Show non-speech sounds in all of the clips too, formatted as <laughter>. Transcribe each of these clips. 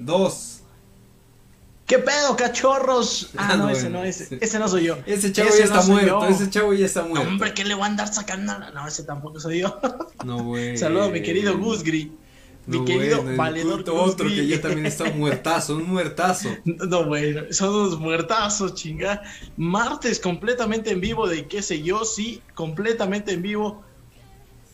dos. ¿Qué pedo, cachorros? Ah, no, no, ese no, ese, ese no soy yo. Ese chavo Ese ya está muerto, yo. ese chavo ya está muerto. hombre, ¿qué le voy a andar sacando? No, ese tampoco soy yo. <laughs> No, güey. Saludos, mi querido Gusgri. Mi No, querido bueno, valedor otro que ya también está <laughs> muertazo, un muertazo. <laughs> No, bueno, son unos muertazos, chinga. Martes completamente en vivo de qué sé yo, sí, completamente en vivo.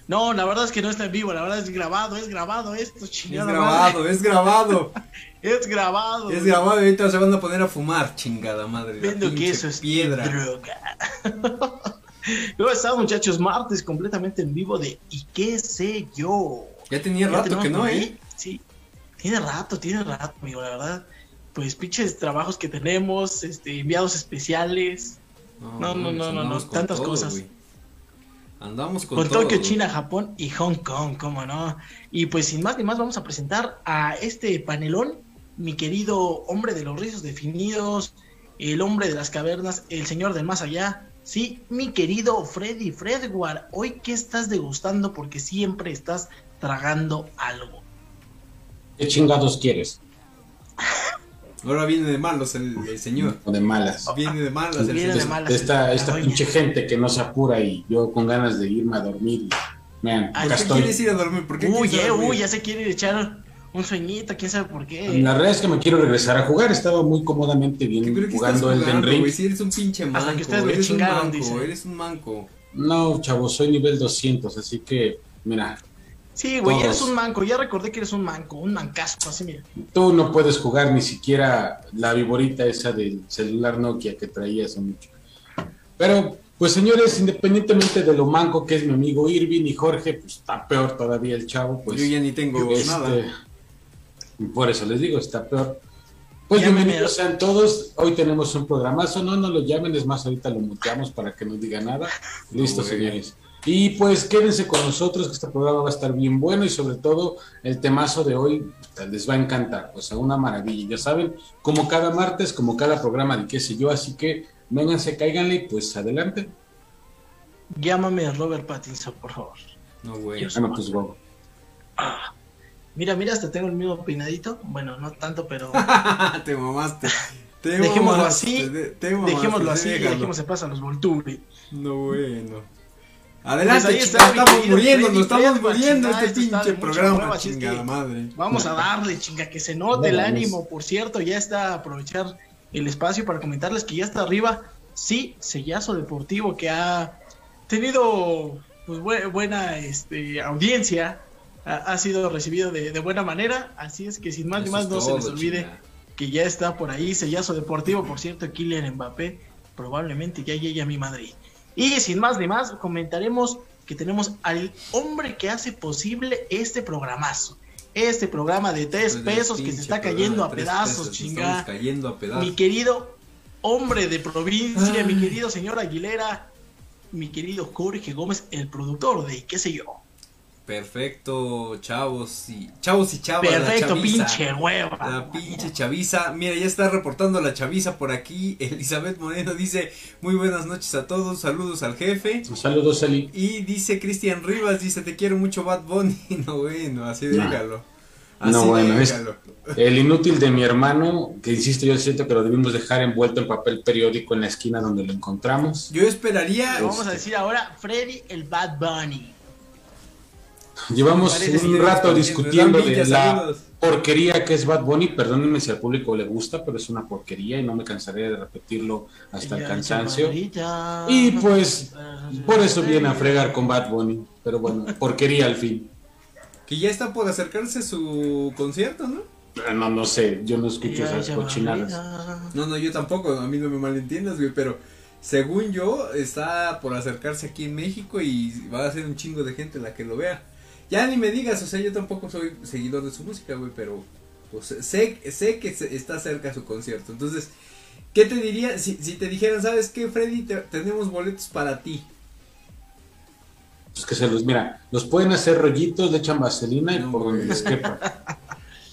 No, la verdad es que no está en vivo, la verdad es grabado, es grabado esto, Es chingada madre. grabado, es grabado. <laughs> Es grabado. Es grabado y ahorita se van a poner a fumar, chingada madre. Viendo que eso es piedra. droga. <laughs> ¿Cómo están, muchachos? Martes completamente en vivo de ¿y qué sé yo? Ya tenía Ya rato que no, ¿eh? Sí, tiene rato, tiene rato, amigo, la verdad. Pues pinches trabajos que tenemos, este, enviados especiales, No, no, no, no, no, con tantas todo, cosas. Andamos con, con todo. Tokio, güey. China, Japón y Hong Kong, cómo no. Y pues sin más ni más vamos a presentar a este panelón, mi querido hombre de los rizos definidos, el hombre de las cavernas, el señor del más allá. Sí, mi querido Freddy Fredward, hoy qué estás degustando porque siempre estás tragando algo. ¿Qué chingados quieres? <laughs> Ahora viene de malos el, el señor. O de malas. Viene de malas el Viene de malas. Esta, esta pinche gente que no se apura y yo con ganas de irme a dormir. acá ¿Por qué estoy. quieres ir a dormir? ¿Por qué Uy, eh, dormir? uy, ya se quiere echar un sueñito, quién sabe por qué. La verdad es que me quiero regresar a jugar. Estaba muy cómodamente ¿Qué- bien qué jugando el Den? Ring. Si eres un pinche manco, Hasta que ustedes me eres un chingaron, manco, dice. eres un manco. No, chavo, soy nivel 200, así que, mira, Sí, güey, eres un manco, ya recordé que eres un manco, un mancazo, así mira. tú no puedes jugar ni siquiera la viborita esa del celular Nokia que traía hace mucho. Pero, pues señores, independientemente de lo manco que es mi amigo Irving y Jorge, pues está peor todavía el chavo, pues. Yo ya ni tengo Este, nada. Por eso les digo, está peor. Pues Llámenme. bienvenidos sean todos. Hoy tenemos un programazo. No, no lo llamen, es más, ahorita lo muteamos para que no diga nada. <laughs> Listo, señores. Y pues quédense con nosotros, que este programa va a estar bien bueno y sobre todo el temazo de hoy les va a encantar. O sea, una maravilla. Ya saben, como cada martes, como cada programa de qué sé yo. Así que vénganse, cáiganle y pues adelante. Llámame a Robert Pattinson, por favor. No, güey. Pues wow. Mira, mira, hasta tengo el mismo peinadito. Bueno, no tanto, pero <laughs> te mamaste. Te Dejémoslo mamaste, así, te mamaste, dejémoslo sí, así, déjalo. dejémoslo se pasan los Volturi. No, bueno. Adelante, Pues está estamos muriendo, nos estamos muriendo este pinche programa, prueba, madre. Vamos a darle, chinga, que se note el ánimo. Por cierto, ya está aprovechar el espacio para comentarles que ya está arriba. Sí, Sellazo Deportivo que ha tenido pues bue- buena este, audiencia. Ha, ha sido recibido de, de buena manera. Así es que sin más ni más no se les olvide chinga. que ya está por ahí Sellazo Deportivo. Por cierto, Kylian Mbappé probablemente ya llegue a mi Madrid. Y sin más ni más, comentaremos que tenemos al hombre que hace posible este programazo. Este programa de tres Pues pesos que se está cayendo a pedazos, pesos, chinga. Estamos cayendo a pedazos. Mi querido hombre de provincia, Ay. mi querido señor Aguilera, mi querido Jorge Gómez, el productor de qué sé yo. Perfecto, chavos y chavos y chavas. Perfecto, pinche hueva. La pinche chaviza. Mira, ya está reportando la chaviza por aquí. <laughs> Elizabeth Moreno dice: Muy buenas noches a todos. Saludos al jefe. Saludos, Eli. Y dice Cristian Rivas: Dice, Te quiero mucho, Bad Bunny. <laughs> No, bueno, así No. déjalo. Así No, bueno, es-. El inútil de mi hermano, que insisto, yo siento que lo debimos dejar envuelto en papel periódico en la esquina donde lo encontramos. Yo esperaría. Vamos a Este. decir ahora Freddy el Bad Bunny. Llevamos un rato discutiendo de la porquería que es Bad Bunny. Perdónenme si al público le gusta, pero es una porquería y no me cansaré de repetirlo hasta el cansancio. Y pues, por eso viene a fregar con Bad Bunny. Pero bueno, porquería al fin. Que ya está por acercarse su concierto, ¿no? Eh, No, no sé, yo no escucho esas cochinadas. No, no, yo tampoco, a mí no me malentiendas, güey, pero según yo, está por acercarse aquí en México y va a ser un chingo de gente la que lo vea. Ya ni me digas, o sea, yo tampoco soy seguidor de su música, güey, pero pues sé, sé que está cerca su concierto. Entonces, ¿qué te diría si, si te dijeran, sabes qué, Freddy, te- tenemos boletos para ti? Pues que se los, mira, los pueden hacer rollitos, le echan vaselina y No, por donde les quepa. <laughs>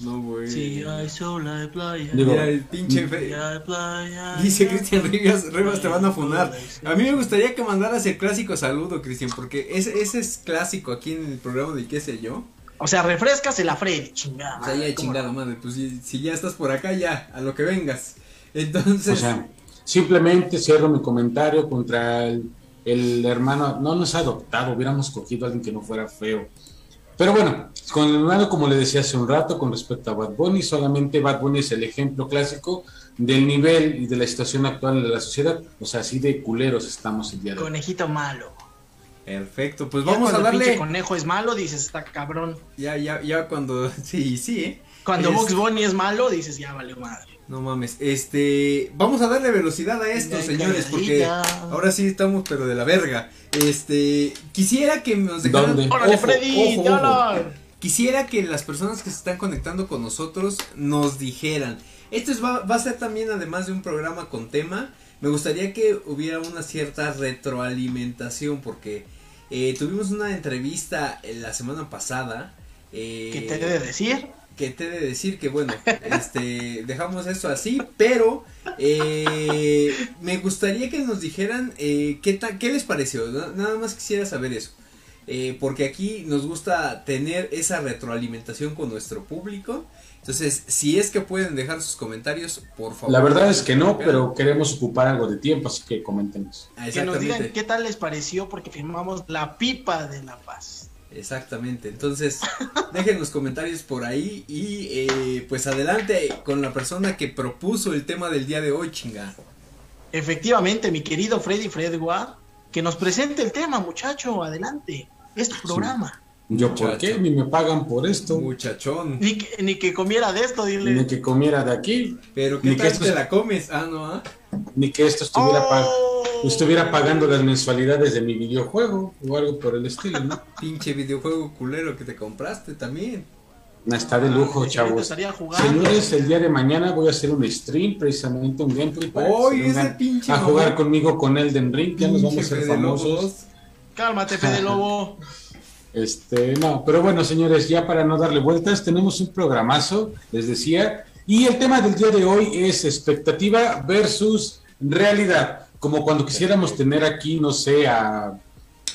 No, güey. Si hay sol, hay playa. Digo, Mira, el pinche hay playa, <laughs> Dice Cristian Rivas, Rivas te van a funar. Sí. A mí me gustaría que mandaras el clásico saludo, Cristian, porque ese, ese es clásico aquí en el programa de qué sé yo. O sea, refrescase la Freddy, chingada. O sea, ya he ¿cómo chingado, no? madre. Pues si, si ya estás por acá, ya, a lo que vengas. Entonces, O sea, simplemente cierro mi comentario contra el, el hermano, no nos ha adoptado, hubiéramos cogido a alguien que no fuera feo. Pero bueno, con el hermano, como le decía hace un rato, con respecto a Bad Bunny, solamente Bad Bunny es el ejemplo clásico del nivel y de la situación actual de la sociedad. O sea, así de culeros estamos el día de hoy. Conejito malo. perfecto. Pues Ya vamos a cuando el darle. conejo es malo, dices, está cabrón. Ya, ya, ya cuando. <laughs> Sí, sí, ¿eh? Cuando Es- Bugs Bunny es malo, dices, ya valió madre. No mames, este, vamos a darle velocidad a esto, señores, porque ahora sí estamos, pero de la verga. Este, quisiera que nos dejaran. ¿Dónde? ¡Órale, Ojo, Freddy! ojo. Quisiera que las personas que se están conectando con nosotros nos dijeran. Esto es, va, va a ser también, además de un programa con tema, me gustaría que hubiera una cierta retroalimentación, porque eh, tuvimos una entrevista eh, la semana pasada. eh, ¿Qué te he de decir? Que te he de decir que bueno, este, dejamos esto así, pero eh, me gustaría que nos dijeran eh, qué, ta- qué les pareció, Na- nada más quisiera saber eso, Eh, porque aquí nos gusta tener esa retroalimentación con nuestro público, entonces si es que pueden dejar sus comentarios, por favor. La verdad es que no, pero queremos ocupar algo de tiempo, así que coméntenos. Que nos digan qué tal les pareció porque firmamos la pipa de la paz. Exactamente, entonces dejen los comentarios por ahí y eh, pues adelante con la persona que propuso el tema del día de hoy, chinga. Efectivamente, mi querido Freddy Fredward, que nos presente el tema, muchacho, adelante. Es tu programa. Yo, Muchacho. ¿por qué? Ni me pagan por esto, Muchachón. Ni que, ni que comiera de esto, ni dile. que comiera de aquí, Pero qué Ni que esto te es- la comes, ah, no, ah. ni que esto estuviera, Oh. Estuviera pagando las mensualidades de mi videojuego o algo por el estilo, ¿no? <laughs> Pinche videojuego culero que te compraste también. Está de lujo, Ahorita chavos. estaría jugando. Señores, el día de mañana voy a hacer un stream, precisamente un gameplay para ¡Oy, se ese pinche a jugar conmigo con Elden Ring, ya nos vamos a Fede famosos. Lobos. Cálmate, Fede <laughs> Lobo. Este, no, pero bueno, señores, ya para no darle vueltas, tenemos un programazo, les decía, y el tema del día de hoy es expectativa versus realidad, como cuando quisiéramos tener aquí, no sé, a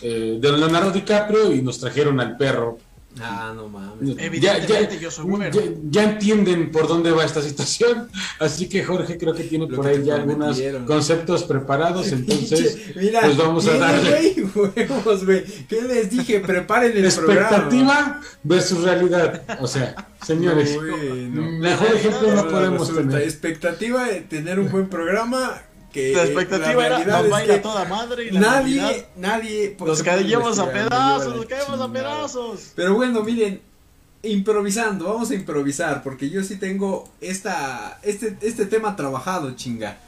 eh, de Leonardo DiCaprio y nos trajeron al perro. Ah, no mames. Evidentemente yo soy güero. ya, ya entienden por dónde va esta situación, <laughs> así que Jorge creo que tiene Lo por que ahí ya algunos conceptos preparados, <laughs> entonces Mira, pues vamos a ¿qué, darle. güey. ¿Qué les dije? Preparen el programa. expectativa versus realidad. O sea, <laughs> señores, No, no. mejor ejemplo no Ahora podemos resulta, tener. Expectativa de tener un buen programa. Que La expectativa era, realidad nos baila que toda madre y la Nadie, realidad, nadie. Nos caemos a pedazos, nos la caemos a pedazos. Pero bueno, miren, improvisando, vamos a improvisar, porque yo sí tengo esta, este, este tema trabajado, chinga.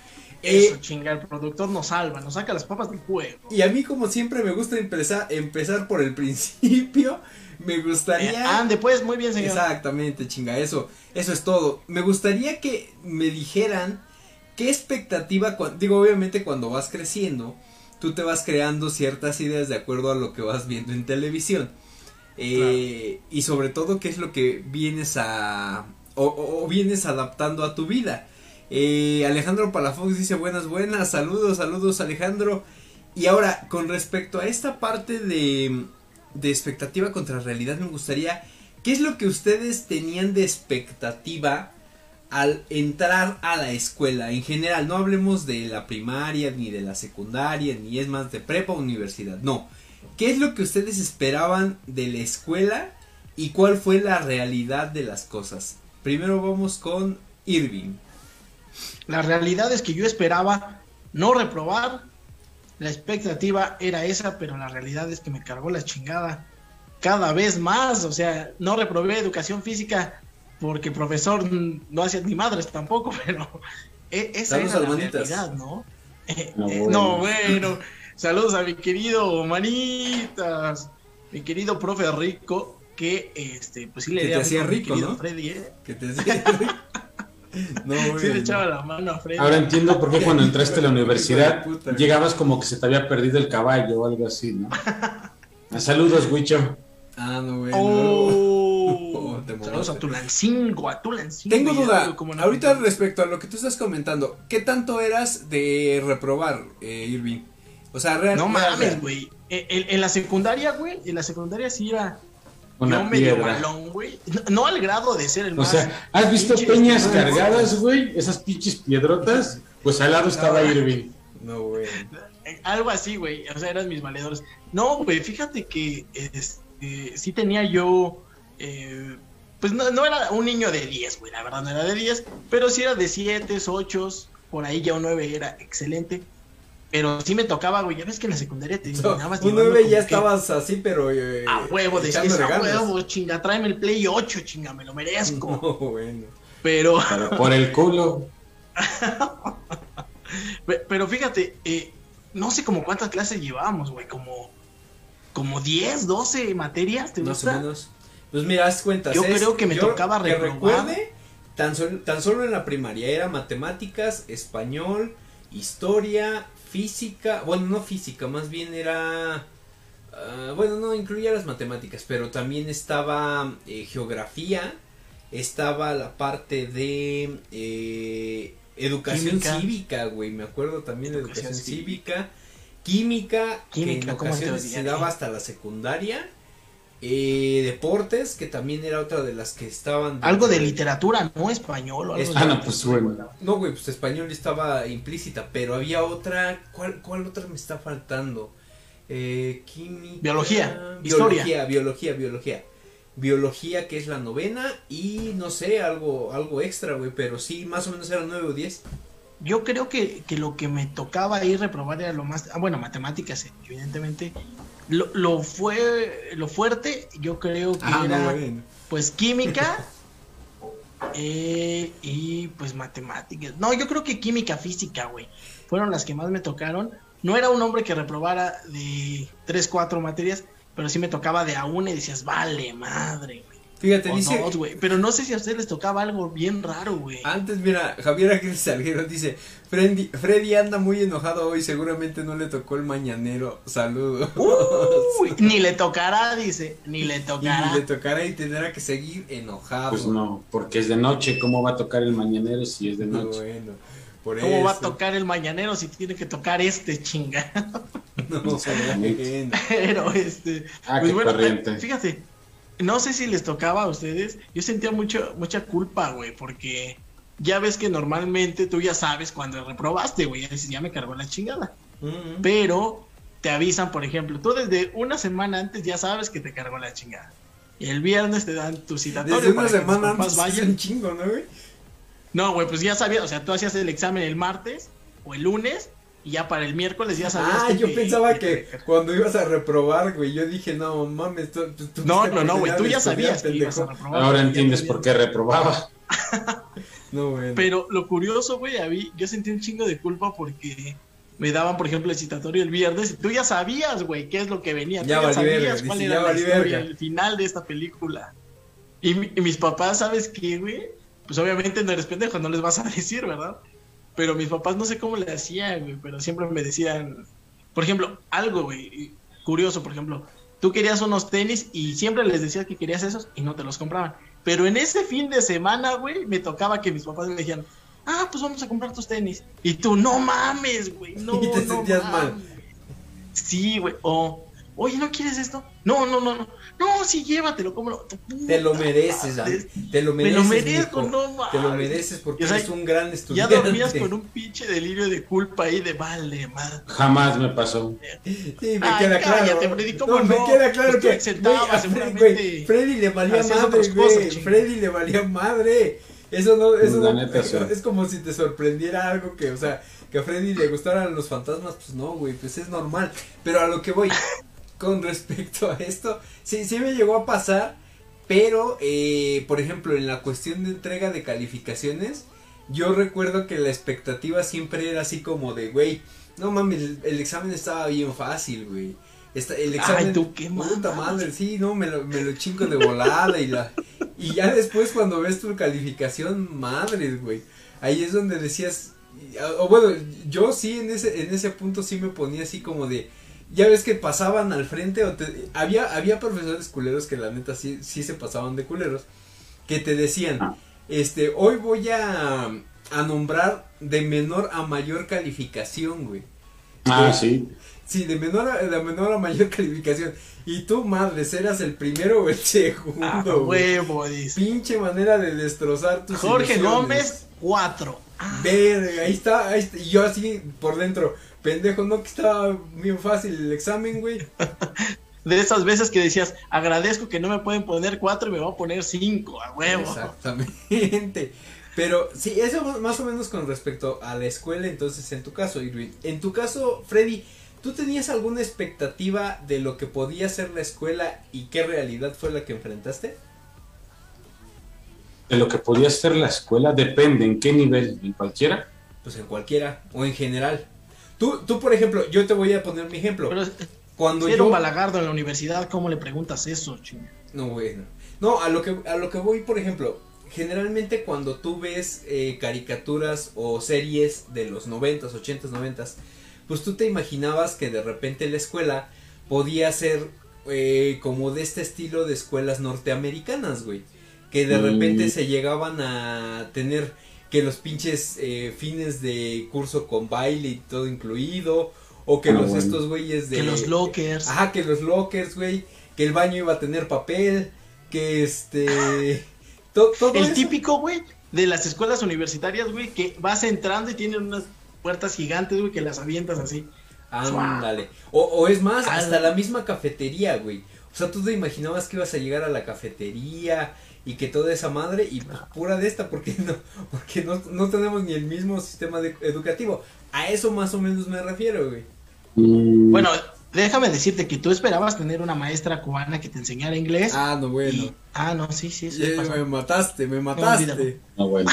Eso, Eh, chinga, el productor nos salva, nos saca las papas del juego. y a mí como siempre me gusta empezar, empezar por el <laughs> principio, me Eh, gustaría... ande, pues, muy bien, señor. Exactamente, chinga, eso, eso es todo. Me gustaría que me dijeran qué expectativa, digo, obviamente cuando vas creciendo, tú te vas creando ciertas ideas de acuerdo a lo que vas viendo en televisión. Eh, Y sobre todo qué es lo que vienes a, o vienes adaptando a tu vida. Eh, Alejandro Palafox dice buenas, buenas, saludos, saludos Alejandro. Y ahora, con respecto a esta parte de, de expectativa contra realidad, me gustaría, ¿qué es lo que ustedes tenían de expectativa al entrar a la escuela? En general, no hablemos de la primaria, ni de la secundaria, ni es más de prepa o universidad, no. ¿Qué es lo que ustedes esperaban de la escuela y cuál fue la realidad de las cosas? Primero vamos con Irving. La realidad es que yo esperaba no reprobar. La expectativa era esa, pero la realidad es que me cargó la chingada cada vez más. O sea, no reprobé educación física porque profesor no hacía ni madres tampoco, <laughs> pero e- esa al la realidad, ¿no? Eh, No, eh, bueno. no, bueno. Saludos a mi querido Manitas, mi querido profe Rico, que este, pues sí le Que te hacía rico, ¿no? Freddy, ¿eh? Que te decía- <laughs> no, Sí le echaba no. la mano a Freddy. Ahora entiendo por qué <laughs> cuando entraste a la universidad puta. llegabas como que se te había perdido el caballo o algo así, ¿no? Saludos, Wicho. Ah, no, güey. Oh, saludos a Tulancingo, a Tulancingo. Tengo duda, como no- ahorita respecto a lo que tú estás comentando, ¿qué tanto eras de reprobar, eh, Irving? O sea, real, No real, mames, güey. En, en- la secundaria, güey, en la secundaria sí era Una yo medio malón, güey. No, no al grado de ser el O más. sea, ¿has visto peñas cargadas, güey? Esas pinches piedrotas. Pues al lado estaba Irving. No, güey. Algo así, güey. O sea, eran mis valedores. No, güey, fíjate que este, sí tenía yo. eh, pues no, no era un niño de 10, güey. La verdad no era de 10. Pero sí era de 7, 8. Por ahí ya un 9 era excelente. Pero sí me tocaba, güey. Ya ves que en la secundaria te So, un llevando 9 como ya que estabas así, pero. eh, A huevo, decías, a huevo, chinga, tráeme el Play 8, chinga, me lo merezco. <laughs> No, bueno. Pero, Pero por el culo. <laughs> pe- pero fíjate, eh, no sé como cuántas clases llevábamos, güey. Como, como 10, 12 materias, ¿te Más o gusta? menos. Pues mira, haz cuentas. Yo es- creo que me yo tocaba que reprobar. recuerde, tan, sol- tan solo en la primaria era matemáticas, español, historia, física. Bueno, no física, más bien era. ah, bueno, no incluía las matemáticas, pero también estaba eh, geografía, estaba la parte de eh, educación Química. cívica, güey, me acuerdo también de Educación educación cívica. cívica, química, que Química, en ¿cómo te ocasiones se daba hasta la secundaria, eh, deportes, que también era otra de las que estaban... Algo de literatura, no español o algo Es- Ah, no, pues bueno. No, güey, pues español estaba implícita, pero había otra, ¿cuál, cuál otra me está faltando? Eh, química... Biología, biología, biología, biología. Biología, que es la novena, y no sé, algo, algo extra, güey, pero sí, más o menos eran nueve o diez. Yo creo que, que lo que me tocaba ahí reprobar era lo más. Ah, bueno, matemáticas, evidentemente. Lo, lo fue. Lo fuerte, yo creo que Ah, era. Pues química. <laughs> eh, y pues matemáticas. No, yo creo que química física, güey. Fueron las que más me tocaron. No era un hombre que reprobara de 3, 4 materias, pero sí me tocaba de a una y decías, vale, madre. Fíjate, O dice, dos, güey. Pero no sé si a ustedes les tocaba algo bien raro, güey. Antes, mira, Javier Ángel Salguero dice, Freddy, Freddy anda muy enojado hoy, seguramente no le tocó el mañanero, saludos. Uy, <laughs> ni le tocará, dice, ni le y tocará. le tocará y tendrá que seguir enojado. Pues no, porque es de noche. ¿Cómo va a tocar el mañanero si es de No, noche? bueno, por ¿Cómo va a tocar el mañanero si tiene que tocar este chinga? <laughs> No, <laughs> Exactamente. bueno. Pero este, Ah, pues qué bueno, corriente. fíjate, no sé si les tocaba a ustedes, yo sentía mucho, mucha culpa, güey, porque ya ves que normalmente tú ya sabes cuando reprobaste, güey, ya dices, ya me cargó la chingada. Pero te avisan, por ejemplo, tú desde una semana antes ya sabes que te cargó la chingada. Y el viernes te dan tu citatorio. Desde una que semana antes es vayan. un chingo, ¿no, güey? No, güey, pues ya sabías, o sea, tú hacías el examen el martes o el lunes y ya para el miércoles ya sabías. Ah, tú yo pensaba que te- cuando ibas a reprobar, güey, yo dije, no mames, tú, tú- tú No, no, no, güey, tú ya sabías que ibas a reprobar. Ahora entiendes por qué reprobaba. <laughs> No, bueno. Pero lo curioso, güey, a mí, yo sentí un chingo de culpa porque me daban, por ejemplo, el citatorio el viernes y tú ya sabías, güey, qué es lo que venía. Tú Ya sabías verga, cuál dice, era la historia, verga. el final de esta película. Y, y mis papás, ¿sabes qué, güey? Pues obviamente no eres pendejo, no les vas a decir, ¿verdad? Pero mis papás no sé cómo le hacían, güey, pero siempre me decían, por ejemplo, algo, güey, curioso, por ejemplo, tú querías unos tenis y siempre les decías que querías esos y no te los compraban. Pero en ese fin de semana, güey, me tocaba que mis papás me dijeran, ah, pues vamos a comprar tus tenis. Y tú, no mames, güey, no. <laughs> Y te no sentías mal. mames". Sí, güey, o, oye, ¿no quieres esto? No, no, no, no, no, sí, llévatelo, cómo Te lo mereces, ¿ah? Te lo Me mereces. lo merezco, mijo. no. Te lo mereces porque Y, o sea, eres un gran Ya estudiante. dormías con un pinche delirio de culpa ahí de vale, madre. Jamás me pasó. Sí, me Ay, queda cállate, claro. Freddy, ¿cómo no, me no? queda claro Pues que exentabas güey, a Fre- seguramente güey, Freddy le valía madre, güey. Freddy le valía madre. Eso no, eso La no, neta, es como si te sorprendiera algo que, o sea, que a Freddy le gustaran los fantasmas, pues no, güey, pues es normal. Pero a lo que voy, con respecto a esto, sí, sí me llegó a pasar, pero, eh, por ejemplo, en la cuestión de entrega de calificaciones, yo recuerdo que la expectativa siempre era así como de, güey, no mames, el, el examen estaba bien fácil, güey. Esta- el examen, Ay, tú, qué puta madre, sí, no, me lo, me lo chingo de volada y la, y ya después cuando ves tu calificación, madres, güey, ahí es donde decías, o bueno, yo sí en ese, en ese punto sí me ponía así como de, ya ves que pasaban al frente o te, había, había profesores culeros que la neta sí, sí se pasaban de culeros, que te decían, Ah. este, hoy voy a, a nombrar de menor a mayor calificación, güey. Ah, sí. Sí, de menor a, de menor a mayor <laughs> calificación. Y tú, madre, eras el primero o el <laughs> segundo. Ah, güey. huevo, dice. Pinche manera de destrozar tus Jorge ilusiones. Gómez, 4. Verga, ahí está, ahí está, y yo así por dentro, pendejo, no que estaba bien fácil el examen, güey. <laughs> De esas veces que decías, agradezco que no me pueden poner 4 y me va a poner 5, a huevo. Exactamente. <laughs> Pero sí, eso más o menos con respecto a la escuela, entonces en tu caso, Irwin. En tu caso, Freddy, ¿tú tenías alguna expectativa de lo que podía ser la escuela y qué realidad fue la que enfrentaste? De lo que podía ser la escuela, depende en qué nivel, en cualquiera. Pues en cualquiera, o en general. Tú, tú por ejemplo, yo te voy a poner mi ejemplo. Pero Cuando si era yo... un balagardo en la universidad, ¿cómo le preguntas eso, ching? No, bueno. No, a lo que, a lo que voy, por ejemplo, generalmente cuando tú ves eh, caricaturas o series de los noventas, ochentas, noventas, pues tú te imaginabas que de repente la escuela podía ser eh, como de este estilo de escuelas norteamericanas, güey. Que de Mm. repente se llegaban a tener que los pinches eh, fines de curso con baile y todo incluido. O que Ah, los bueno. estos güeyes de... Que los lockers. Ajá, que los lockers, güey. Que el baño iba a tener papel. Que este. <laughs> to- todo el eso. típico, güey, de las escuelas universitarias, güey, que vas entrando y tienen unas puertas gigantes, güey, que las avientas así. Ándale. O, o es más, hasta la misma cafetería, güey. O sea, tú te imaginabas que ibas a llegar a la cafetería y que toda esa madre y pues, pura de esta porque no porque no, no tenemos ni el mismo sistema de- educativo. A eso más o menos me refiero, güey. Mm, Bueno, déjame decirte que tú esperabas tener una maestra cubana que te enseñara inglés. Ah, no, bueno. y- ah, no, sí, sí, pasó. me mataste, me mataste. <laughs> no, bueno.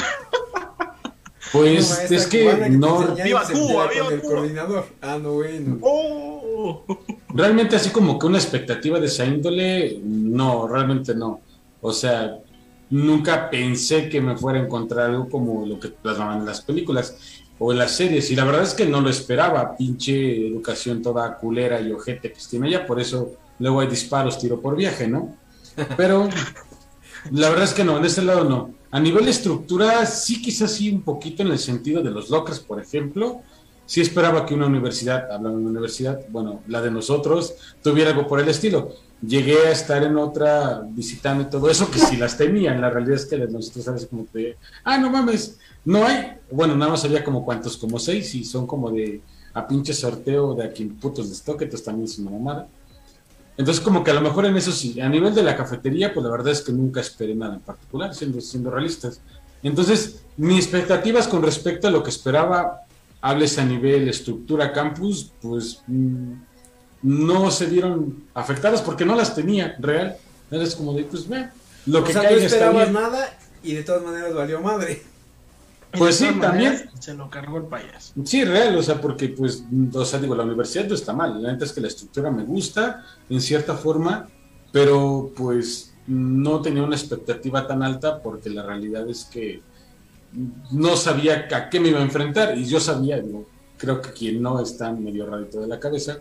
Pues es que no, enseñaba y ¡Viva Cuba, viva con el Cuba! coordinador. Ah, no, bueno. ¡Oh! <laughs> realmente así como que una expectativa de esa índole, no, realmente no. O sea, nunca pensé que me fuera a encontrar algo como lo que plasmaban en las películas o en las series. Y la verdad es que no lo esperaba, pinche educación toda culera y ojete que tiene allá, por eso luego hay disparos, tiro por viaje, ¿no? Pero la verdad es que no, en ese lado no. A nivel de estructura, sí quizás sí un poquito en el sentido de los lockers, por ejemplo. Sí esperaba que una universidad, hablando de universidad, bueno, la de nosotros, tuviera algo por el estilo. Llegué a estar en otra visitando y todo eso, que sí las tenían. La realidad es que de nosotros sabes como que, ah, no mames, no hay. Bueno, nada más había como cuantos, como seis, y son como de a pinche sorteo de a quien putos les toque, entonces también es una mamada. Entonces, como que a lo mejor en eso sí, a nivel de la cafetería, pues la verdad es que nunca esperé nada en particular, siendo, siendo realistas. Entonces, mis expectativas con respecto a lo que esperaba, hables a nivel estructura campus, pues mm, no se vieron afectadas porque no las tenía real. Entonces, como de, pues, ve, lo O que sea, no caiga está esperabas bien. nada y de todas maneras valió madre. Pues sí, también. Se lo cargó el payaso. Sí, real, o sea, porque pues, o sea, digo, la universidad no está mal, la neta es que la estructura me gusta en cierta forma, pero pues no tenía una expectativa tan alta porque la realidad es que no sabía a qué me iba a enfrentar y yo sabía, digo, creo que quien no está medio radito de la cabeza,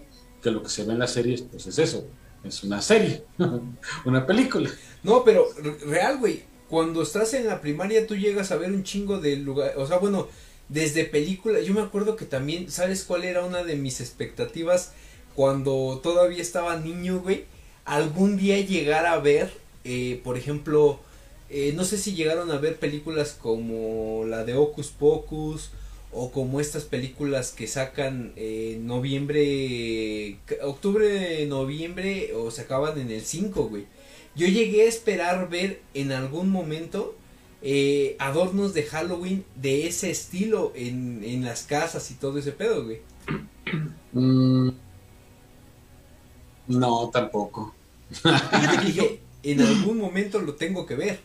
que lo que se ve en las series, pues es eso, es una serie, <laughs> una película. No, pero re- real, güey. Cuando estás en la primaria tú llegas a ver un chingo de lugar, o sea, bueno, desde películas, yo me acuerdo que también, ¿sabes cuál era una de mis expectativas cuando todavía estaba niño, güey? Algún día llegar a ver, eh, por ejemplo, eh, no sé si llegaron a ver películas como la de Ocus Pocus o como estas películas que sacan en noviembre, octubre, noviembre o se acaban en el 5, güey. Yo llegué a esperar ver en algún momento eh, adornos de Halloween de ese estilo en, en las casas y todo ese pedo, güey. Mm, no, tampoco. Fíjate que dije, <laughs> en algún momento lo tengo que ver.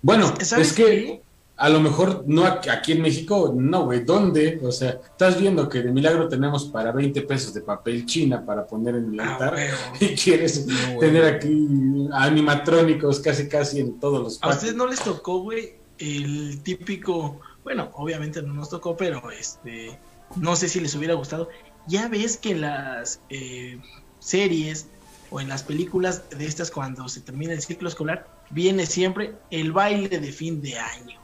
Bueno, ¿Sabes es que qué? A lo mejor no aquí en México, no, güey, ¿dónde? O sea, estás viendo que de milagro tenemos para 20 pesos de papel china para poner en el Ah, altar <laughs> y quieres No, tener aquí animatrónicos casi casi en todos los ¿A ustedes no les tocó, güey, el típico, bueno, obviamente no nos tocó, pero este, no sé si les hubiera gustado. Ya ves que en las eh, series o en las películas de estas cuando se termina el ciclo escolar, viene siempre el baile de fin de año.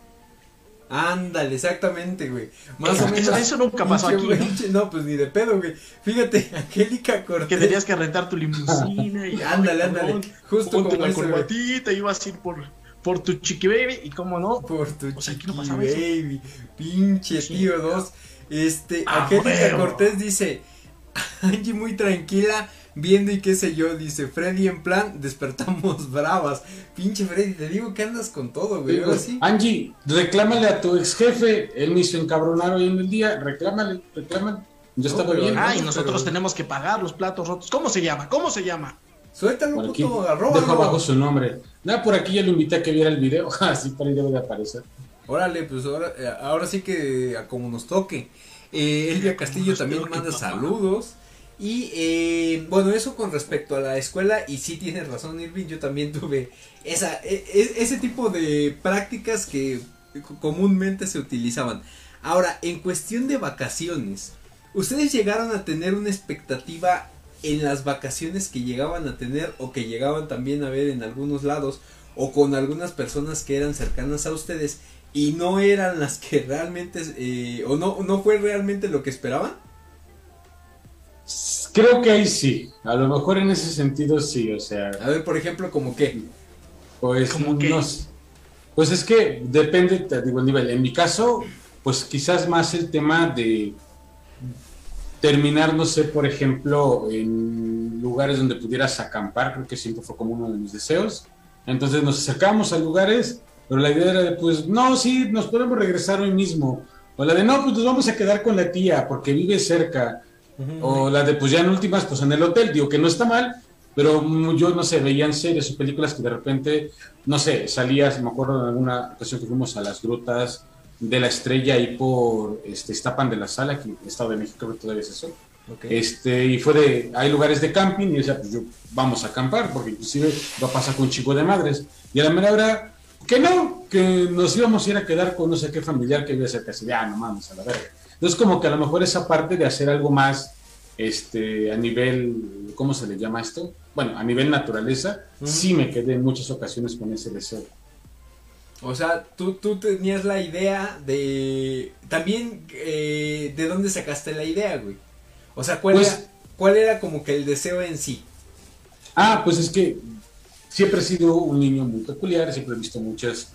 Ándale, exactamente, güey. Más o menos. eso nunca pasó Pinche- aquí, ¿no? pues ni de pedo, güey. Fíjate, <laughs> Angélica Cortés. Que tenías que rentar tu limusina y Ándale, ándale. cabrón, Justo como la corbatita, ibas a ir por, por tu chiqui baby y cómo no, Por tu O sea, no baby. Pinche Sí. tío dos. Este, Ah, Angélica. Cortés dice, <laughs> Angie muy tranquila, viendo y qué sé yo, dice Freddy en plan, <laughs> despertamos bravas. Pinche Freddy, te digo que andas con todo, güey. Digo, Ahora sí. Angie, reclámale a tu ex jefe, él me hizo encabronar hoy en el día, reclámale, reclámale. Yo No, estaba bien. Ah, Ah, y no, nosotros pero- tenemos que pagar los platos rotos. ¿Cómo se llama? ¿Cómo se llama? Suéltalo, Por aquí, puto, arroba. dejo abajo su nombre. Nada, por aquí ya lo invité a que viera el video. <laughs> Así por ahí debe de aparecer. Órale, pues ahora, eh, ahora sí que a como nos toque. Eh, Elvia Castillo también manda saludos. Y eh, bueno, eso con respecto a la escuela, y sí tienes razón, Irving, yo también tuve esa, e- e- ese tipo de prácticas que comúnmente se utilizaban. Ahora, en cuestión de vacaciones, ¿ustedes llegaron a tener una expectativa en las vacaciones que llegaban a tener o que llegaban también a ver en algunos lados o con algunas personas que eran cercanas a ustedes y no eran las que realmente eh, o no, no fue realmente lo que esperaban? Creo que ahí sí. A lo mejor en ese sentido sí. O sea, A ver, por ejemplo, como que pues ¿Cómo qué? no sé. Pues es que depende, digo, el nivel. En mi caso, pues quizás más el tema de terminar, no sé, por ejemplo, en lugares donde pudieras acampar, creo que siempre fue como uno de mis deseos. Entonces nos acercamos a lugares, pero la idea era de, pues, no, sí, nos podemos regresar hoy mismo. O la de, no, pues nos vamos a quedar con la tía porque vive cerca. O la de, pues ya en últimas, pues en el hotel, digo que no está mal, pero mm, yo no sé, veían series o películas que de repente, no sé, salías, me acuerdo en alguna ocasión que fuimos a las grutas de la estrella ahí por este, Estapan de la Sala, aquí en el Estado de México, que todavía es eso. Ok. Este, y fue de, hay lugares de camping, y decía, pues yo, vamos a acampar, porque inclusive va a pasar con un chico de madres. Y a la mera hora, que no, que nos íbamos a ir a quedar con no sé qué familiar que vive cerca, así de, ah, no mames, a la verga. Entonces, como que a lo mejor esa parte de hacer algo más, este, a nivel, ¿cómo se le llama esto? Bueno, a nivel naturaleza, sí me quedé en muchas ocasiones con ese deseo. O sea, tú, tú tenías la idea de... También, eh, ¿de dónde sacaste la idea, güey? O sea, ¿cuál, Pues- era, ¿cuál era como que el deseo en sí? Ah, pues es que siempre he sido un niño muy peculiar, siempre he visto muchas,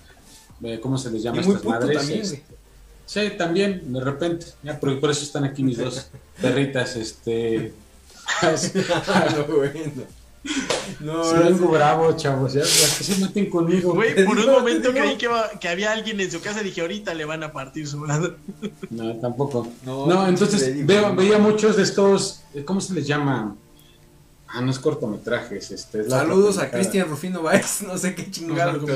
eh, ¿cómo se les llama Y a muy estas puto madres? también, güey. Sí, también, de repente. Ya, por, por eso están aquí mis dos <laughs> perritas, este. no, <laughs> bueno. No, Sí, vengo bravo, chavos. Ya, ya que se meten conmigo. Güey, por un momento creí que, va- que había alguien en su casa y dije, ahorita le van a partir su madre. No, tampoco. No, entonces digo, veo, veía muchos de estos. ¿Cómo se les llama? Ah, no es cortometrajes. Este, es Saludos a. Cristian Rufino Baez, no sé qué chingado, No.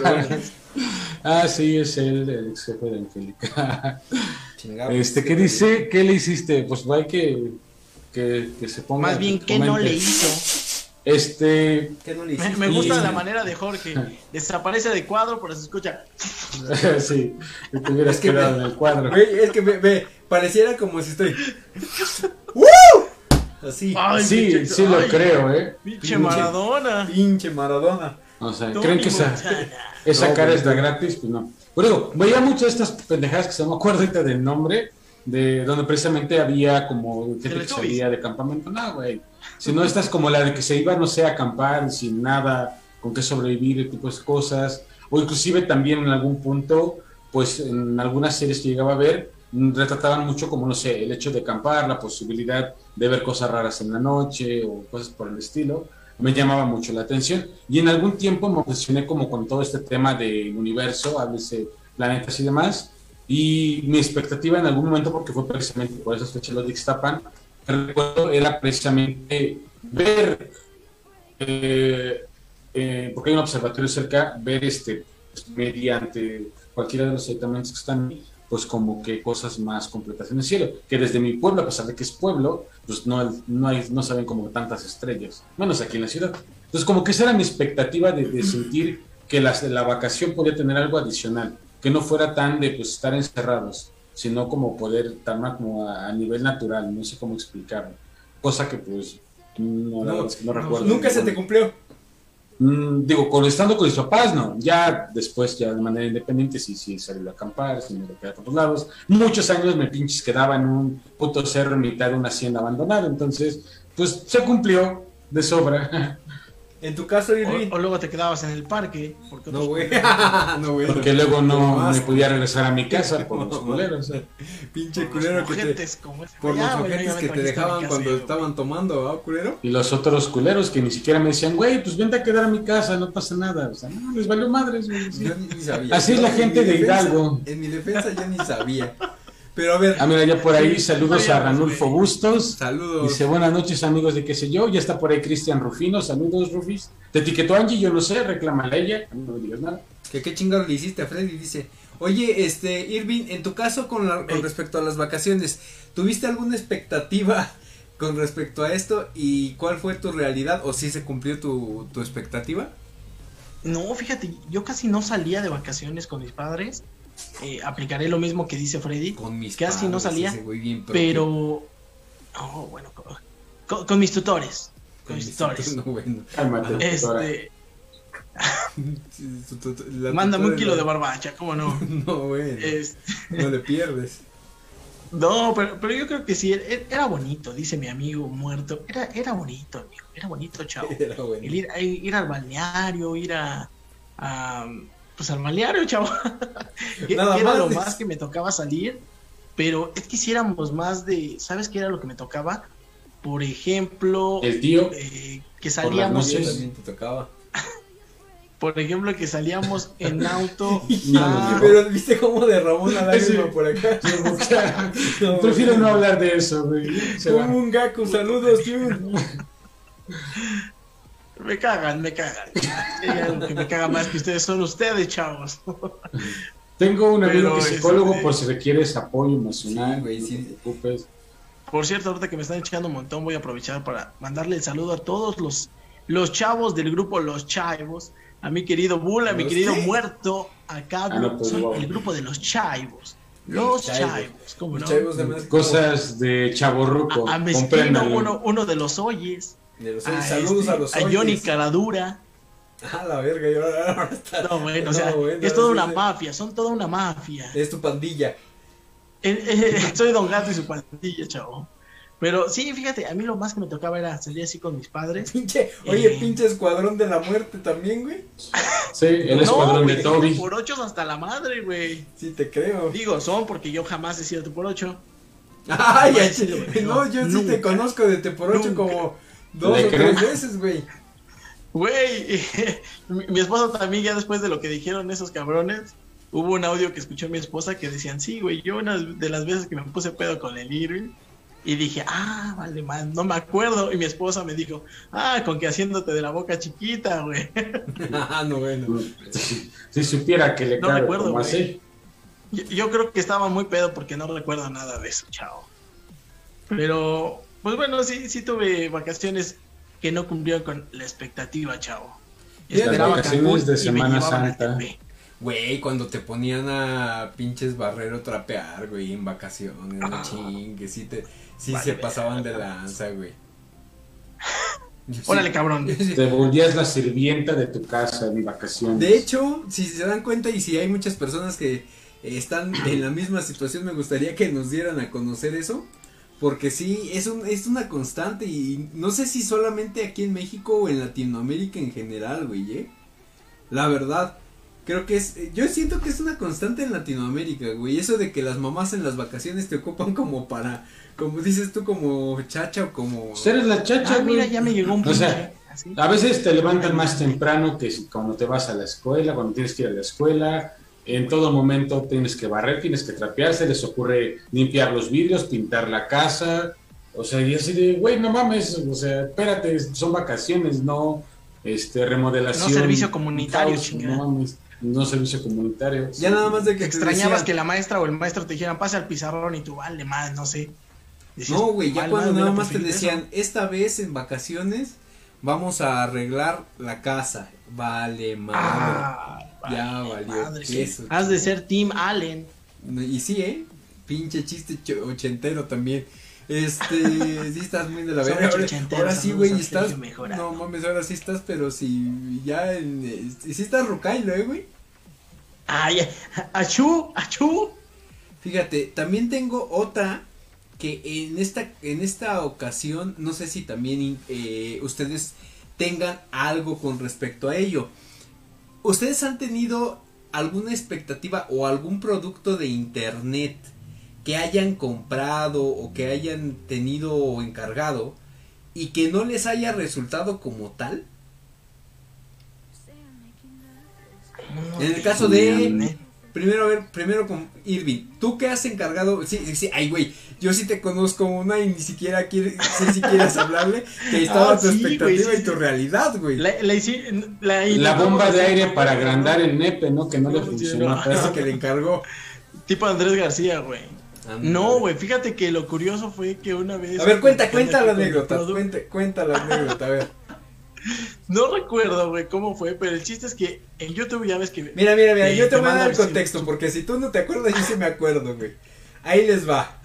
Ah, sí, es el, el ex jefe de Angélica. Chingado, este, ¿qué dice? ¿Qué le hiciste? Pues hay que, que, que se ponga. Más bien, que ¿qué no le hizo? Este, ¿Qué no le Me, hiciste? me gusta la manera de Jorge. <laughs> Desaparece de cuadro, pero se escucha. <laughs> sí, que te hubieras Es que quedado me- en el cuadro. Es que ve, ve, pareciera como si estoy... <laughs> ¡Woo! Así, Ay, sí, pinche- sí lo ay, creo, ¿eh? Pinche Maradona. pinche Maradona. O sea, ¿creen que esa, <laughs> esa No, cara es la gratis? Pues no. Pero digo, veía muchas de estas pendejadas que se me acuerdo ahorita del nombre, de donde precisamente había como gente que salía de campamento. No, güey. Si no, como la de que se iba, no sé, a acampar sin nada, con qué sobrevivir, tipo de cosas. O inclusive también en algún punto, pues en algunas series que llegaba a ver, mm, retrataban mucho como, no sé, el hecho de acampar, la posibilidad de ver cosas raras en la noche o cosas por el estilo. Me llamaba mucho la atención. Y en algún tiempo me obsesioné como con todo este tema del universo, háblese planetas y demás. Y mi expectativa en algún momento, porque fue precisamente por esas fechas lo de Ixtapan, recuerdo era precisamente ver, eh, eh, porque hay un observatorio cerca, ver este, pues, mediante cualquiera de los aditamentos que están pues como que cosas más completas en el cielo, que desde mi pueblo, a pesar de que es pueblo, pues no, no, hay, no saben como tantas estrellas, menos aquí en la ciudad. Entonces como que esa era mi expectativa de, de sentir que la, la vacación podía tener algo adicional, que no fuera tan de pues estar encerrados, sino como poder estar más como a, a nivel natural, no sé cómo explicarlo. Cosa que pues no, no no, recuerdo. Nunca se te cumplió. Mm, digo, con, estando con mis papás, no. Ya después, ya de manera independiente, sí, sí, salí a acampar, sí me quedé a todos lados. Muchos años me pinches quedaba en un puto cerro en mitad de una hacienda abandonada. Entonces, pues se cumplió de sobra. <laughs> En tu caso, Irving. O, o luego te quedabas en el parque. Porque No, güey. <laughs> no, güey. Porque luego no Más, me podía regresar a mi <laughs> casa por los culeros. Pinche culero que te. Por los ojetes que te dejaban casa, cuando güey. estaban tomando, ¿verdad, culero? Y los otros culeros que ni siquiera me decían, güey, pues vente a quedar a mi casa, no pasa nada. O sea, no, les valió madres, güey. sí. Yo ni, sabía. Así es la en gente de Hidalgo. En mi defensa yo ni sabía. Pero a ver, Ah, mira, ya por ahí saludos a Ranulfo güey. Bustos. saludos. Dice, buenas noches amigos de qué sé yo. Ya está por ahí Cristian Rufino. Saludos, Rufis. Te etiquetó Angie, yo no sé, reclámale a ella. No me digas nada. Que qué chingado le hiciste a Freddy, dice. Oye, este, Irving, en tu caso con, la- con respecto a las vacaciones, ¿tuviste alguna expectativa <laughs> con respecto a esto? ¿Y cuál fue tu realidad? ¿O si se cumplió tu, tu expectativa? No, fíjate, yo casi no salía de vacaciones con mis padres. Eh, aplicaré lo mismo que dice Freddy. Con mis Casi no padres, salía, bien. Pero. No, bueno, con, mis tutores. Con, mis tutores. <laughs> No, bueno. Cálmate. Este, <laughs> mándame un kilo la- de barbacha, ¿cómo no? <laughs> No, bueno. Este, No le pierdes. no, pero, pero yo creo que sí, era, era bonito, dice mi amigo muerto. Era, era bonito, amigo, era bonito, chavo. Era bueno. El ir, ir al balneario, ir a, a, pues al balneario, chavo. <laughs> Que- Nada que era más. lo más que me tocaba salir, pero es que hiciéramos más de, ¿sabes qué era lo que me tocaba? Por ejemplo, El tío, eh, que salíamos, Sí, noches. también te tocaba. <laughs> por ejemplo, que salíamos en auto. <laughs> No, a- Pero viste cómo derramó una lágrima Sí. por acá. No, prefiero no hablar de eso, güey. Como un gaku, saludos, tío. Me cagan, me cagan. <laughs> Hay algo que me caga más que ustedes son ustedes, chavos. Tengo un amigo Pero, que es psicólogo este- por si requieres apoyo emocional, Sí, güey, no sí. te preocupes. Por cierto, ahorita que me están echando un montón, voy a aprovechar para mandarle el saludo a todos los, los chavos del grupo Los Chaivos, a mi querido Bull, a mi ¿Los querido qué? muerto, a Carlos, Ah, no, pues, wow. el grupo de Los Chaivos. Los Chaivos. Chaivos, ¿cómo Los no? chavos de más Cosas de chaborruco. A, a Mezquino, uno, uno de los Oyes. De los A, saludos este, a los a Johnny oyes. Caradura. Ah, la verga, yo ahora está. No, bueno, o sea, bueno, es toda una mafia, son toda una mafia. Es tu pandilla. Eh, eh, <laughs> soy Don Gato y su pandilla, chavo. Pero sí, fíjate, a mí lo más que me tocaba era salir así con mis padres. Pinche, oye, Eh. pinche escuadrón de la muerte también, güey. Sí, el escuadrón güey, de Toby. Por ochos hasta la madre, güey. Sí, te creo. Digo, son porque yo jamás he sido tu por ocho. Ay, No, ay, no, yo sí nunca. te conozco de te por ocho Nunca. como dos ¿Le o creen? tres veces, güey. Güey, <laughs> mi, esposa también, ya después de lo que dijeron esos cabrones, hubo un audio que escuchó mi esposa que decían, sí, güey, yo una de las veces que me puse pedo con el Irving, y dije, ah, vale, man, no me acuerdo. Y mi esposa me dijo, ah, con que haciéndote de la boca chiquita, güey. <laughs> <laughs> Ah, no, bueno. Si supiera que le No cabe recuerdo, como güey. así. Yo, yo creo que estaba muy pedo porque no recuerdo nada de eso, chao. Pero, pues bueno, sí, sí tuve vacaciones que no cumplieron con la expectativa, chavo. Esperaba vacaciones de Semana Santa. Güey, cuando te ponían a pinches barrero trapear, güey, en vacaciones, no Ah. chingue, sí, te, sí Vale, se pasaban de lanza, güey. Sí- <laughs> Órale, cabrón. Te volvías la sirvienta de tu casa en vacaciones. De hecho, si se dan cuenta y si hay muchas personas que están en la misma situación, me gustaría que nos dieran a conocer eso. Porque sí, es, un, es una constante y no sé si solamente aquí en México o en Latinoamérica en general, güey, ¿eh? La verdad, creo que es, yo siento que es una constante en Latinoamérica, güey, eso de que las mamás en las vacaciones te ocupan como para, como dices tú, como chacha o como... Pues eres la chacha, Ah, mira, ya me llegó un O sea. A veces te levantan más temprano que cuando te vas a la escuela, cuando tienes que ir a la escuela. En todo momento tienes que barrer, tienes que trapear, se les ocurre limpiar los vidrios, pintar la casa. O sea, y así de, güey, no mames, o sea, espérate, son vacaciones, no este remodelación. No servicio comunitario, caos, chingada. No mames, no servicio comunitario. Ya nada más de que te extrañabas que la maestra o el maestro te dijeran, pase al pizarrón y tú, vale, más, no sé. Decías, No, güey, ya "Vale, cuando nada más te decían, eso". esta vez en vacaciones vamos a arreglar la casa. Vale, madre. Ah, Ya vale, valió madre, queso, sí. Has de ser Team Allen. Y sí, ¿eh? Pinche chiste ochentero también. Este, <laughs> sí estás muy de la verga. Ahora, sí, güey, estás. No mames, ahora sí estás, pero si ya en. este, Sí estás rucailo, eh, güey. Ay, achú, achú. Fíjate, también tengo otra que en esta, en esta ocasión, no sé si también eh, ustedes tengan algo con respecto a ello. ¿Ustedes han tenido alguna expectativa o algún producto de internet que hayan comprado o que hayan tenido o encargado y que no les haya resultado como tal? En el caso de Primero, a ver, primero con Irving. ¿Tú qué has encargado? Sí, sí, sí. Ay, güey. Yo sí te conozco una y ni siquiera quiere, sé si quieres hablarle. Que <laughs> estaba Ah, tu sí, expectativa güey, sí, y tu sí. realidad, güey. La, la, hici- la, La bomba de aire para agrandar el nepe, ¿no? Que no le funcionó. <laughs> Eso que le encargó. Tipo Andrés García, güey. No, güey, fíjate que lo curioso fue que una vez. A ver, cuenta, cuenta la anécdota. Cuenta, cuenta la anécdota, a ver. No recuerdo, güey, cómo fue, pero el chiste es que en YouTube ya ves que. Mira, mira, mira. Eh, Yo te te voy a dar mando el contexto. Porque si tú no te acuerdas, yo sí me acuerdo, güey. Ahí les va.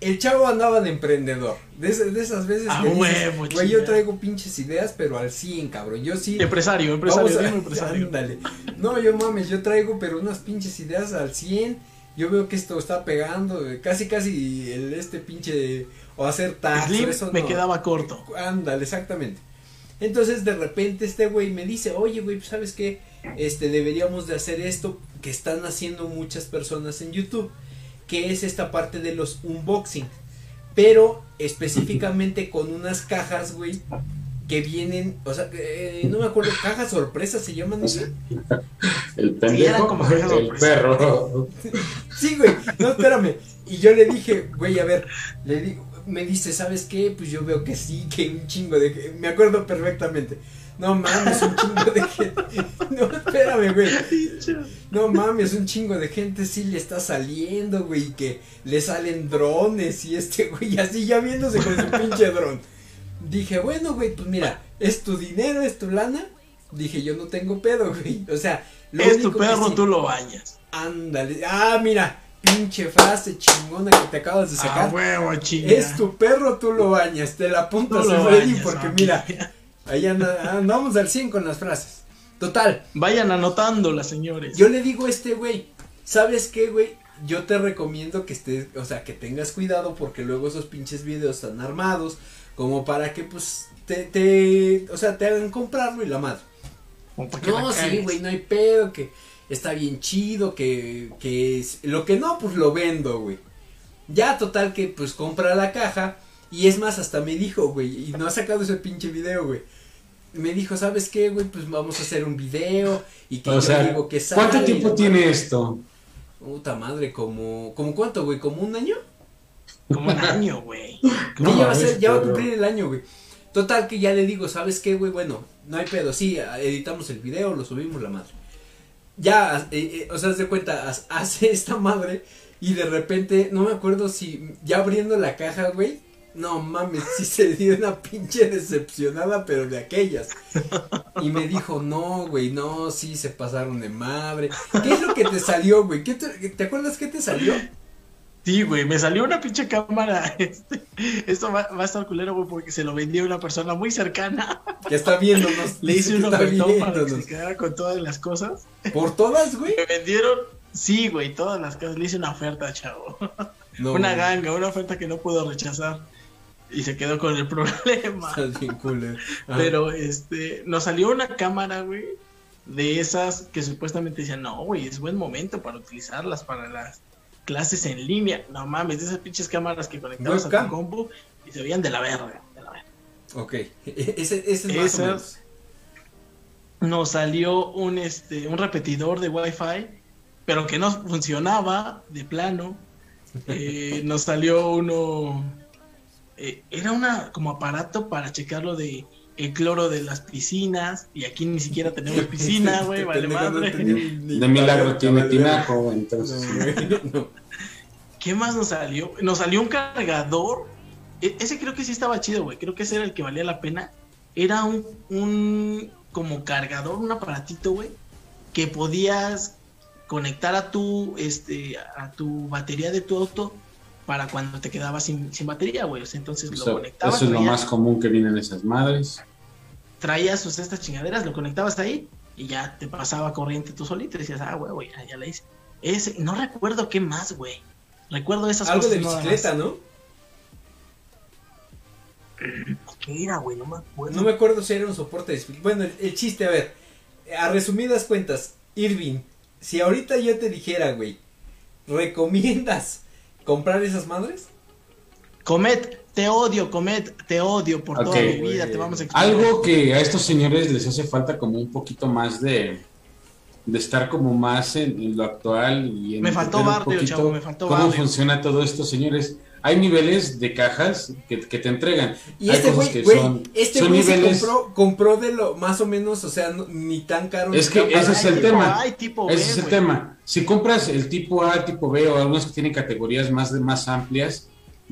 El chavo andaba de emprendedor. De, esas- de esas veces Ah, que dices, güey, yo traigo pinches ideas, pero al 100, cabrón. Yo sí. Empresario, empresario, a- empresario. Ándale. No, yo mames, yo traigo pero unas pinches ideas al 100. Yo veo que esto está pegando, eh, casi casi el este pinche o hacer tax, Slim eso me no. quedaba corto. Ándale, exactamente. Entonces de repente este güey me dice, "Oye, güey, pues, ¿sabes qué? Este deberíamos de hacer esto que están haciendo muchas personas en YouTube, que es esta parte de los unboxing, pero específicamente con unas cajas, güey, que vienen, o sea, eh, no me acuerdo, cajas sorpresas se llaman, ¿no? sé? El pendejo, como que el sorpresa. perro. Sí, güey, no, espérame. Y yo le dije, güey, a ver, le digo, me dice, ¿sabes qué? Pues yo veo que sí, que un chingo de me acuerdo perfectamente. No mames, un chingo de gente. <laughs> No, espérame, güey. No mames, un chingo de gente sí le está saliendo, güey, que le salen drones y este <laughs> güey así ya viéndose con su pinche dron. Dije, bueno, güey, pues mira, es tu dinero, es tu lana. Dije, yo no tengo pedo, güey. O sea, lo Es tu único que perro, sí- tú lo bañas. Ándale. Ah, mira, pinche frase chingona que te acabas de Ah, sacar. huevo, chinga. es tu perro, tú lo bañas. Te la apuntas, lo Freddy, bañas, porque ok. mira, ahí anda- andamos al 100 con las frases. Total, Vayan anotándolas, señores. yo le digo a este güey, ¿sabes qué, güey? Yo te recomiendo que estés, o sea, que tengas cuidado porque luego esos pinches videos están armados como para que, pues, te, te, o sea, te hagan comprarlo y la madre. No, sí, güey, no hay pedo, que está bien chido, que, que es- lo que no, pues lo vendo, güey. Ya, total, que pues compra la caja, y es más, hasta me dijo, güey, y no ha sacado ese pinche video, güey. Me dijo, ¿sabes qué, güey? Pues vamos a hacer un video, y que O yo sea, digo que sale. ¿cuánto tiempo tiene madre. esto? Puta madre, como, como cuánto, güey, como un año. Como un año, güey. <laughs> No ya, va a ser- ya va a cumplir el año, güey. Total que ya le digo, ¿sabes qué, güey? Bueno, no hay pedo, sí, editamos el video, lo subimos la madre. Ya, eh, eh, o sea, haz de cuenta, <laughs> hace esta madre y de repente, no me acuerdo si ya abriendo la caja, güey. No mames, sí se dio una pinche decepcionada, pero de aquellas. Y me dijo, no, güey, no, sí se pasaron de madre. ¿Qué es lo que te salió, güey? ¿Qué te, ¿Te acuerdas qué te salió? Sí, güey, me salió una pinche cámara. <laughs> Este, esto va, va a estar culero, güey, porque se lo vendió una persona muy cercana. <laughs> Que está viéndonos. <laughs> Le hice un ofertón para que se quedara con todas las cosas. ¿Por todas, güey? Me vendieron, sí, güey, todas las cosas. Le hice una oferta, chavo. No, una güey. ganga, una oferta que no pudo rechazar. Y se quedó con el problema. Bien. Pero este, nos salió una cámara, güey, de esas que supuestamente decían, no, güey, es buen momento para utilizarlas para las clases en línea. No mames, de esas pinches cámaras que conectabas a tu compu y se veían de la verga. de la verga. Ok, e- ese, ese es más o Esas- menos. Nos salió un, este, un repetidor de Wi-Fi, pero que no funcionaba de plano. <laughs> Eh, nos salió uno. eh, era una como aparato para checarlo de el cloro de las piscinas. Y aquí ni siquiera tenemos <laughs> piscina, güey, Este vale no madre. tenía <laughs> ni De milagro tiene tinaco, No, entonces. no. ¿Qué más nos salió? Nos salió un cargador. E- ese creo que sí estaba chido, güey. Creo que ese era el que valía la pena. Era un, un como cargador, un aparatito, güey, que podías conectar a tu, este, a tu batería de tu auto para cuando te quedabas sin, sin batería, güey. O sea, entonces O lo conectabas. eso es lo más común que vienen esas madres. traías pues, estas chingaderas, lo conectabas ahí y ya te pasaba corriente tú solito y decías, ah, güey, güey, ya, ya la hice. Ese, no recuerdo qué más, güey. Recuerdo esas Algo cosas. de nada bicicleta. ¿no? ¿Qué era, güey? No me acuerdo. No me acuerdo si era un soporte de bicicleta. Bueno, el, el chiste, a ver. A resumidas cuentas, Irving, si ahorita yo te dijera, güey, ¿recomiendas comprar esas madres? Comet, te odio, Comet, te odio por toda mi vida, te vamos a explicar. Algo que a estos señores les hace falta como un poquito más de, de estar como más en, en lo actual y en Me faltó barrio, chavo, me faltó cómo barrio. funciona todo esto, señores. Hay niveles de cajas que, que te entregan. Y Hay este cosas güey, que güey, son- este son niveles- compró, compró de lo más o menos, o sea, no- ni tan caro. Es ni que ese es el tipo tema. A y tipo Ese B, es el tema. Si compras el tipo A, tipo B o algunos que tienen categorías más, de, más amplias,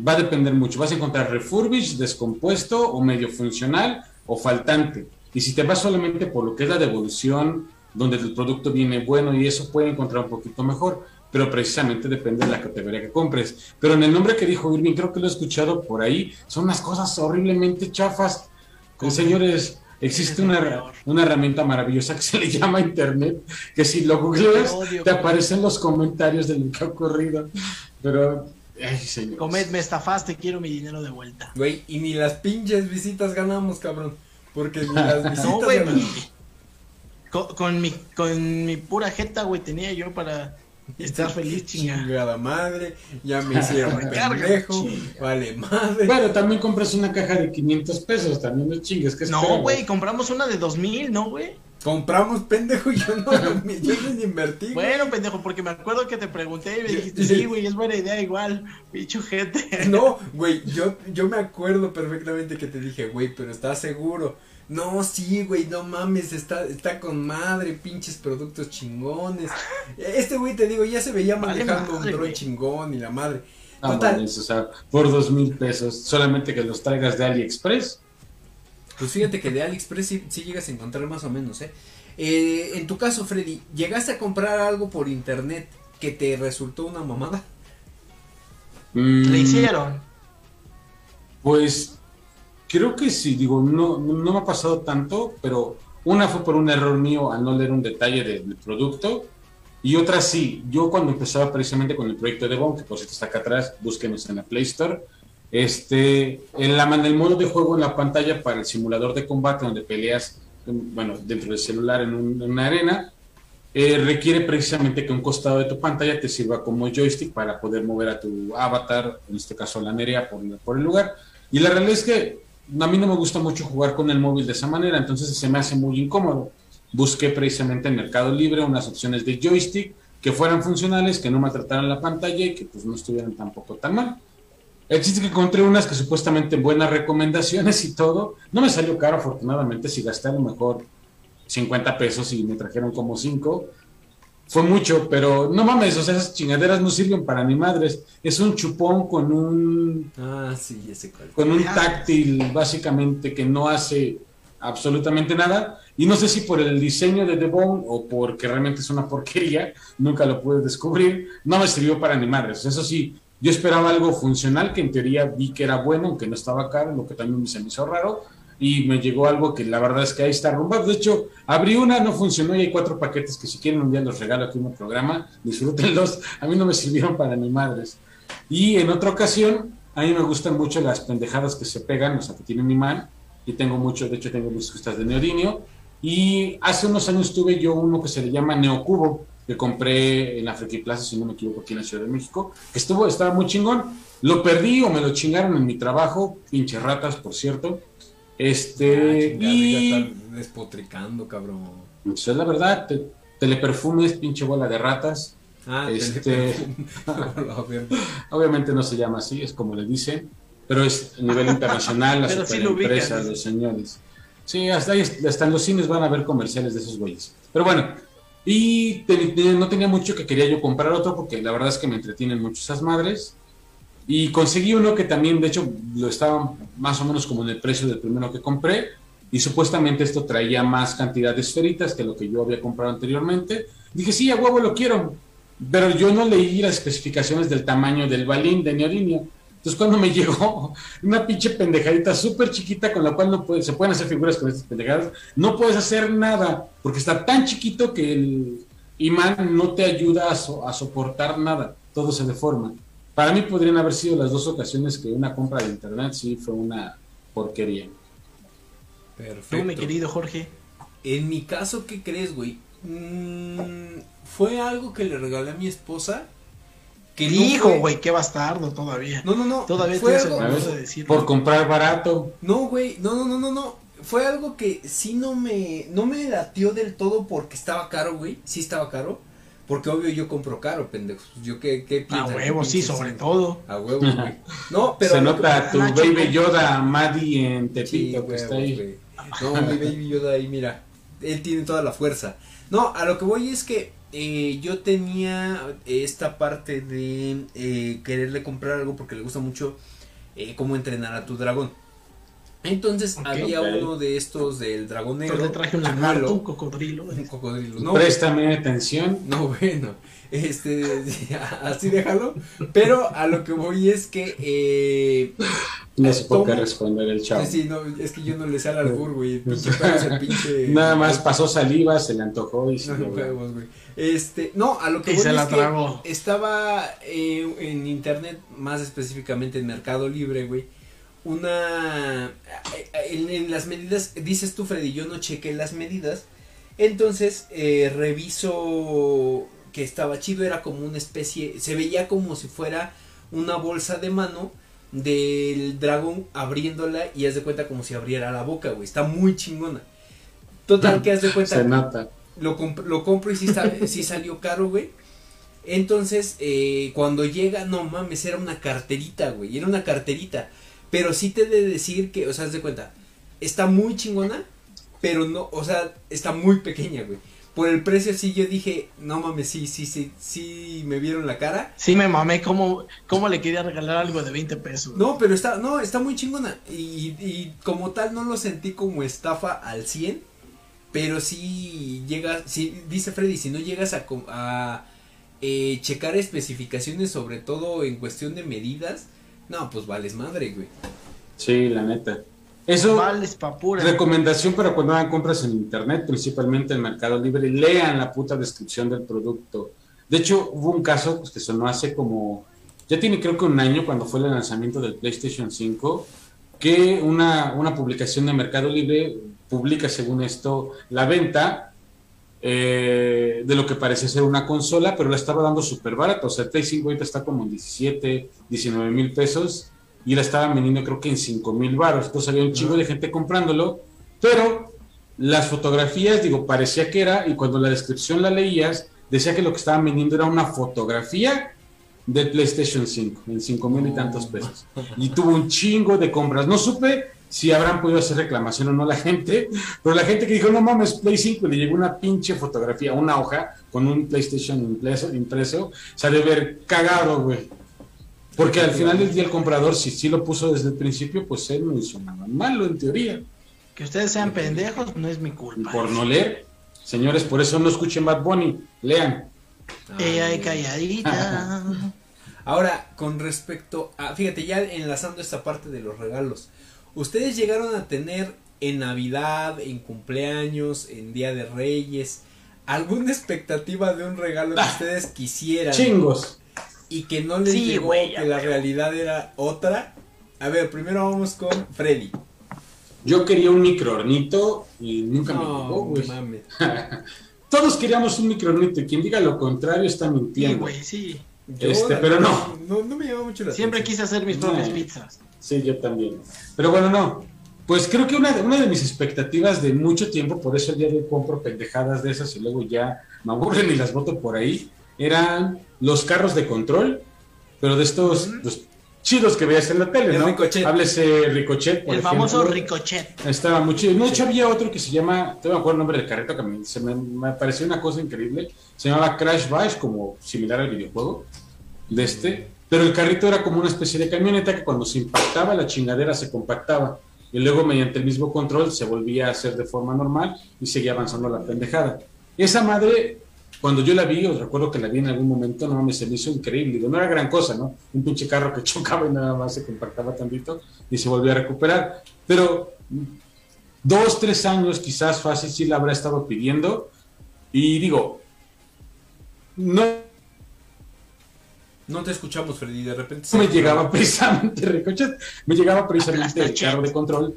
va a depender mucho. Vas a encontrar refurbished, descompuesto o medio funcional o faltante. Y si te vas solamente por lo que es la devolución, donde el producto viene bueno y eso puede encontrar un poquito mejor, pero precisamente depende de la categoría que compres. Pero en el nombre que dijo Irving, creo que lo he escuchado por ahí, son unas cosas horriblemente chafas. ¿Cómo? Señores, existe una, una herramienta maravillosa que <laughs> se le llama Internet, que si lo googleas, Te aparecen los comentarios de lo que ha ocurrido. Pero, ay, señores. Comet, me estafaste, quiero mi dinero de vuelta. Güey, y ni las pinches visitas ganamos, cabrón. Porque ni <laughs> las visitas No, güey, ganamos. Con, con mi, con mi pura jeta, güey, tenía yo para estar feliz, chinga. Chingada madre, ya me <laughs> hicieron pendejo, chinga. vale madre. Bueno, también compras una caja de 500 pesos, también no chingues. que No, güey, compramos una de 2000, ¿no, güey? Compramos pendejo y yo no, <laughs> yo no invertí. Bueno, pendejo, porque me acuerdo que te pregunté y me dijiste, sí, güey, es buena idea igual, bicho gente. No, <laughs> güey, yo, yo me acuerdo perfectamente que te dije, güey, pero ¿estás seguro? No, sí, güey, no mames, está, está con madre, pinches productos chingones. Este güey, te digo, ya se veía Vale manejando madre, un dron chingón y la madre. No, Total, mames, o sea, por dos mil pesos, solamente que los traigas de AliExpress. Pues fíjate que de AliExpress sí, sí llegas a encontrar más o menos, ¿eh? Eh, En tu caso, Freddy, ¿llegaste a comprar algo por internet que te resultó una mamada? Mm, Le hicieron. Pues creo que sí, digo, no, no me ha pasado tanto, pero una fue por un error mío al no leer un detalle de- del producto y otra sí, yo cuando empezaba precisamente con el proyecto de Bon, que por cierto está acá atrás, búsquenos en la Play Store, este, en, la, el modo de juego en la pantalla para el simulador de combate donde peleas, bueno, dentro del celular en, un- en una arena, eh, requiere precisamente que un costado de tu pantalla te sirva como joystick para poder mover a tu avatar, en este caso la Nerea, por, por el lugar. Y la realidad es que a mí no me gusta mucho jugar con el móvil de esa manera, entonces se me hace muy incómodo. Busqué precisamente en Mercado Libre unas opciones de joystick que fueran funcionales, que no maltrataran la pantalla y que pues no estuvieran tampoco tan mal. El que encontré unas que supuestamente buenas recomendaciones y todo. No me salió caro, afortunadamente, si gasté a lo mejor 50 pesos y me trajeron como 5. Fue mucho, pero no mames, o sea, esas chingaderas no sirven para ni madres. Es un chupón con un Ah, sí, ese cual. con un táctil básicamente que no hace absolutamente nada. Y no sé si por el diseño de The Bone o porque realmente es una porquería, nunca lo pude descubrir, no me sirvió para ni madres. Eso sí, yo esperaba algo funcional que en teoría vi que era bueno, aunque no estaba caro, lo que también se me hizo raro. Y me llegó algo que la verdad es que ahí está arrumbado. De hecho, abrí una, no funcionó y hay cuatro paquetes que si quieren un día los regalo aquí en el programa, disfrútenlos. A mí no me sirvieron para ni madres. Y en otra ocasión, a mí me gustan mucho las pendejadas que se pegan, o sea, que tienen imán. Y tengo mucho, de hecho, tengo muchas cosas de neodimio. Y hace unos años tuve yo uno que se le llama Neocubo, que compré en la Friki Plaza, si no me equivoco, aquí en la Ciudad de México. Que estuvo, estaba muy chingón. Lo perdí o me lo chingaron en mi trabajo, pinche ratas, por cierto. Este, Ah, chingada, y ya están despotricando, cabrón. pues es la verdad, te, teleperfumes, pinche bola de ratas. Ah, Este- <laughs> Obviamente no se llama así, es como le dicen, pero es a nivel internacional, la <laughs> Pero sí lo los señores. Sí, hasta, ahí, hasta en los cines van a ver comerciales de esos güeyes. Pero bueno, y te- te- no tenía mucho que quería yo comprar otro porque la verdad es que me entretienen mucho esas madres. Y conseguí uno que también, de hecho, lo estaba más o menos como en el precio del primero que compré. Y supuestamente esto traía más cantidad de esferitas que lo que yo había comprado anteriormente. Dije, sí, a huevo lo quiero. pero yo no leí las especificaciones del tamaño del balín de neodimio. Entonces cuando me <laughs> llegó una pinche pendejadita súper chiquita con la cual no puede, se pueden hacer figuras con estas pendejadas, no puedes hacer nada porque está tan chiquito que el imán no te ayuda a, a soportar nada, todo se deforma. Para mí podrían haber sido las dos ocasiones que una compra de internet sí fue una porquería. Perfecto. Tú, mi querido Jorge. En mi caso, ¿qué crees, güey? Mm, fue algo que le regalé a mi esposa. Que Hijo, güey, qué bastardo todavía. No, no, no. Todavía fue algo, de decir. Por comprar barato. No, güey, no, no, no, no, no. Fue algo que sí no me, no me latió del todo porque estaba caro, güey. Sí estaba caro. Porque obvio yo compro caro, pendejos. Yo qué, qué A huevo, sí, sobre todo. A huevo, güey. <laughs> No, pero. Se nota tu baby Yoda Maddie en Tepito que está ahí. No, mi baby Yoda ahí, mira. Él tiene toda la fuerza. No, a lo que voy es que eh, yo tenía esta parte de eh, quererle comprar algo porque le gusta mucho eh, cómo entrenar a tu dragón. Entonces había uno de estos del dragonero. Le traje un lagarto, un cocodrilo. Un cocodrilo. No, Préstame atención. No, <laughs> bueno. Este, <laughs> así déjalo. Pero a lo que voy es que. Eh, no sé por qué responder el chavo. Sí, no, es que yo no le sé al albur, güey. Pinche perro, pinche. <laughs> Nada más pasó saliva, se le antojó y se no, güey. Este, no, a lo que voy se es la que estaba eh, en internet, más específicamente en Mercado Libre, güey una en, las medidas dices tú Freddy yo no chequé las medidas entonces eh, reviso que estaba chido era como una especie se veía como si fuera una bolsa de mano del dragón abriéndola y haz de cuenta como si abriera la boca güey está muy chingona. Total que haz de cuenta se nota. lo, lo compro y sí, <laughs> sí salió caro güey. Entonces eh, cuando llega no mames era una carterita güey era una carterita pero sí te de decir que, o sea, haz de cuenta, está muy chingona, pero no, o sea, está muy pequeña, güey. Por el precio sí yo dije, no mames, sí, sí, sí, sí me vieron la cara. Sí me mamé, ¿cómo, cómo le quería regalar algo de 20 pesos? No, pero está, no, está muy chingona. Y, y como tal no lo sentí como estafa al 100, pero sí llega, sí, dice Freddy, si no llegas a, a eh, checar especificaciones, sobre todo en cuestión de medidas, no, pues vales madre, güey. Sí, la neta. Eso, vales papura. recomendación para cuando hagan compras en internet, principalmente en Mercado Libre, lean la puta descripción del producto. De hecho, hubo un caso pues, que sonó hace como, ya tiene creo que un año cuando fue el lanzamiento del PlayStation 5, que una, una publicación de Mercado Libre publica, según esto, la venta eh, de lo que parece ser una consola, pero la estaba dando súper barata. O sea, el Play 5 ahorita está como en 17, 19 mil pesos y la estaban vendiendo creo que en 5 mil baros. Entonces había un chingo de gente comprándolo, pero las fotografías, digo, parecía que era, y cuando la descripción la leías, decía que lo que estaban vendiendo era una fotografía del PlayStation 5 en 5 mil y tantos pesos. Y tuvo un chingo de compras. No supe si habrán podido hacer reclamación o no la gente, pero la gente que dijo, no mames, Play 5, le llegó una pinche fotografía, una hoja con un PlayStation impreso, impreso se ha de ver cagado, güey. Porque al final del día el comprador, si sí lo puso desde el principio, pues él no hizo nada malo en teoría. Que ustedes sean pendejos no es mi culpa. por no leer. Señores, por eso no escuchen Bad Bunny, lean. Ella calladita. Ahora, con respecto a, fíjate, ya enlazando esta parte de los regalos, ¿Ustedes llegaron a tener en Navidad, en cumpleaños, en Día de Reyes, alguna expectativa de un regalo que ah, ustedes quisieran? Chingos. Y que no les llegó, que la realidad era otra. A ver, primero vamos con Freddy. Yo quería un microornito y nunca me llegó, güey. <laughs> Todos queríamos un microornito y quien diga lo contrario está mintiendo. Sí, güey, sí. este, pero no. no. me llama mucho la Siempre quise hacer mis propias pizzas. Sí, yo también. Pero bueno, no. Pues creo que una, una de mis expectativas de mucho tiempo, por eso el día de hoy compro pendejadas de esas y luego ya me aburren y las voto por ahí, eran los carros de control, pero de estos los chidos que veías en la tele, ¿no? Ricochet. Háblese Ricochet, por El famoso Ricochet. Estaba muy chido. No, de hecho había otro que se llama, te me acuerdo el nombre del carrito que me, se me, me pareció una cosa increíble. Se llamaba Crash Bash, como similar al videojuego de este pero el carrito era como una especie de camioneta que cuando se impactaba la chingadera se compactaba y luego mediante el mismo control se volvía a hacer de forma normal y seguía avanzando la pendejada. Esa madre cuando yo la vi, os recuerdo que la vi en algún momento, no me se me hizo increíble. Digo, no era gran cosa, ¿no? Un pinche carro que <laughs> chocaba y nada más se compactaba tantito y se volvía a recuperar. Pero dos, tres años quizás fácil sí la habrá estado pidiendo. Y digo, no No te escuchamos, Freddy, de repente. me llegaba precisamente, Ricochet, me llegaba precisamente el carro de control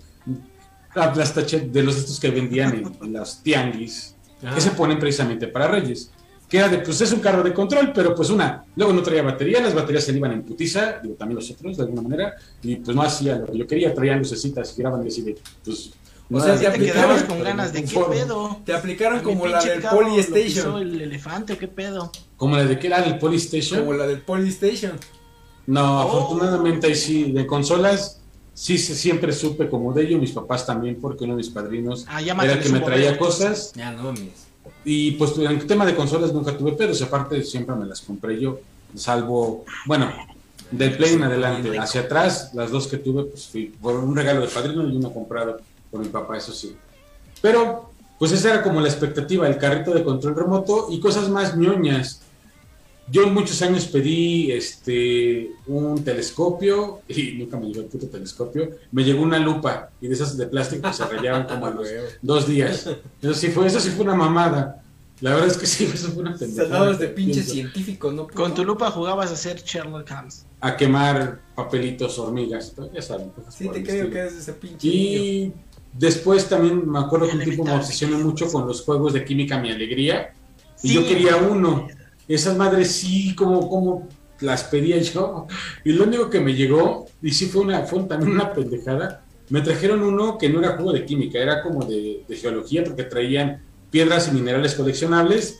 Aplastachet, de los estos que vendían en, en las tianguis, Ajá. que se ponen precisamente para Reyes. Que era de, pues es un carro de control, pero pues una, luego no traía batería, las baterías se le iban en putiza, digo, también los otros, de alguna manera, y pues no hacía lo que yo quería, traían lucecitas giraban y así de, pues... O sea, te aplicaron, quedabas con ganas de qué pedo. Te aplicaron como la del Polystation. el elefante o qué pedo. Como la de que era el Polystation. Como la del Polystation. No, Oh. afortunadamente ahí sí, de consolas, sí se- siempre supe como de ello, mis papás también, porque uno de mis padrinos Ah, era el que me traía cosas. Ya, no mames. Y pues en el tema de consolas nunca tuve pedos, aparte siempre me las compré yo, salvo, bueno, del Play en adelante, hacia atrás, las dos que tuve, pues fui por un regalo de padrino y uno comprado por mi papá, eso sí. Pero, pues esa era como la expectativa, el carrito de control remoto y cosas más ñoñas. Yo muchos años pedí este un telescopio y <laughs> nunca me llegó el puto telescopio. Me llegó una lupa y de esas de plástico que se rayaban como a los <laughs> dos días. Eso sí fue, eso sí fue una mamada. La verdad es que sí, <laughs> eso fue una pendejada. De pinche Pienso, científico, ¿no? Con tu lupa jugabas a ser Sherlock Holmes. A quemar papelitos, hormigas, ya saben. Sí, te creo estilo. que eres ese pinche niño. Después también me acuerdo que un tiempo me obsesioné mucho con los juegos de química Mi Alegría. Y yo quería uno. Esas madres sí, como, como las pedía <laughs> yo. Y lo único que me llegó, y sí fue, una, fue también una pendejada, me trajeron uno que no era juego de química, era como de, de geología, porque traían piedras y minerales coleccionables.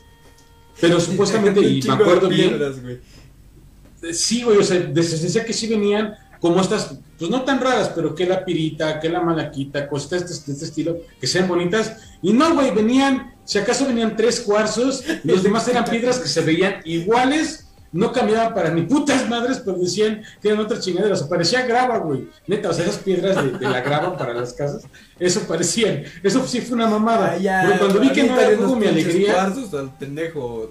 Pero supuestamente, y <laughs> me acuerdo bien, piedras, güey. Sí, güey, o sea, de- se decía que sí venían como estas, pues no tan raras, pero que la pirita, que la malaquita, cositas de este, este estilo, que sean bonitas. Y no, güey, venían, si acaso venían tres cuarzos, y los demás eran piedras que se veían iguales, no cambiaban para ni putas madres, pero decían que eran otras chingaderas. O parecía grava, güey. Neta, o sea, esas piedras de, de la grava para las casas, eso parecían. Eso sí fue una mamada. Ah, ya, pero cuando vi que no era aviéntale juego mi alegría. cuarzos al pendejo.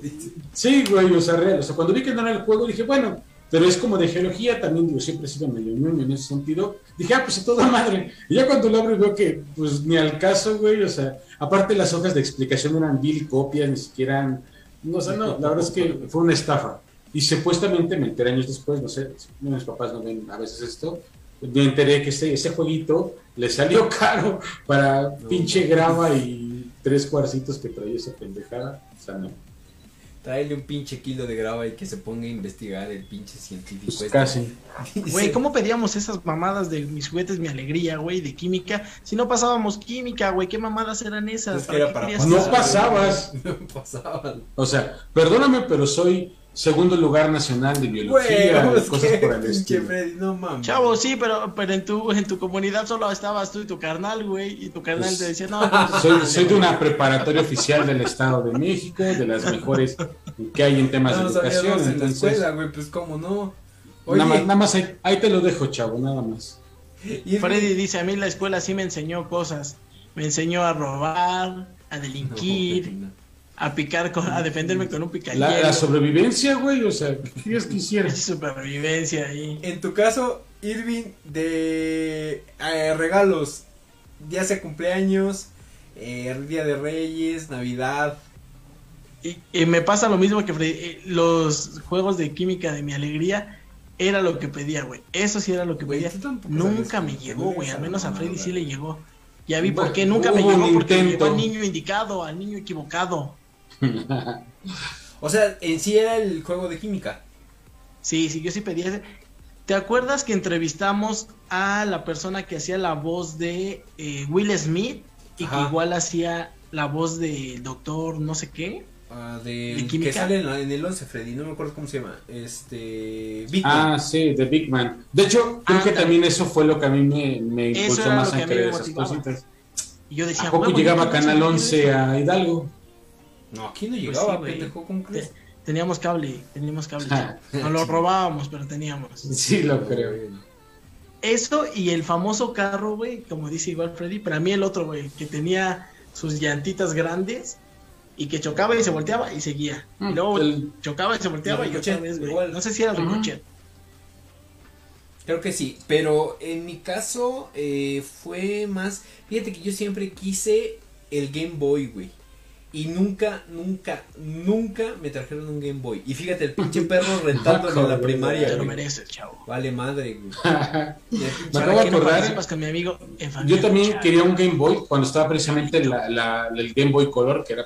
Sí, güey, o sea, real. O sea, cuando vi que no era el juego, dije, bueno, pero es como de geología también, digo, siempre he sido medio en ese sentido. Dije, ah, pues a toda madre. Y ya cuando lo abro veo que, pues ni al caso, güey, o sea, aparte las hojas de explicación eran mil copias, ni siquiera eran. No, o sea, no, la verdad es que fue una estafa. Y supuestamente me enteré años después, no sé, mis papás no ven a veces esto. Me enteré que ese, ese jueguito le salió <laughs> caro para pinche grava y tres cuarcitos que traía esa pendejada. O sea, no. Tráele un pinche kilo de grava y que se ponga a investigar el pinche científico. Pues este. casi. <laughs> Güey, ¿cómo pedíamos esas mamadas de mis juguetes, mi alegría, güey, de química? Si no pasábamos química, güey, ¿qué mamadas eran esas? Es que era qué para querías No pasabas. <laughs> No pasaba. O sea, perdóname, pero soy segundo lugar nacional de Güey, biología, vamos, cosas que por el estilo. Freddy, no mames. Chavo, sí, pero, pero en tu en tu comunidad solo estabas tú y tu carnal, güey, y tu carnal Pues, te decía, no, pues, Soy, soy de una preparatoria oficial del Estado de México, de las mejores que hay en temas No de educación. en la Entonces, escuela, güey, pues cómo no. Oye, nada más, nada más ahí, ahí te lo dejo, chavo, nada más. y- Freddy dice, a mí la escuela sí me enseñó cosas. Me enseñó a robar, a delinquir, a picar, con, a defenderme con un La, picayelo. la sobrevivencia, güey, o sea, ¿qué quieres que hiciera? Pinche <laughs> supervivencia ahí. En tu caso, Irving, de eh, regalos, día de cumpleaños, eh, Día de Reyes, Navidad. Y, y me pasa lo mismo que Freddy. eh, los juegos de química de mi alegría era lo que pedía, güey. Eso sí era lo que pedía. Nunca me llegó, güey. Al menos a. Freddy sí le llegó. Ya vi Bueno, por qué nunca me llegó porque le llegó al niño indicado, al niño equivocado. O sea, en sí era el juego de química. Sí, sí, yo sí pedía ese. ¿Te acuerdas que entrevistamos a la persona que hacía la voz de eh, Will Smith y Ajá. que igual hacía la voz del doctor no sé qué? ah, de, ¿De química? que sale en, el 11, Freddy, no me acuerdo cómo se llama. Este. Big Man. Ah, sí, The Big Man. De hecho, creo Ah, que también. eso fue lo que a mí me, me impulsó más a creer esas cositas. Y yo decía, ¿A poco "Huevo, llegaba Canal eso, yo 11 quiero eso". a Hidalgo? No, aquí no Pues llegaba, sí, güey. pendejo, ¿cómo crees? Te- Teníamos cable, teníamos cable. <laughs> Ah. Nos lo robábamos, pero teníamos. Sí, lo creo. Eso y el famoso carro, güey, como dice igual Freddy, para mí el otro, güey, que tenía sus llantitas grandes y que chocaba y se volteaba y seguía. Mm, y luego el- chocaba y se volteaba y otra vez, güey. igual. No sé si era el ricochet. Creo que sí, pero en mi caso eh, fue más, fíjate que yo siempre quise el Game Boy, güey. Y nunca, nunca, nunca me trajeron un Game Boy. Y fíjate, el pinche <laughs> perro rentándolo en la primaria, Te lo mereces, chavo. Vale madre, güey. <laughs> Me acabo ¿Para de no acordar- con mi amigo? Yo también Chavo? quería un Game Boy cuando estaba precisamente la, la- el Game Boy Color, que era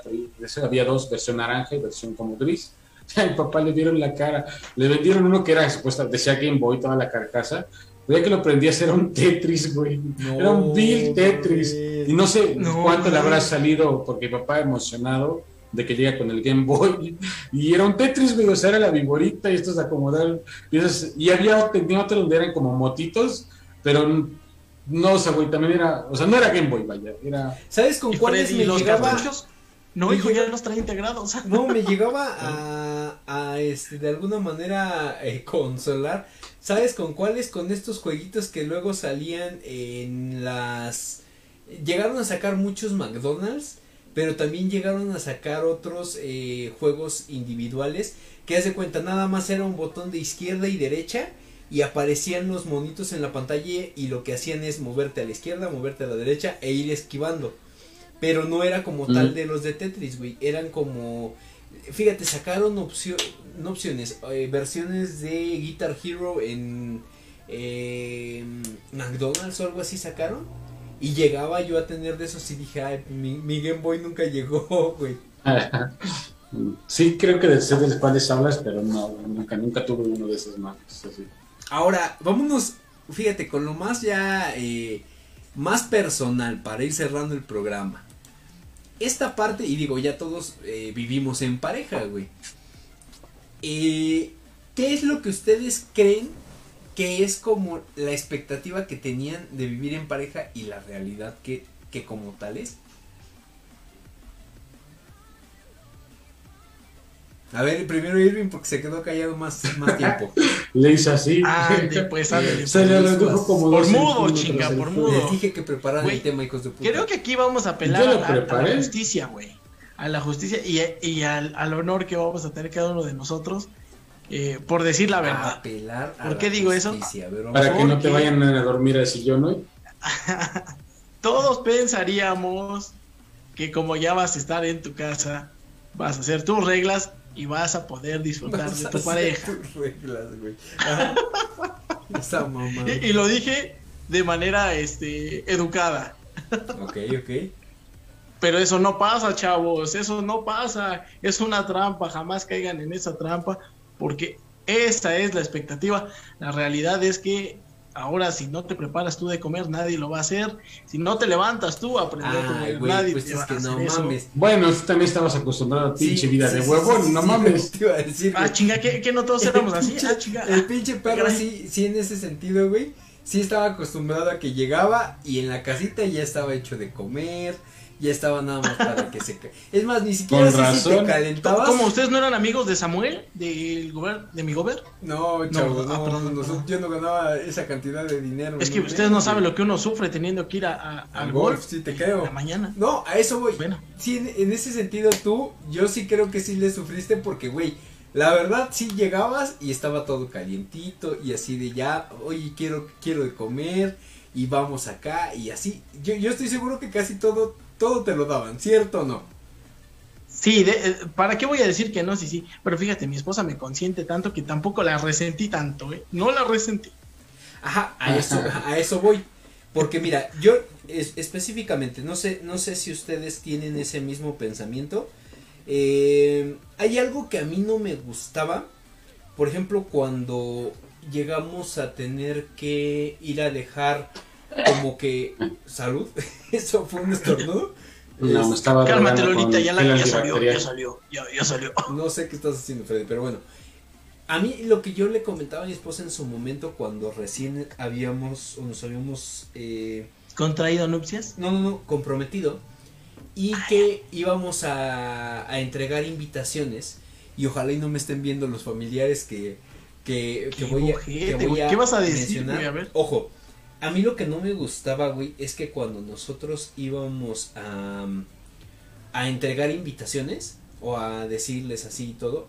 había dos, versión naranja y versión como gris. <laughs> A mi papá le dieron la cara, le vendieron uno que era supuesta, decía Game Boy, toda la carcasa. Pero ya que lo prendías era un Tetris, güey. No, era un Bill Tetris. Y no sé No, cuánto le habrá salido, porque mi papá emocionado de que llega con el Game Boy. Y era un Tetris, güey, o sea, era la viborita y estos se acomodaron. Y, había, tenía otro donde eran como motitos, pero no, o sea, güey, también era, o sea, no era Game Boy, vaya, era... ¿Sabes con ¿Y cuáles me los llegaba? cartuchos? No, Me hijo, ya los trae integrados. No, me llegaba <laughs> a, a este, de alguna manera eh, consolar. ¿Sabes con cuáles? Con estos jueguitos que luego salían en las... Llegaron a sacar muchos McDonald's, pero también llegaron a sacar otros eh, juegos individuales que hace cuenta nada más era un botón de izquierda y derecha y aparecían los monitos en la pantalla y lo que hacían es moverte a la izquierda, moverte a la derecha e ir esquivando. Pero no era como tal Mm. de los de Tetris, güey. Eran como. Fíjate, sacaron opcio- no opciones, eh, versiones de Guitar Hero en eh, McDonald's o algo así sacaron. Y llegaba yo a tener de esos y dije, ay, mi, mi Game Boy nunca llegó, <laughs> güey. <laughs> sí, creo que de sé de cuáles hablas, pero no, nunca, nunca tuve uno de esos así. Ahora, vámonos, fíjate, con lo más ya, eh, más personal para ir cerrando el programa. Esta parte, y digo, ya todos eh, vivimos en pareja, güey. Eh, ¿Qué es lo que ustedes creen que es como la expectativa que tenían de vivir en pareja y la realidad que, que como tal es? A ver, primero Irving porque se quedó callado más, más tiempo. <laughs> Le hice así. Ande, pues, ándale. <laughs> Se le pues. redujo como Por mudo, chinga, por mudo. Les dije que prepararan el tema, hijos de puta. Creo que aquí vamos a apelar Yo a, a la justicia, güey. A la justicia y, y al, al honor que vamos a tener cada uno de nosotros eh, por decir la verdad. Apelar a ¿Por la qué digo eso? justicia. Ver, Para que no te vayan a dormir al sillón hoy. <laughs> Todos pensaríamos que como ya vas a estar en tu casa, vas a hacer tus reglas y vas a poder disfrutar Vas de tu pareja. tus reglas, güey. Ajá. Esa mamá. Y, y lo dije de manera este, educada. Ok, ok. Pero eso no pasa, chavos, eso no pasa. Es una trampa, jamás caigan en esa trampa, porque esa es la expectativa. La realidad es que ahora si no te preparas tú de comer, nadie lo va a hacer. Si no te levantas tú a aprender a comer, nadie pues te es va a que no hacer eso. mames. Bueno, tú también estabas acostumbrado a pinche Sí, vida sí, de sí, huevón, sí, no sí, mames. Te iba a decir, Ah, chinga, ¿qué, qué no todos éramos así? pinche- Ah, chinga. El pinche perro Caray. sí, sí en ese sentido, güey. Sí estaba acostumbrado a que llegaba y en la casita ya estaba hecho de comer, ya estaba nada más para que se... Es más, ni siquiera Con sé si te razón. calentabas. ¿Cómo ustedes no eran amigos de Samuel, del gober- de mi gober? No, chavo, no, ah, perdón, nosotros- perdón. yo no ganaba esa cantidad de dinero. Es que ustedes no saben lo que uno sufre teniendo que ir a, a- Al golf, golf sí te en creo. la mañana. No, a eso voy. Bueno. Sí, en, en ese sentido tú, yo sí creo que sí le sufriste porque, güey, la verdad sí llegabas y estaba todo calientito y así de ya, oye, quiero, quiero de comer y vamos acá y así. Yo, yo estoy seguro que casi todo, todo te lo daban, ¿cierto o no? Sí, de- eh, ¿para qué voy a decir que no? Sí, sí. Pero fíjate, mi esposa me consiente tanto que tampoco la resentí tanto, ¿eh? No la resentí. Ajá, a eso, a eso voy. Porque mira, yo es- específicamente, no sé, no sé si ustedes tienen ese mismo pensamiento. Eh, hay algo que a mí no me gustaba. Por ejemplo, cuando llegamos a tener que ir a dejar como que salud. <laughs> Eso fue un estornudo. No, me Es- estaba Cálmate, Lolita, ya, la, ya salió, ya salió, ya, ya salió. <laughs> No sé qué estás haciendo, Freddy, pero bueno. A mí lo que yo le comentaba a mi esposa en su momento cuando recién habíamos o nos habíamos eh, ¿Contraído nupcias? no, no, no, comprometido y que íbamos a, a entregar invitaciones y ojalá y no me estén viendo los familiares que, que, voy a, que voy güey. a ¿Qué vas a decir, mencionar. güey? A ver. Ojo, a mí lo que no me gustaba, güey, es que cuando nosotros íbamos a, a entregar invitaciones o a decirles así y todo,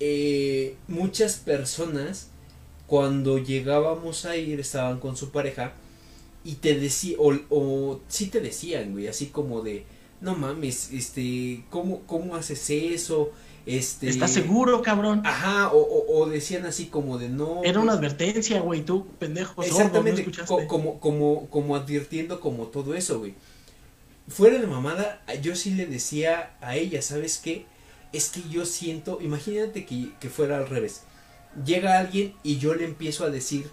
eh, muchas personas cuando llegábamos a ir estaban con su pareja y te decía o, o sí te decían, güey, así como de, no mames, este, ¿cómo, cómo haces eso? Este, ¿Estás seguro, cabrón? Ajá, o, o, o decían así como de no. Era una advertencia, güey, tú, pendejo. Exactamente, sordo, como, como, como advirtiendo como todo eso, güey. Fuera de mamada, yo sí le decía a ella, ¿sabes qué? Es que yo siento, imagínate que, que fuera al revés. Llega alguien y yo le empiezo a decir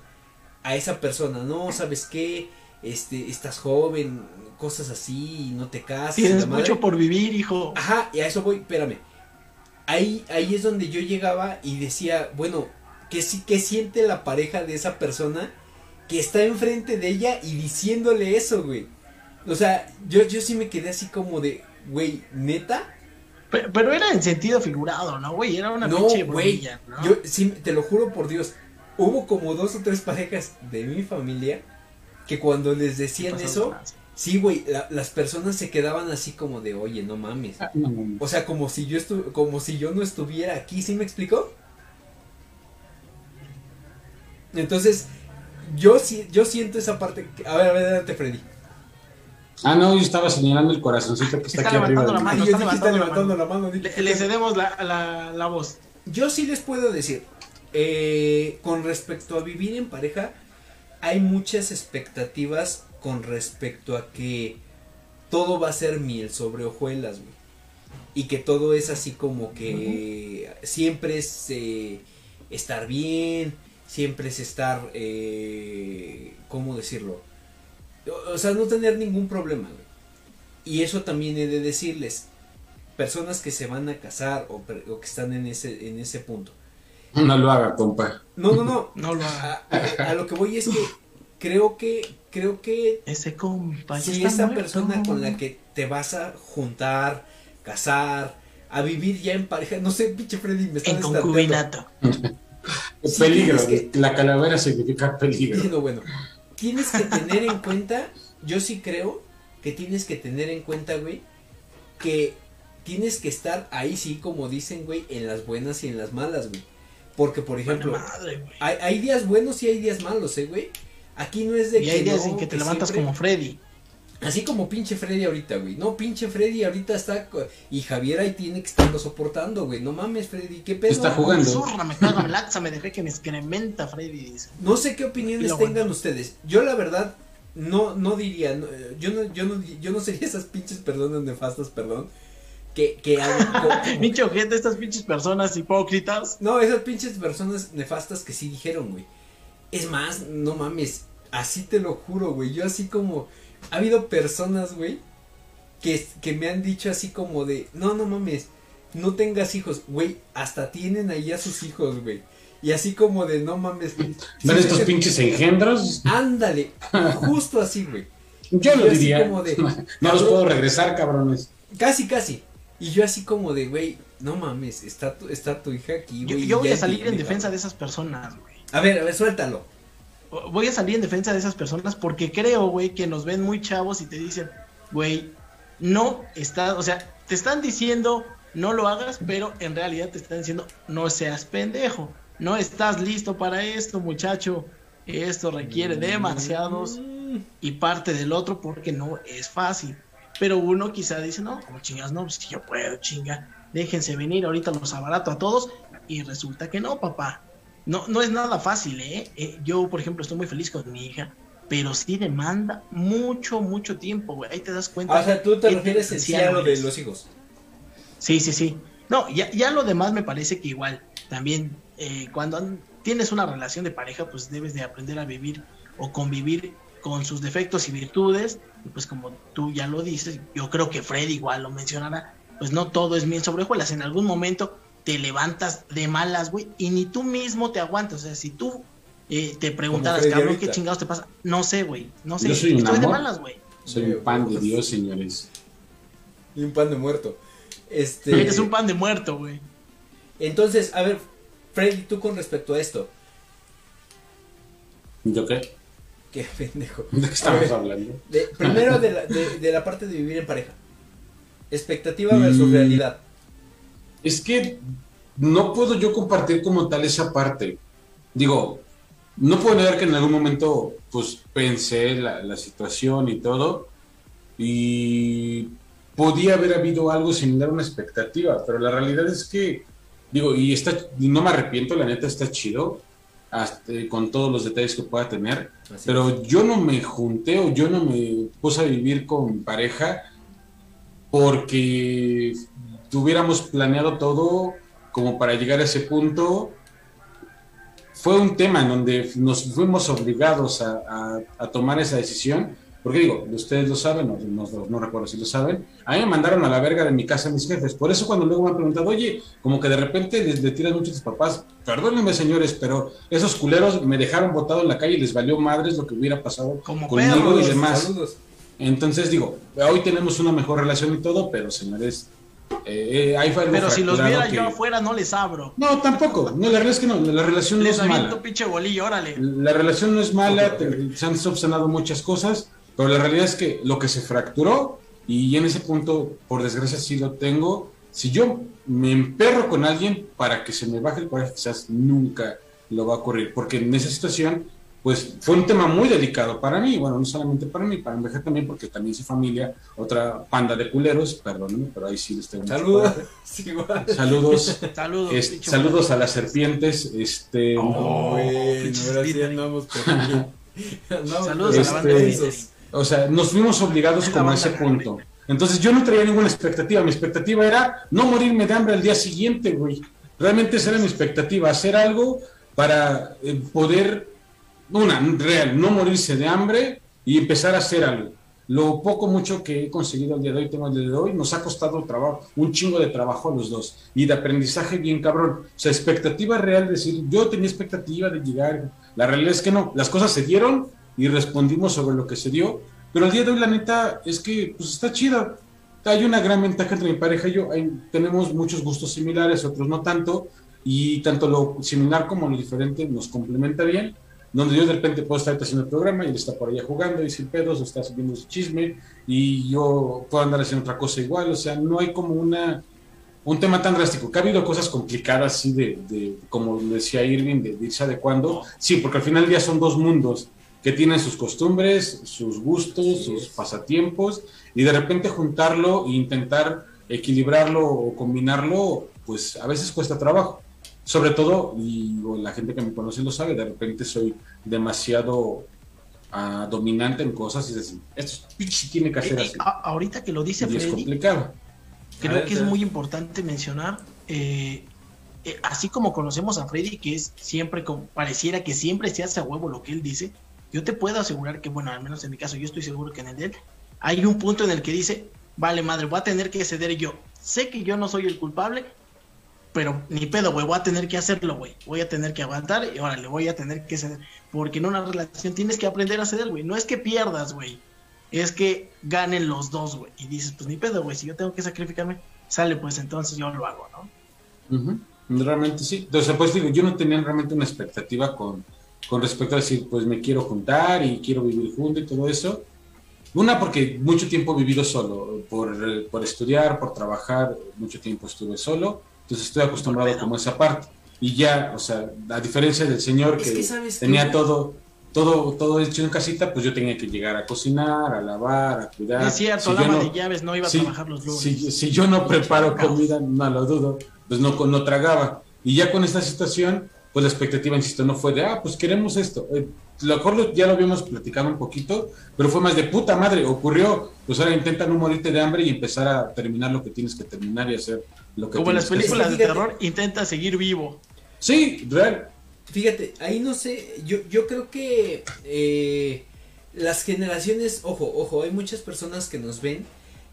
a esa persona, no, ¿sabes qué? Este, estás joven, cosas así, no te cases. Tienes mucho por vivir, hijo. Ajá, y a eso voy, espérame. Ahí, ahí es donde yo llegaba y decía, bueno, ¿qué, qué siente la pareja de esa persona que está enfrente de ella y diciéndole eso, güey? O sea, yo, yo sí me quedé así como de, güey, neta. Pero, pero era en sentido figurado, ¿no, güey? Era una no, pinche bromilla, ¿no? Yo sí, te lo juro por Dios. Hubo como dos o tres parejas de mi familia que cuando les ¿Qué decían eso? Sí, güey, la- las personas se quedaban así como de, oye, no mames. Ah, no. O sea, como si yo estu como si yo no estuviera aquí, ¿sí me explicó? Entonces, yo sí, yo siento esa parte. que- a ver, a ver, adelante, Freddy. Ah, no, yo estaba señalando el corazoncito que está, Está aquí arriba. levantando de la mí. mano. Ay, yo está dije, está levantando levantando la la mano. dije, Le, le cedemos la, la, la voz. Yo sí les puedo decir, eh, con respecto a vivir en pareja, hay muchas expectativas con respecto a que todo va a ser miel sobre hojuelas, güey. Y que todo es así como que siempre es eh, estar bien, siempre es estar, eh, ¿cómo decirlo? O, sea, no tener ningún problema, güey. Y eso también he de decirles, personas que se van a casar o, que están en ese, en ese punto. No lo haga, compa. No, no, no. <laughs> No lo A, haga. a- a lo que voy es que creo que creo que Ese compa si está esa muerto. persona con la que te vas a juntar, casar, a vivir ya en pareja, no sé, pinche Freddy, me está En concubinato. <laughs> Sí, peligro. La calavera significa peligro. No, bueno, tienes que tener en cuenta, yo sí creo que tienes que tener en cuenta, güey, que tienes que estar ahí sí, como dicen, güey, en las buenas y en las malas, güey. Porque, por ejemplo, madre, güey. hay, hay días buenos y hay días malos, ¿eh, güey? Aquí no es de Y que hay días no, en que te que levantas siempre- como Freddy. Así como pinche Freddy ahorita, güey. No, pinche Freddy ahorita está. co- Y Javier ahí tiene que estarlo soportando, güey. No mames, Freddy, qué pedo. Está jugando. Me zurra, me caga, me laxa, me dejé que me excrementa Freddy. dice. No sé qué opiniones tengan aguanto. ustedes. Yo la verdad no no diría, no, eh, yo no yo no yo no sería esas pinches personas nefastas, perdón, que <laughs> que Pinche ojete, estas pinches personas hipócritas. No, esas pinches personas nefastas que sí dijeron, güey. Es más, no mames, así te lo juro, güey. Yo así como ha habido personas, güey, que que me han dicho así como de, "No, no mames, no tengas hijos, güey, hasta tienen ahí a sus hijos, güey." Y así como de, "No mames." ¿Ven sí, estos pinches engendros? Ándale, justo así, güey. Yo Y lo yo así diría. como de, <laughs> No los puedo regresar, cabrones. Casi, casi. Y yo así como de, güey, no mames, está tu, está tu hija aquí, Yo, güey. yo voy ya a salir en defensa de esas personas, güey. A ver, a ver, suéltalo. Voy a salir en defensa de esas personas porque creo, güey, que nos ven muy chavos y te dicen, güey, no está, o sea, te están diciendo no lo hagas, pero en realidad te están diciendo no seas pendejo, no estás listo para esto, muchacho. Esto requiere demasiados Mm, y parte del otro porque no es fácil. Pero uno quizá dice, no, como chingas, no, pues si yo puedo, chinga, déjense venir, ahorita los abarato a todos. Y resulta que no, papá. No, no es nada fácil, ¿eh? Eh, Yo, por ejemplo, estoy muy feliz con mi hija, pero sí demanda mucho, mucho tiempo, güey. Ahí te das cuenta. O sea, tú te refieres a lo de los hijos. Sí, sí, sí. No, ya, ya lo demás me parece que igual, también eh, cuando an- tienes una relación de pareja, pues debes de aprender a vivir o convivir con sus defectos y virtudes. Y pues como tú ya lo dices, yo creo que Fred igual lo mencionará, pues no todo es miel sobre hojuelas. En algún momento te levantas de malas, güey, y ni tú mismo te aguantas. O sea, si tú eh, te preguntaras, cabrón, ahorita. ¿qué chingados te pasa? No sé, güey, no sé. Yo soy un de malas, güey. Soy un pan de Dios, señores. Y un pan de muerto. Este. Eres un pan de muerto, güey. Entonces, a ver, Freddy, tú con respecto a esto. ¿Yo qué? Qué pendejo. ¿De qué estamos ver, hablando? de- primero de la, de, de la parte de vivir en pareja. Expectativa versus Mm. realidad. Es que no puedo yo compartir como tal esa parte. Digo, no puedo negar que en algún momento pues pensé la, la situación y todo y podía haber habido algo similar a una expectativa, pero la realidad es que, digo, y está, no me arrepiento, la neta está chido, hasta, con todos los detalles que pueda tener, Así pero yo no me junté o yo no me puse a vivir con pareja porque tuviéramos planeado todo como para llegar a ese punto. Fue un tema en donde nos fuimos obligados a, a- a tomar esa decisión, porque digo, ustedes lo saben, no, no- no recuerdo si lo saben, a mí me mandaron a la verga de mi casa mis jefes, por eso cuando luego me han preguntado, oye, como que de repente les le tiran mucho a tus papás, perdónenme señores, pero esos culeros me dejaron botado en la calle y les valió madres lo que hubiera pasado Como conmigo perros. y demás. Saludos. Entonces digo, hoy tenemos una mejor relación y todo, pero señores, eh, eh, ahí fue Pero si los viera yo que- afuera, no les abro. No, tampoco. No, la realidad es que no. La relación no Les es aviento mala. pinche bolillo, órale. La relación no es mala. te- se han subsanado muchas cosas, pero la realidad es que lo que se fracturó y en ese punto, por desgracia, sí lo tengo. Si yo me emperro con alguien para que se me baje el coraje, quizás nunca lo va a ocurrir, porque en esa situación, pues fue un tema muy delicado para mí, bueno, no solamente para mí, para mi mujer también, porque también su familia, otra panda de culeros, perdónenme, pero ahí sí les tengo Saludos. Sí. <laughs> Saludos. <laughs> Saludos. A las serpientes. Este, Oh, Bueno, pinches ahora sí Twitter. andamos por- <laughs> Saludos a la banda de o sea, nos fuimos obligados como a ese punto. Entonces yo no traía ninguna expectativa. Mi expectativa era no morirme de hambre al día siguiente, güey. Realmente esa era mi expectativa, hacer algo para eh, poder, una, real, no morirse de hambre y empezar a hacer algo. Lo poco, mucho que he conseguido al día de hoy, tengo el día de hoy, nos ha costado trabajo, un chingo de trabajo a los dos y de aprendizaje bien cabrón. O sea, expectativa real, decir, yo tenía expectativa de llegar. La realidad es que no, las cosas se dieron y respondimos sobre lo que se dio. Pero al día de hoy, la neta, es que pues está chida. Hay una gran ventaja entre mi pareja y yo. Tenemos muchos gustos similares, otros no tanto. Y tanto lo similar como lo diferente nos complementa bien. Donde yo de repente puedo estar haciendo el programa y él está por allá jugando y sin pedos, o está subiendo su chisme. Y yo puedo andar haciendo otra cosa igual. O sea, no hay como una un tema tan drástico, que ha habido cosas complicadas, sí, de, de como decía Irving, de, de irse adecuando. Sí, porque al final del día son dos mundos que tienen sus costumbres, sus gustos, Así sus pasatiempos, y de repente juntarlo e intentar equilibrarlo o combinarlo, pues a veces cuesta trabajo. Sobre todo, y la gente que me conoce lo sabe, de repente soy demasiado ah, dominante en cosas y es decir, esto tiene que hacer Eh, así. eh, ahorita que lo dice Y es Freddy, complicado. A creo ver, que es muy importante mencionar, eh, eh, así como conocemos a Freddy, que es siempre, como, pareciera que siempre se hace a huevo lo que él dice, yo te puedo asegurar que, bueno, al menos en mi caso, yo estoy seguro que en el de él, hay un punto en el que dice, vale madre, voy a tener que ceder yo. Sé que yo no soy el culpable, pero ni pedo, güey, voy a tener que hacerlo, güey. Voy a tener que aguantar y ahora le voy a tener que ceder. Porque en una relación tienes que aprender a ceder, güey. No es que pierdas, güey. Es que ganen los dos, güey. Y dices, pues ni pedo, güey. Si yo tengo que sacrificarme, sale, pues entonces yo lo hago, ¿no? Ujú, Realmente sí. Entonces, pues digo, yo no tenía realmente una expectativa con, con respecto a decir, pues me quiero juntar y quiero vivir junto y todo eso. Una, porque mucho tiempo he vivido solo, por, por estudiar, por trabajar, mucho tiempo estuve solo, entonces estoy acostumbrado como a esa parte. Y ya, o sea, a diferencia del señor Es que, que, ¿sabes qué, tenía güey? todo, todo, todo hecho en casita, pues yo tenía que llegar a cocinar, a lavar, a cuidar. es cierto, Si la yo no- de llaves no iba a trabajar los lunes. si, si yo no preparo comida, no lo dudo, pues no, no tragaba. Y ya con esta situación, pues la expectativa, insisto, no fue de, ah, pues queremos esto. Eh, lo mejor ya lo habíamos platicado un poquito, pero fue más de puta madre, ocurrió, pues ahora intenta no morirte de hambre y empezar a terminar lo que tienes que terminar y hacer lo que Como en las películas de terror, intenta seguir vivo. Sí, real. Fíjate, ahí no sé, yo, yo creo que eh, las generaciones, ojo, ojo, hay muchas personas que nos ven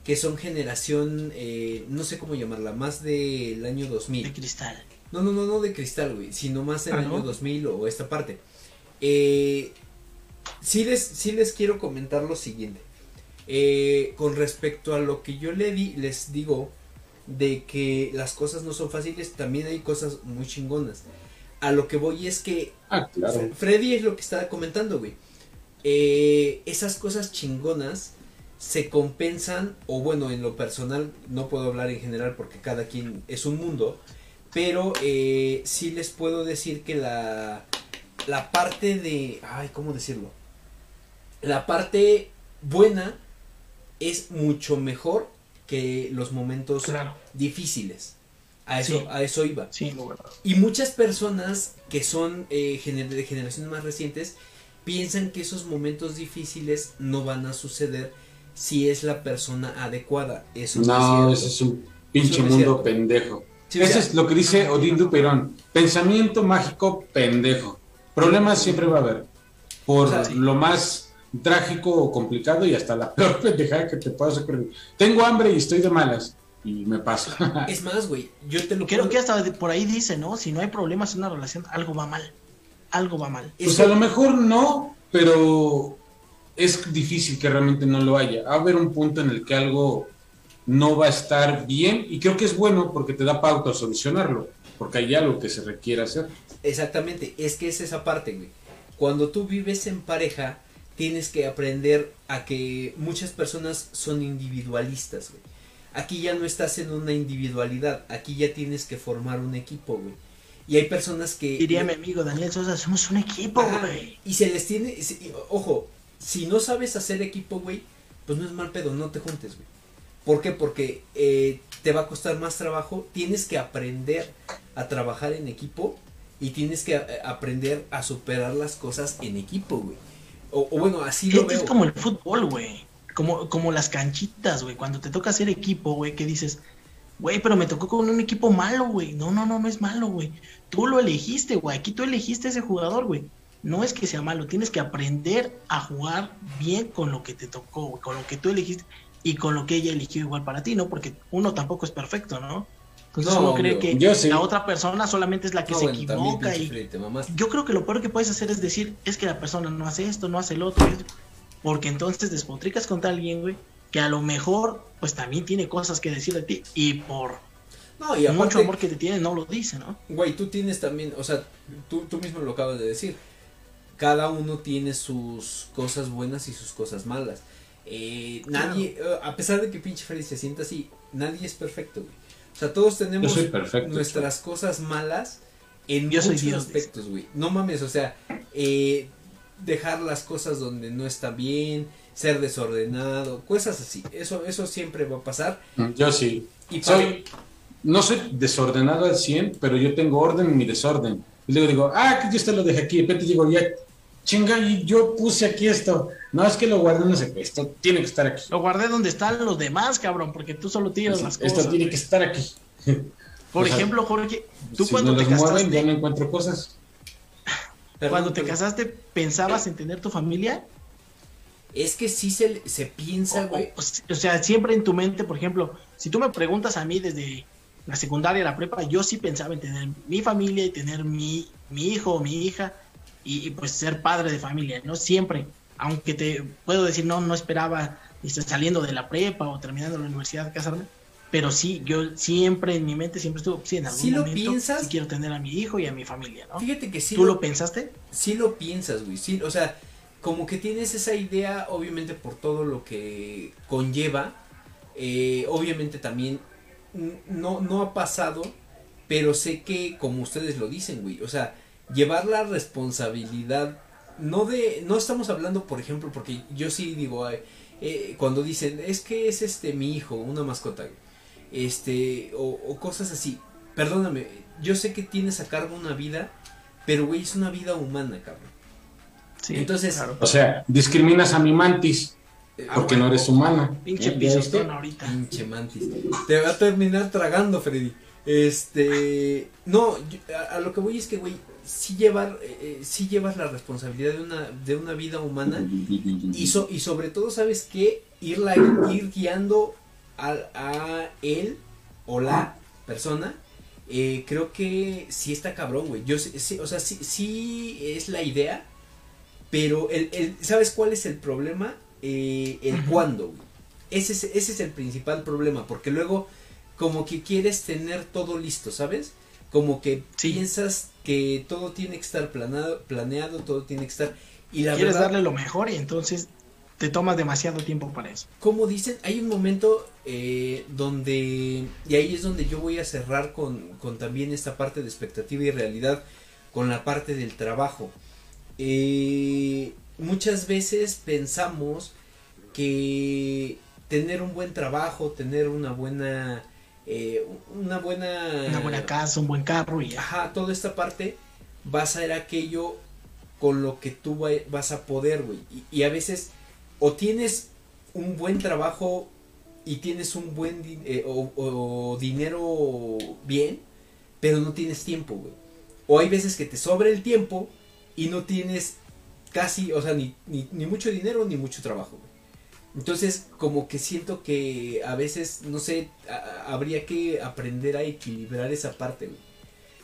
que son generación, eh, no sé cómo llamarla, más del año 2000. De cristal. No, no, no, no de cristal, güey, sino más del Ah, año ¿no? 2000 o esta parte. Eh, sí, les, sí les quiero comentar lo siguiente. Eh, con respecto a lo que yo le di, les digo de que las cosas no son fáciles, también hay cosas muy chingonas. A lo que voy es que Ah, claro. Freddy es lo que estaba comentando, güey. Eh, esas cosas chingonas se compensan, o bueno, en lo personal, no puedo hablar en general porque cada quien es un mundo, pero eh, sí les puedo decir que la, la parte de, ay, ¿cómo decirlo? La parte buena es mucho mejor que los momentos Claro. difíciles. A eso, Sí. a eso iba. Sí, no, verdad. Y muchas personas que son eh, gener- de generaciones más recientes piensan que esos momentos difíciles no van a suceder si es la persona adecuada. Eso No, no, ese es es cierto. un pinche Eso es mundo pendejo. Sí, o Ese sea, es lo que dice Odín Duperón. Pensamiento mágico pendejo. Problemas siempre va a haber. Por O sea, sí. lo más trágico o complicado y hasta la peor <laughs> pendejada que te puedas ocurrir. Tengo hambre y estoy de malas. Y me pasa. <laughs> Es más, güey, yo te lo Creo puedo- que hasta por ahí dice, ¿no? Si no hay problemas en una relación, algo va mal. Algo va mal. es Pues a lo mejor no, pero es difícil que realmente no lo haya. Va a haber un punto en el que algo no va a estar bien y creo que es bueno porque te da pauta a solucionarlo, porque hay algo que se requiere hacer. Exactamente, es que es esa parte, güey. Cuando tú vives en pareja, tienes que aprender a que muchas personas son individualistas, güey. Aquí ya no estás en una individualidad, aquí ya tienes que formar un equipo, güey. Y hay personas que... Diría mi amigo Daniel Sosa, somos un equipo, güey. y se les tiene... y, ojo, si no sabes hacer equipo, güey, pues no es mal pedo, no te juntes, güey. ¿Por qué? Porque eh, te va a costar más trabajo, tienes que aprender a trabajar en equipo y tienes que eh, aprender a superar las cosas en equipo, güey. O, o bueno, así lo Es, es como el fútbol, güey. Como, como las canchitas, güey. Cuando te toca hacer equipo, güey, que dices, güey, pero me tocó con un equipo malo, güey. No, no, no, no es malo, güey. Tú lo elegiste, güey. Aquí tú elegiste ese jugador, güey. No es que sea malo, tienes que aprender a jugar bien con lo que te tocó, güey, con lo que tú elegiste y con lo que ella eligió igual para ti, ¿no? Porque uno tampoco es perfecto, ¿no? Entonces No, uno cree que Yo sí. la otra persona solamente es la que No, se bueno, equivoca y yo creo que lo peor que puedes hacer es decir, es que la persona no hace esto, no hace el otro, porque entonces despotricas contra alguien, güey, que a lo mejor, pues también tiene cosas que decir de ti, y por No, y mucho amor que te tiene, no lo dice, ¿no? Güey, tú tienes también, o sea, tú, tú mismo lo acabas de decir. Cada uno tiene sus cosas buenas y sus cosas malas. Eh, nadie, eh, a pesar de que pinche Freddy se sienta así, nadie es perfecto, güey. O sea, todos tenemos perfecto. nuestras cosas malas en Yo soy muchos Dios, aspectos, güey. No mames, o sea, eh, dejar las cosas donde no está bien, ser desordenado, cosas así. Eso, eso siempre va a pasar. Yo sí. Y para- Soy, no soy desordenado al 100, pero yo tengo orden en mi desorden. Y luego digo, ah, que yo esto lo dejé aquí. De repente digo, ya, chinga, y yo puse aquí esto. No, es que lo guardé, no sé qué, esto tiene que estar aquí. Lo guardé donde están los demás, cabrón, porque tú solo tiras las esto cosas. tiene güey. que estar aquí. <laughs> Por o sea, ejemplo, Jorge, tú si cuando no te los mueven, casaste, ya no encuentro cosas. Perdón, cuando te perdón. casaste, ¿pensabas en tener tu familia? Es que sí se, se piensa, O, güey. o- o sea, siempre en tu mente, por ejemplo, si tú me preguntas a mí desde la secundaria, la prepa, yo sí pensaba en tener mi familia y tener mi, mi hijo o mi hija y, y, pues ser padre de familia, ¿no? Siempre, aunque te puedo decir, no, no esperaba este, saliendo de la prepa o terminando la universidad casarme, pero sí, yo siempre en mi mente siempre estuvo, sí, en algún ¿Sí lo momento piensas? sí quiero tener a mi hijo y a mi familia, ¿no? Fíjate que sí ¿Tú lo, lo pensaste? sí lo piensas, güey. Sí, o sea, como que tienes esa idea, obviamente por todo lo que conlleva. eh, obviamente también no, no ha pasado, pero sé que, como ustedes lo dicen, güey, o sea, llevar la responsabilidad, no de, no estamos hablando, por ejemplo, porque yo sí digo, ay, eh, cuando dicen, es que es este mi hijo, una mascota, güey, este, o, o cosas así, perdóname, yo sé que tienes a cargo una vida, pero güey, es una vida humana, cabrón. Sí, Entonces, claro. O sea, discriminas a mi mantis Eh, porque ah, no eres humana. Pinche ¿Eh? Pisotón ahorita. Pinche mantis. Te va a terminar tragando, Freddy. Este. No, yo- a, a lo que voy es que, güey, sí, llevar, eh, eh, sí llevas la responsabilidad de una, de una vida humana. Y, so- y sobre todo, ¿sabes qué? Irla, ir guiando a, a él o la persona. eh, creo que sí está cabrón, güey. Yo sé- sí, o sea, sí, sí es la idea. Pero el, el- ¿sabes cuál es el problema? Eh, el cuándo, güey. Ese es, ese es el principal problema, porque luego como que quieres tener todo listo, ¿sabes? Como que Sí. piensas que todo tiene que estar planado, planeado, todo tiene que estar... Y la Quieres verdad, darle lo mejor y entonces te tomas demasiado tiempo para eso. Como dicen, hay un momento eh, donde, y ahí es donde yo voy a cerrar con, con, también esta parte de expectativa y realidad, con la parte del trabajo. Eh, muchas veces pensamos que tener un buen trabajo, tener una buena, eh, una buena, una buena casa, un buen carro y ajá, toda esta parte va a ser aquello con lo que tú vas a poder, güey. Y, y a veces o tienes un buen trabajo y tienes un buen eh, o, dinero bien, pero no tienes tiempo, güey. O hay veces que te sobra el tiempo y no tienes casi, o sea, ni, ni, mucho dinero ni mucho trabajo. Entonces, como que siento que a veces, no sé, habría que aprender a equilibrar esa parte.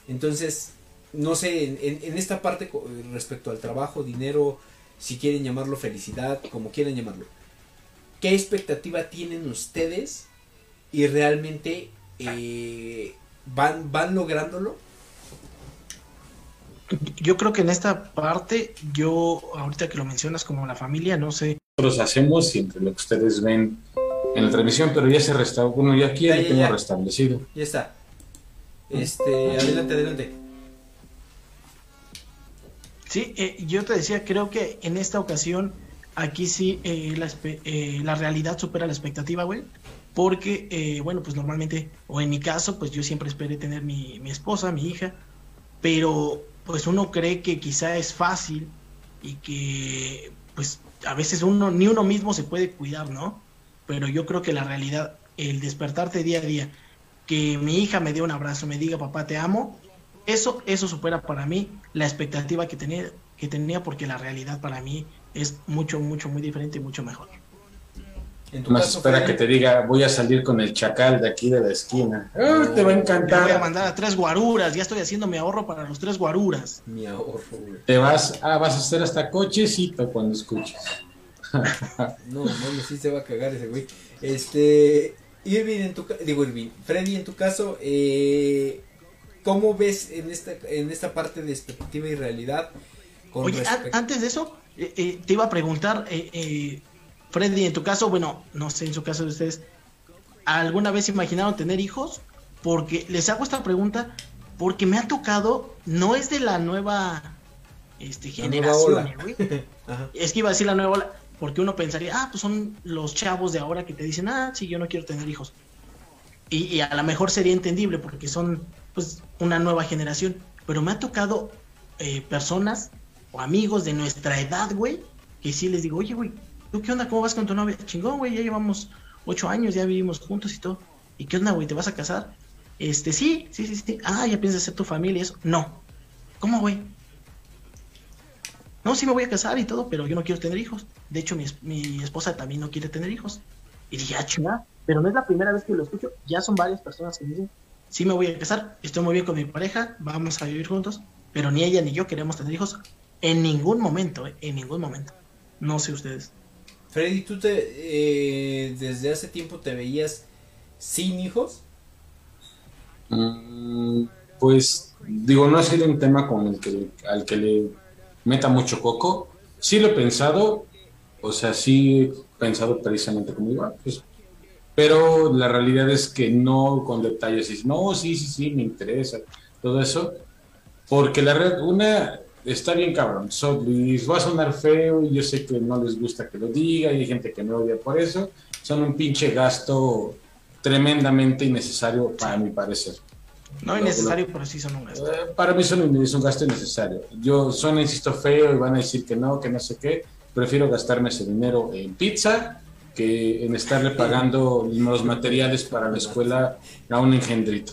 Entonces, no sé, en, en, esta parte respecto al trabajo, dinero, si quieren llamarlo felicidad, como quieran llamarlo. ¿Qué expectativa tienen ustedes y realmente eh, van, van lográndolo? Yo creo que en esta parte, yo ahorita que lo mencionas como la familia, no sé. Nosotros hacemos siempre lo que ustedes ven en la transmisión, pero ya se restablecido. Bueno, ya aquí ya, ya, tengo restablecido. Ya está. Este, adelante, adelante. Sí, eh, yo te decía, creo que en esta ocasión, aquí sí, eh, la, eh, la, realidad supera la expectativa, güey. Porque, bueno, pues normalmente, o en mi caso, pues yo siempre esperé tener mi, mi esposa, mi hija, pero pues uno cree que quizá es fácil y que, pues a veces uno, ni uno mismo se puede cuidar, ¿no? Pero yo creo que la realidad, el despertarte día a día, que mi hija me dé un abrazo, me diga, papá, te amo, eso, eso supera para mí la expectativa que tenía, que tenía porque la realidad para mí es mucho, mucho, muy diferente y mucho mejor. Más espera que te diga, voy a salir con el chacal de aquí de la esquina. te va a encantar. voy a mandar a tres guaruras, ya estoy haciendo mi ahorro para los tres guaruras. Mi ahorro, Te vas, ah, vas a hacer hasta cochecito cuando escuches. <laughs> no, no, sí se va a cagar ese güey. Este, Irving en tu digo Irving, Freddy en tu caso, eh, ¿Cómo ves en esta, en esta parte de expectativa y realidad? Oye, antes de eso, eh, eh, te iba a preguntar, eh, Freddy, en tu caso, bueno, no sé, en su caso de ustedes, ¿alguna vez imaginaron tener hijos? Porque les hago esta pregunta porque me ha tocado, no es de la nueva este, generación, <laughs> es que iba a decir la nueva ola, porque uno pensaría, ah, pues son los chavos de ahora que te dicen, ah, sí, yo no quiero tener hijos. Y, y a lo mejor sería entendible porque son pues una nueva generación. Pero me ha tocado eh, personas o amigos de nuestra edad, güey, que sí les digo, oye, güey, ¿tú qué onda? ¿Cómo vas con tu novia? Chingón, güey, ya llevamos ocho años, ya vivimos juntos y todo. ¿Y qué onda, güey? ¿Te vas a casar? Este, sí, sí, sí, sí. Ah, ya piensas ser tu familia y eso. No. ¿Cómo, güey? No, sí me voy a casar y todo, pero yo no quiero tener hijos. De hecho, mi, mi esposa también no quiere tener hijos. Y dije, ah, chingada. Pero no es la primera vez que lo escucho. Ya son varias personas que me dicen, sí me voy a casar, estoy muy bien con mi pareja, vamos a vivir juntos, pero ni ella ni yo queremos tener hijos en ningún momento, eh, en ningún momento. No sé ustedes. Freddy, ¿tú te, eh, desde hace tiempo te veías sin hijos? Mm, pues digo, no ha sido un tema con el que, al que le meta mucho coco. Sí lo he pensado, o sea, sí he pensado precisamente como iba, pues pero la realidad es que no con detalles, y no, sí, sí, sí, me interesa, todo eso, porque la red, una, está bien cabrón, so, va a sonar feo y yo sé que no les gusta que lo diga y hay gente que me odia por eso, son un pinche gasto tremendamente innecesario para mi parecer. No innecesario, pero sí son un gasto. Eh, para mí son un, es un gasto innecesario. Yo suena, insisto, feo y van a decir que no, que no sé qué. Prefiero gastarme ese dinero en pizza que en estarle pagando los materiales para la escuela a un engendrito.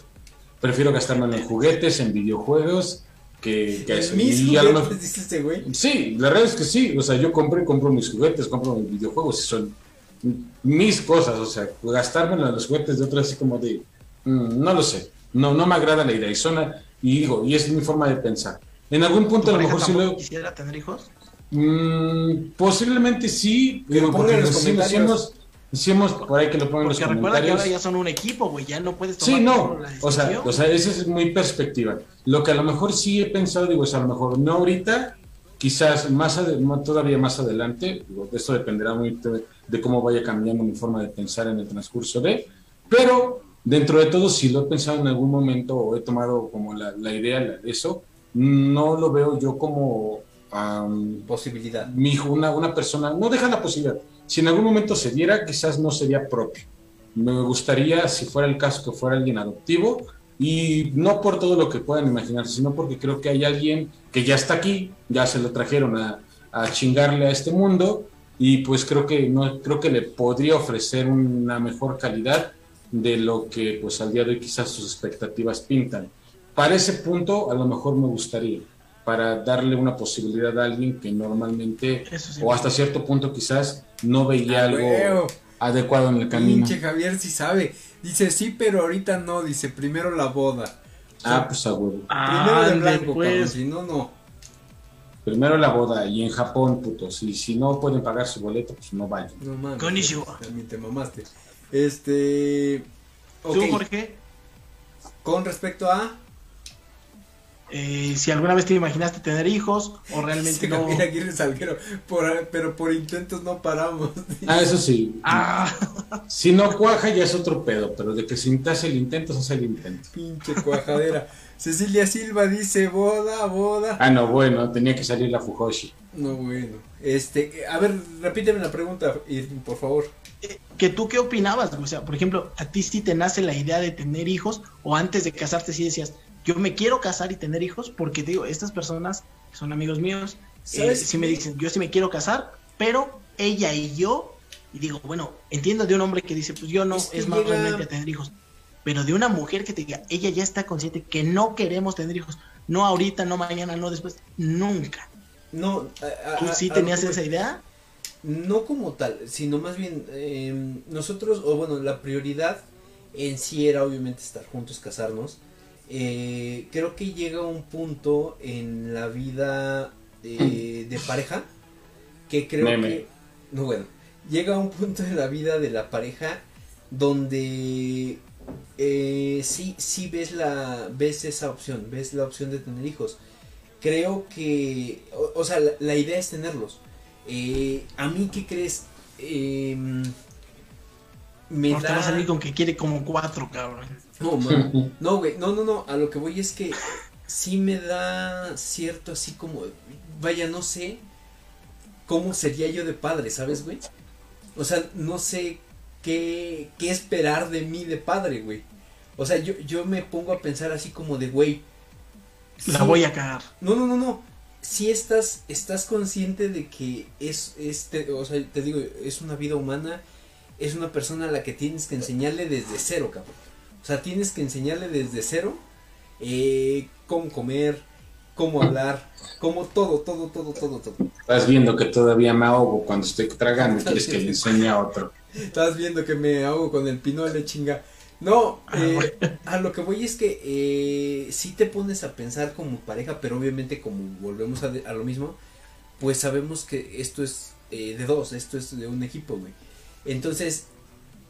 Prefiero gastarme en juguetes, en videojuegos, que, que eso. ¿Mis juguetes, este güey? Sí, la verdad es que sí. O sea, yo compré, compro mis juguetes, compro mis videojuegos, y son mis cosas. O sea, gastarme en los juguetes de otros así como de... Mm, no lo sé. No, no me agrada la idea. Y, suena, y digo, y es mi forma de pensar. En algún punto a lo mejor si lo... ¿Quisiera tener hijos? Mm, posiblemente sí, pero porque decimos, decimos por ahí que lo pongan en los comentarios. recuerda que ahora ya son un equipo, güey, ya no puedes tomar Sí, no, o sea, o sea, esa es muy perspectiva. Lo que a lo mejor sí he pensado, digo, es a lo mejor no ahorita, quizás más todavía más adelante, digo, esto dependerá muy de, de cómo vaya cambiando mi forma de pensar en el transcurso de, pero dentro de todo, si lo he pensado en algún momento o he tomado como la, la idea la- de eso, no lo veo yo como am, Posibilidad. mi hijo, una, una persona, no deja la posibilidad. Si en algún momento se diera, quizás no sería propio. Me gustaría, si fuera el caso, que fuera alguien adoptivo, y no por todo lo que puedan imaginar, sino porque creo que hay alguien que ya está aquí, ya se lo trajeron a, a chingarle a este mundo, y pues creo que no creo que le podría ofrecer una mejor calidad de lo que pues al día de hoy quizás sus expectativas pintan. Para ese punto, a lo mejor me gustaría, para darle una posibilidad a alguien que normalmente sí. o hasta cierto punto quizás no veía Ah, algo adecuado en el camino. Pinche Javier sí sabe. Dice sí, pero ahorita no. Dice primero la boda. Ah, pues a huevo. Primero de blanco, pues. cabrón, si no, no. Primero la boda y en Japón, putos. Y si no pueden pagar su boleto, pues no vayan. No mames. Konnichiwa. También te mamaste. Este. Ok. ¿Tú, Jorge? Con respecto a. Eh, si alguna vez te imaginaste tener hijos o realmente Sí, no. Salguero. Por, pero por intentos no paramos. Ah, eso sí. Ah, Si no cuaja ya es otro pedo, pero de que se hace el intento, se hace el intento. Pinche cuajadera. <laughs> Cecilia Silva dice boda, boda. Ah, no, bueno, tenía que salir la Fujoshi. No, bueno. Este, a ver, repíteme la pregunta, por favor. que tú qué opinabas, o sea, por ejemplo, a ti sí te nace la idea de tener hijos o antes de casarte sí decías, yo me quiero casar y tener hijos porque digo, estas personas que son amigos míos, eh, ¿Sabes sí me dicen, yo sí me quiero casar, pero ella y yo, y digo, bueno, entiendo de un hombre que dice, pues yo no, Es es, más llega- realmente a tener hijos, pero de una mujer que te diga, ella ya está consciente que no queremos tener hijos, no ahorita, no mañana, no después, nunca. No, a- a- ¿Tú sí a tenías esa idea? No como tal, sino más bien eh, nosotros, o bueno, la prioridad en sí era obviamente estar juntos, casarnos. Eh, creo que llega un punto en la vida eh, de pareja que creo Meme. que... No, bueno, llega un punto en la vida de la pareja donde eh, sí, sí ves, la, ves esa opción, ves la opción de tener hijos. Creo que, o, o sea, la, la idea es tenerlos. Eh, a mí, ¿qué crees? Em, me No te da... vas a salir con que quiere como cuatro, cabrón. No, man. No, güey, no, no, no, a lo que voy es que sí me da cierto así como, vaya, no sé cómo sería yo de padre, ¿sabes, güey? O sea, no sé qué, qué esperar de mí de padre, güey. O sea, yo, yo me pongo a pensar así como de, güey. La sí- voy a cagar. No, no, no, no. Si estás, estás consciente de que es, este, o sea, te digo, es una vida humana, es una persona a la que tienes que enseñarle desde cero, cabrón. O sea, tienes que enseñarle desde cero eh, cómo comer, cómo hablar, cómo todo, todo, todo, todo, todo. Estás viendo que todavía me ahogo cuando estoy tragando y quieres que le enseñe a otro. Estás viendo que me hago con el pinole, chinga. No, Ah, eh, a lo que voy es que eh, si te pones a pensar como pareja, pero obviamente como volvemos a, de- a lo mismo, pues sabemos que esto es eh, de dos, esto es de un equipo, güey. Entonces,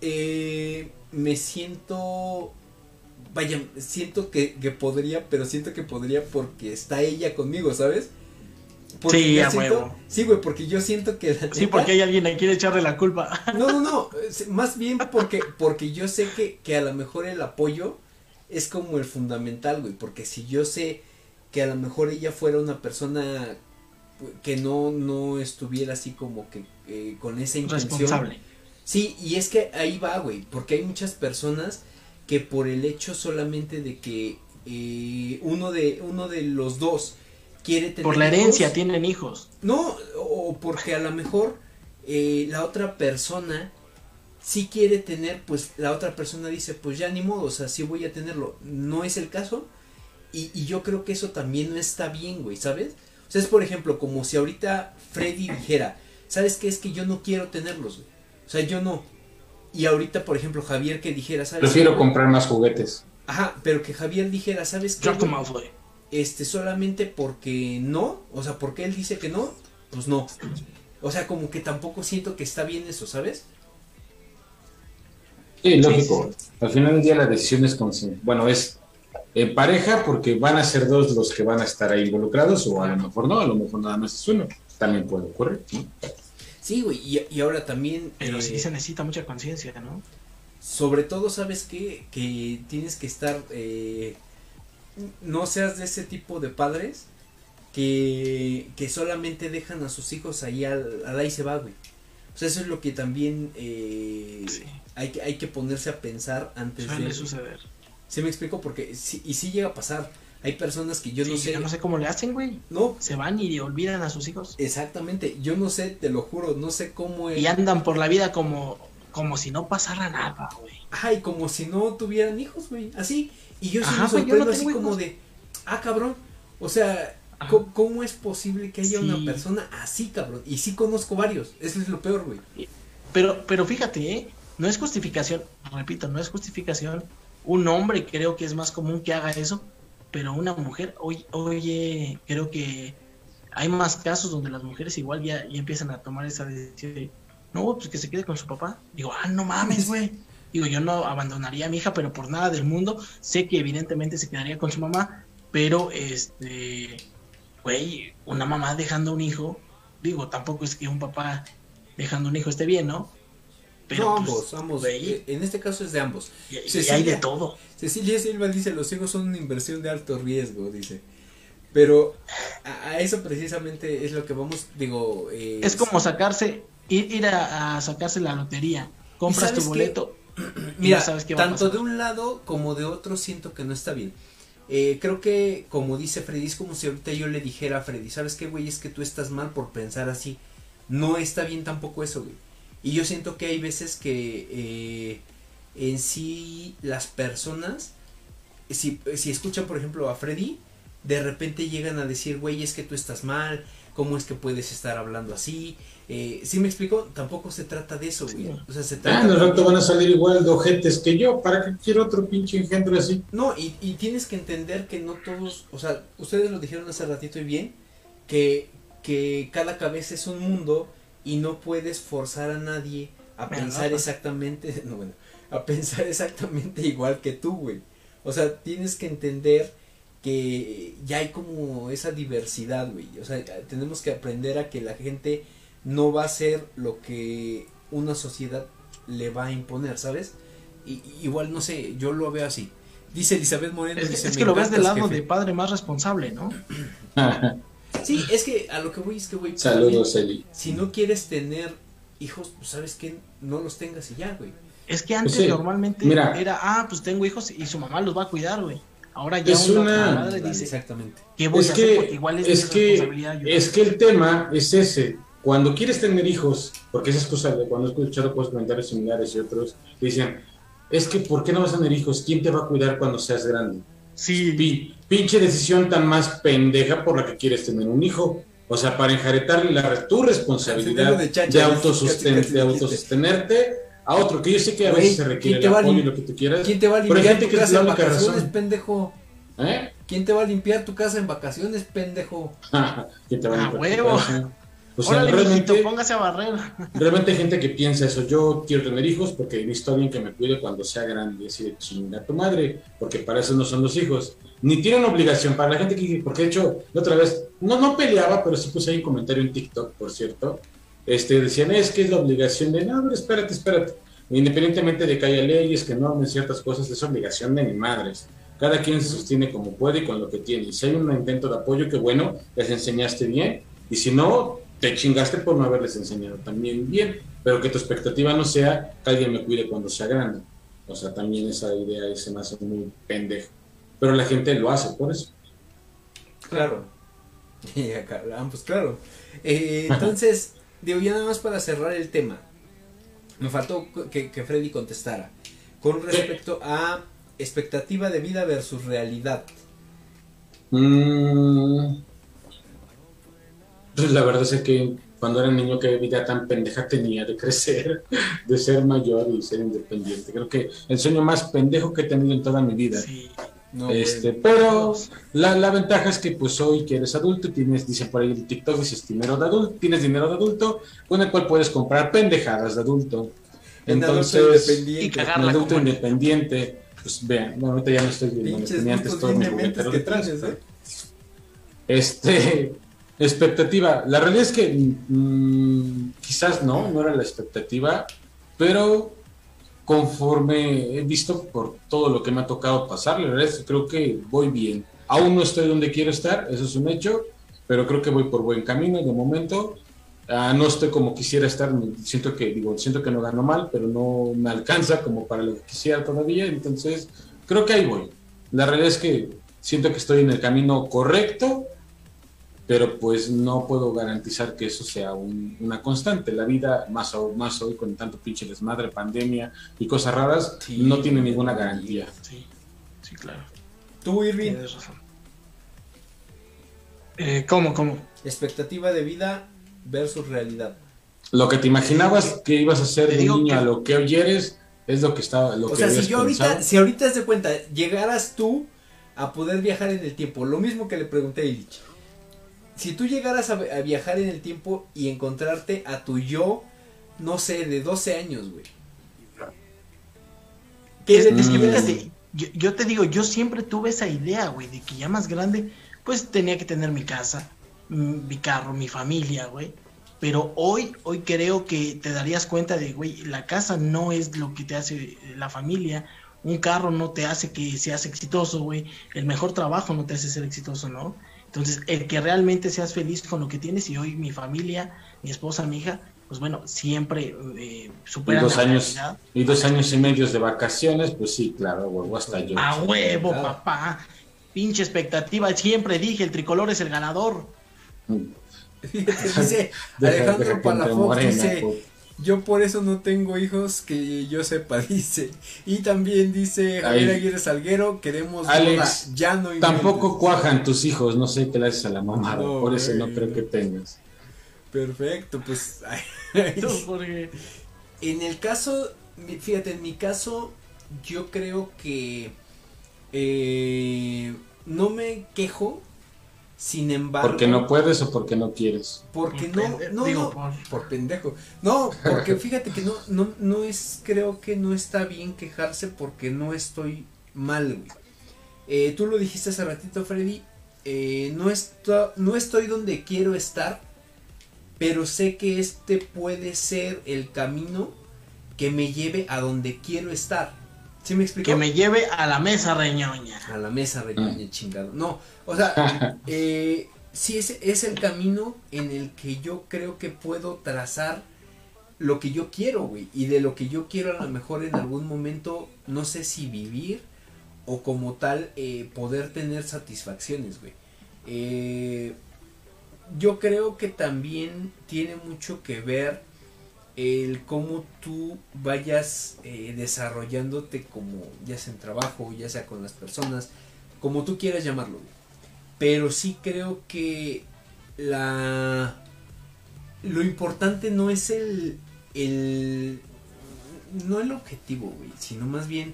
eh, me siento, vaya, siento que, que podría, pero siento que podría porque está ella conmigo, ¿sabes? Sí, yo a siento- huevo. Sí, güey, porque yo siento que... la Sí, porque hay alguien que quiere echarle la culpa. no, no, no, es- <laughs> más bien porque, porque yo sé que, que a lo mejor el apoyo es como el fundamental, güey, porque si yo sé que a lo mejor ella fuera una persona que no, no estuviera así como que eh, con esa intención. Responsable. Sí, y es que ahí va, güey, porque hay muchas personas que por el hecho solamente de que eh, uno de uno de los dos quiere tener Por la herencia hijos, tienen hijos. no, o porque a lo mejor eh, la otra persona sí quiere tener, pues la otra persona dice, pues ya ni modo, o sea, sí voy a tenerlo. No es el caso. Y, y yo creo que eso también no está bien, güey, ¿sabes? O sea, es por ejemplo, como si ahorita Freddy dijera, ¿sabes qué? Es que yo no quiero tenerlos, güey. O sea, yo no. Y ahorita, por ejemplo, Javier que dijera, ¿sabes? Prefiero qué? comprar más juguetes. Ajá, pero que Javier dijera, ¿sabes qué? Draco güey? Malfoy. este solamente porque no, o sea, porque él dice que no, pues no. O sea, como que tampoco siento que está bien eso, ¿sabes? Sí, lógico. Al final del día la decisión es con, bueno, es en pareja porque van a ser dos los que van a estar ahí involucrados o a lo mejor no, a lo mejor nada más es uno. También puede ocurrir. ¿no? Sí, güey, y, y ahora también... Pero eh, sí se necesita mucha conciencia, ¿no? Sobre todo, ¿sabes qué? Que tienes que estar... eh, no seas de ese tipo de padres que, que solamente dejan a sus hijos ahí al, al ahí se va, güey. O sea, eso es lo que también eh, Sí. hay, que, hay que ponerse a pensar antes Suele de... suceder. ¿Sí me explico? Porque sí, y sí llega a pasar. Hay personas que yo no sé... yo no sé cómo le hacen, güey. No, Se van y olvidan a sus hijos. exactamente. Yo no sé, te lo juro, no sé cómo es... Y andan por la vida como, como si no pasara nada, güey. Ay, como si no tuvieran hijos, güey. Así. Y yo sí Ajá, me sorprendo no así tengo como hijos. de, ah, cabrón. O sea. ¿cómo, cómo es posible que haya Sí. una persona así, cabrón? Y sí conozco varios. Eso es lo peor, güey. Pero, pero fíjate, ¿eh? no es justificación, repito, no es justificación. Un hombre creo que es más común que haga eso, pero una mujer, oye, oye creo que hay más casos donde las mujeres igual ya, ya empiezan a tomar esa decisión de, no, pues que se quede con su papá. Digo, ah, no mames, güey. <laughs> Digo, yo no abandonaría a mi hija, pero por nada del mundo. Sé que evidentemente se quedaría con su mamá, pero este, güey, una mamá dejando un hijo, digo, tampoco es que un papá dejando un hijo esté bien, ¿no? No, pues, ambos, ambos. güey, Eh, En este caso es de ambos. y, y Cecilia. hay de todo. Cecilia Silva dice, los hijos son una inversión de alto riesgo, dice. Pero a, a eso precisamente es lo que vamos, digo... eh, Es como sacarse, ir, ir a, a sacarse la lotería. Compras tu boleto. <clears throat> y Mira, no sabes qué va a tanto pasar. de un lado como de otro siento que no está bien. Eh, creo que, como dice Freddy, es como si ahorita yo le dijera a Freddy, ¿sabes qué, güey? Es que tú estás mal por pensar así. No está bien tampoco eso, güey. Y yo siento que hay veces que eh, en sí las personas, si, si escuchan, por ejemplo, a Freddy, de repente llegan a decir, güey, es que tú estás mal, ¿cómo es que puedes estar hablando así? Eh, ¿Sí me explico? Tampoco se trata de eso, güey. O sea, se Ah, trata rato también- van a salir igual de ojetes que yo. ¿Para qué quiero otro pinche engendro así? No, y, y tienes que entender que no todos, o sea, ustedes lo dijeron hace ratito y bien, que, que cada cabeza es un mundo y no puedes forzar a nadie a pensar pues. exactamente, <laughs> no bueno, a pensar exactamente igual que tú, güey. O sea, tienes que entender que ya hay como esa diversidad, güey. O sea, tenemos que aprender a que la gente no va a hacer lo que una sociedad le va a imponer, ¿sabes? Y, igual, no sé, yo lo veo así. Dice Elizabeth Moreno. Es, dice, es "Me que lo ves del lado jefe". de padre más responsable, ¿no? <clears throat> Sí, es que a lo que voy es que, güey, Saludos, Eli. si no quieres tener hijos, pues sabes que no los tengas y ya, güey. Es que antes Pues sí, normalmente mira. era, ah, pues tengo hijos y su mamá los va a cuidar, güey. Ahora ya Es una- madre dice, Exactamente. ¿qué voy Es a hacer? Porque que, igual es, es, mi que, responsabilidad es que el tema es ese. Cuando quieres tener hijos, porque esa es cosa de cuando he escuchado cosas, comentarios similares y otros, dicen, es que ¿por qué no vas a tener hijos? ¿Quién te va a cuidar cuando seas grande? Sí, Pi- pinche decisión tan más pendeja por la que quieres tener un hijo. O sea, para enjaretarle la, tu responsabilidad de de, chacha, autosusten- casi, casi de autosostenerte a otro, que yo sé que a veces se requiere ¿quién te el apoyo y lo que tú quieras. ¿Quién te va a Pero hay limpiar gente tu que casa en vacaciones, razón. pendejo? ¿Eh? ¿Quién te va a limpiar tu casa en vacaciones, pendejo? <laughs> ¿Quién te va a Ah, limpiar tu huevo. casa? O sea, Órale, realmente, mijito, póngase a barrer. <laughs> realmente hay gente que piensa eso. Yo quiero tener hijos porque necesito a alguien que me cuide cuando sea grande. Y así de chinga tu madre, porque para eso no son los hijos. Ni tienen obligación. Para la gente que, porque de hecho, la otra vez, no, no peleaba, pero sí puse ahí un comentario en TikTok, por cierto. Este, decían, es que es la obligación de, no, pero espérate, espérate. Independientemente de que haya leyes, que normen ciertas cosas, es obligación de mi madres. Cada quien se sostiene como puede y con lo que tiene. Y si hay un intento de apoyo, que bueno, les enseñaste bien. Y si no, te chingaste por no haberles enseñado también bien. Pero que tu expectativa no sea que alguien me cuide cuando sea grande. O sea, también esa idea se me hace muy pendeja. Pero la gente lo hace por eso. Claro. <laughs> Y acá, ah, pues claro. Eh, entonces, <laughs> digo, ya nada más para cerrar el tema. Me faltó que, que Freddy contestara. Con respecto a expectativa de vida versus realidad. Mm. Pues la verdad es que cuando era niño, qué vida tan pendeja tenía de crecer, de ser mayor y ser independiente. Creo que el sueño más pendejo que he tenido en toda mi vida. Sí. No, este, pero la, la ventaja es que pues hoy que eres adulto, tienes, dice por ahí el TikTok, dices dinero de adulto, tienes dinero de adulto, con el cual puedes comprar pendejadas de adulto. En adulto Entonces, Y independiente. adulto como- independiente. pues vean, bueno, ahorita ya no estoy viendo, antes todo mi que ¿eh? Este, expectativa. La realidad es que mm, quizás no, no era la expectativa, pero conforme he visto por todo lo que me ha tocado pasar, la verdad es que creo que voy bien. Aún no estoy donde quiero estar, eso es un hecho, pero creo que voy por buen camino de momento. Ah, no estoy como quisiera estar, siento que digo, siento que no gano mal, pero no me alcanza como para lo que quisiera todavía, entonces creo que ahí voy. La realidad es que siento que estoy en el camino correcto, pero pues no puedo garantizar que eso sea un- una constante. La vida, más, o- más hoy con tanto pinche desmadre, pandemia y cosas raras, Sí, no tiene ninguna garantía. Sí, sí, claro. Tú, Irving, Tienes razón. Eh, ¿Cómo, cómo? Expectativa de vida versus realidad. Lo que te imaginabas que ibas a ser de niño que- a lo que hoy eres, es lo que estaba, lo O que sea, si yo ahorita, si ahorita te cuenta, llegaras tú a poder viajar en el tiempo, lo mismo que le pregunté a Illich. Si tú llegaras a, a viajar en el tiempo y encontrarte a tu yo, no sé, de 12 años, güey. ¿Qué Es, es que Mm. fíjate, yo, yo te digo, yo siempre tuve esa idea, güey, de que ya más grande, pues tenía que tener mi casa, mm, mi carro, mi familia, güey. Pero hoy, hoy creo que te darías cuenta de, güey, la casa no es lo que te hace la familia. Un carro no te hace que seas exitoso, güey. El mejor trabajo no te hace ser exitoso, ¿no? Entonces, el que realmente seas feliz con lo que tienes y hoy mi familia, mi esposa, mi hija, pues bueno, siempre eh, Y dos la años, realidad. y dos años y medios de vacaciones, pues sí, claro, vuelvo hasta yo. A huevo, Claro. papá. Pinche expectativa. Siempre dije, el tricolor es el ganador. Fíjate, <laughs> dice <laughs> Alejandro Palafox, morena, dice, pues. Yo por eso no tengo hijos que yo sepa, <laughs> dice. Y también dice Javier. Aguirre Salguero, queremos Alex, boda, ya no inventes". Tampoco cuajan tus hijos, no sé qué le haces a la mamá, No, por eso no creo que tengas. Perfecto, pues. <laughs> <laughs> En el caso, mi- fíjate, en mi caso, yo creo que eh, no me quejo, sin embargo, Porque no puedes o porque no quieres. porque Por no, pende- no, digo, no, por- por pendejo. no, <laughs> porque fíjate que no, no, no es, creo que no está bien quejarse porque no estoy mal, güey. Eh, tú lo dijiste hace ratito, Freddy, eh, no, esto- no estoy donde quiero estar, pero sé que este puede ser el camino que me lleve a donde quiero estar. ¿Sí me explico? Que me lleve a la mesa reñoña. A la mesa reñoña chingado. No, o sea, <laughs> eh, sí es, es el camino en el que yo creo que puedo trazar lo que yo quiero, güey. Y de lo que yo quiero a lo mejor en algún momento, no sé si vivir o como tal eh, poder tener satisfacciones, güey. Eh, yo creo que también tiene mucho que ver el cómo tú vayas eh, desarrollándote como ya sea en trabajo, ya sea con las personas, como tú quieras llamarlo. Pero sí creo que la lo importante no es el el no el objetivo, güey, sino más bien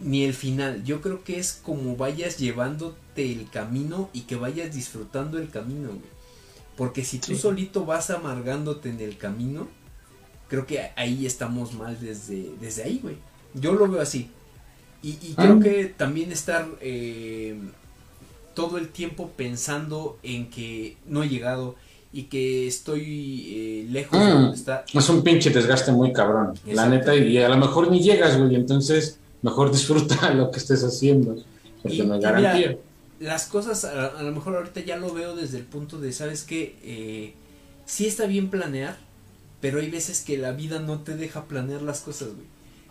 ni el final. Yo creo que es como vayas llevándote el camino y que vayas disfrutando el camino, güey. Porque si tú Sí. solito vas amargándote en el camino, creo que ahí estamos mal desde, desde ahí, güey. Yo lo veo así. Y, y creo Ah. que también estar eh, todo el tiempo pensando en que no he llegado y que estoy eh, lejos de Mm. donde está. Es un pinche desgaste muy cabrón, la neta, y a lo mejor ni llegas, güey, entonces mejor disfruta <laughs> lo que estés haciendo, porque Y- no hay mira, garantía. las cosas a, a lo mejor ahorita ya lo veo desde el punto de, ¿sabes qué? Eh, sí está bien planear, pero hay veces que la vida no te deja planear las cosas, güey.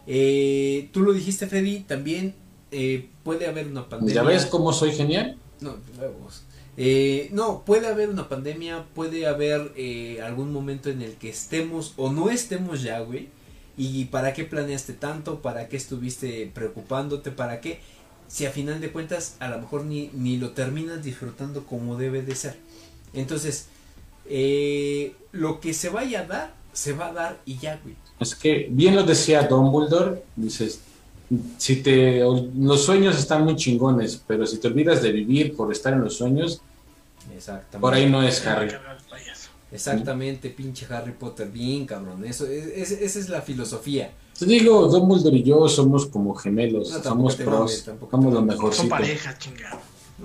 Eh, tú lo dijiste, Freddy, también eh, puede haber una pandemia. ¿Ya ves cómo soy genial? No, huevos. Eh, no, puede haber una pandemia, puede haber eh, algún momento en el que estemos o no estemos ya, güey. ¿Y para qué planeaste tanto? ¿Para qué estuviste preocupándote? ¿Para qué? Si a final de cuentas a lo mejor ni, ni lo terminas disfrutando como debe de ser. Entonces, lo que se vaya a dar, se va a dar y ya, güey. Es que bien lo decía Dumbledore, dices, si te los sueños están muy chingones, pero si te olvidas de vivir por estar en los sueños, Exactamente. por ahí no es Harry. Exactamente, pinche Harry Potter, bien cabrón. Eso, es, esa es la filosofía. Te digo, Dumbledore y yo somos como gemelos, No, somos pros, mames, tampoco somos lo mejorcito. Son pareja, chingado.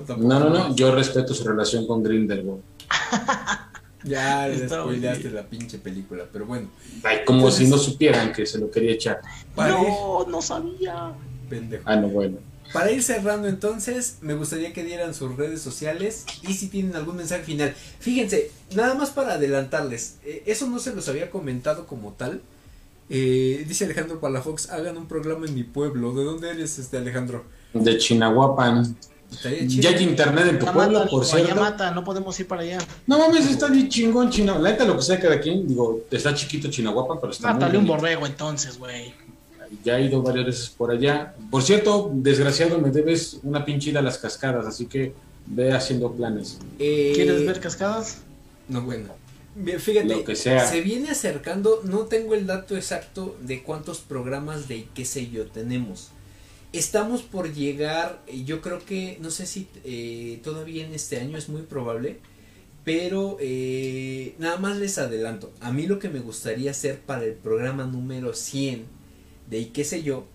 No, no, no, mames. yo respeto su relación con Grindelwald. <laughs> Ya <laughs> les Está spoileaste la pinche película, pero bueno. Ay, como Entonces- si no supieran que se lo quería echar. Para ir, No, no sabía. pendejo. Ah, no, bueno. Para ir cerrando entonces, me gustaría que dieran sus redes sociales y si tienen algún mensaje final. Fíjense, nada más para adelantarles, eh, eso no se los había comentado como tal. Eh, dice Alejandro Palafox, hagan un programa en mi pueblo. ¿De dónde eres este Alejandro? De Chinahuapan. Ya hay internet en tu pueblo, por cierto. Yamata, no podemos ir para allá. No mames, está bien chingón China. La neta, lo que sea cada quien, digo, está chiquito Chinahuapan, pero está muy Mátale un bonito. borrego entonces, güey. Ya he ido varias veces por allá. Por cierto, desgraciado, me debes una pinchida a las cascadas, así que ve haciendo planes. Eh, ¿Quieres ver cascadas? No, bueno. Bien, Fíjate, Lo que sea. se viene acercando, no tengo el dato exacto de cuántos programas de qué sé yo tenemos. Estamos por llegar, eh, yo creo que, no sé si eh, todavía en este año es muy probable, pero eh, nada más les adelanto. A mí lo que me gustaría hacer para el programa número 100 de y qué sé yo,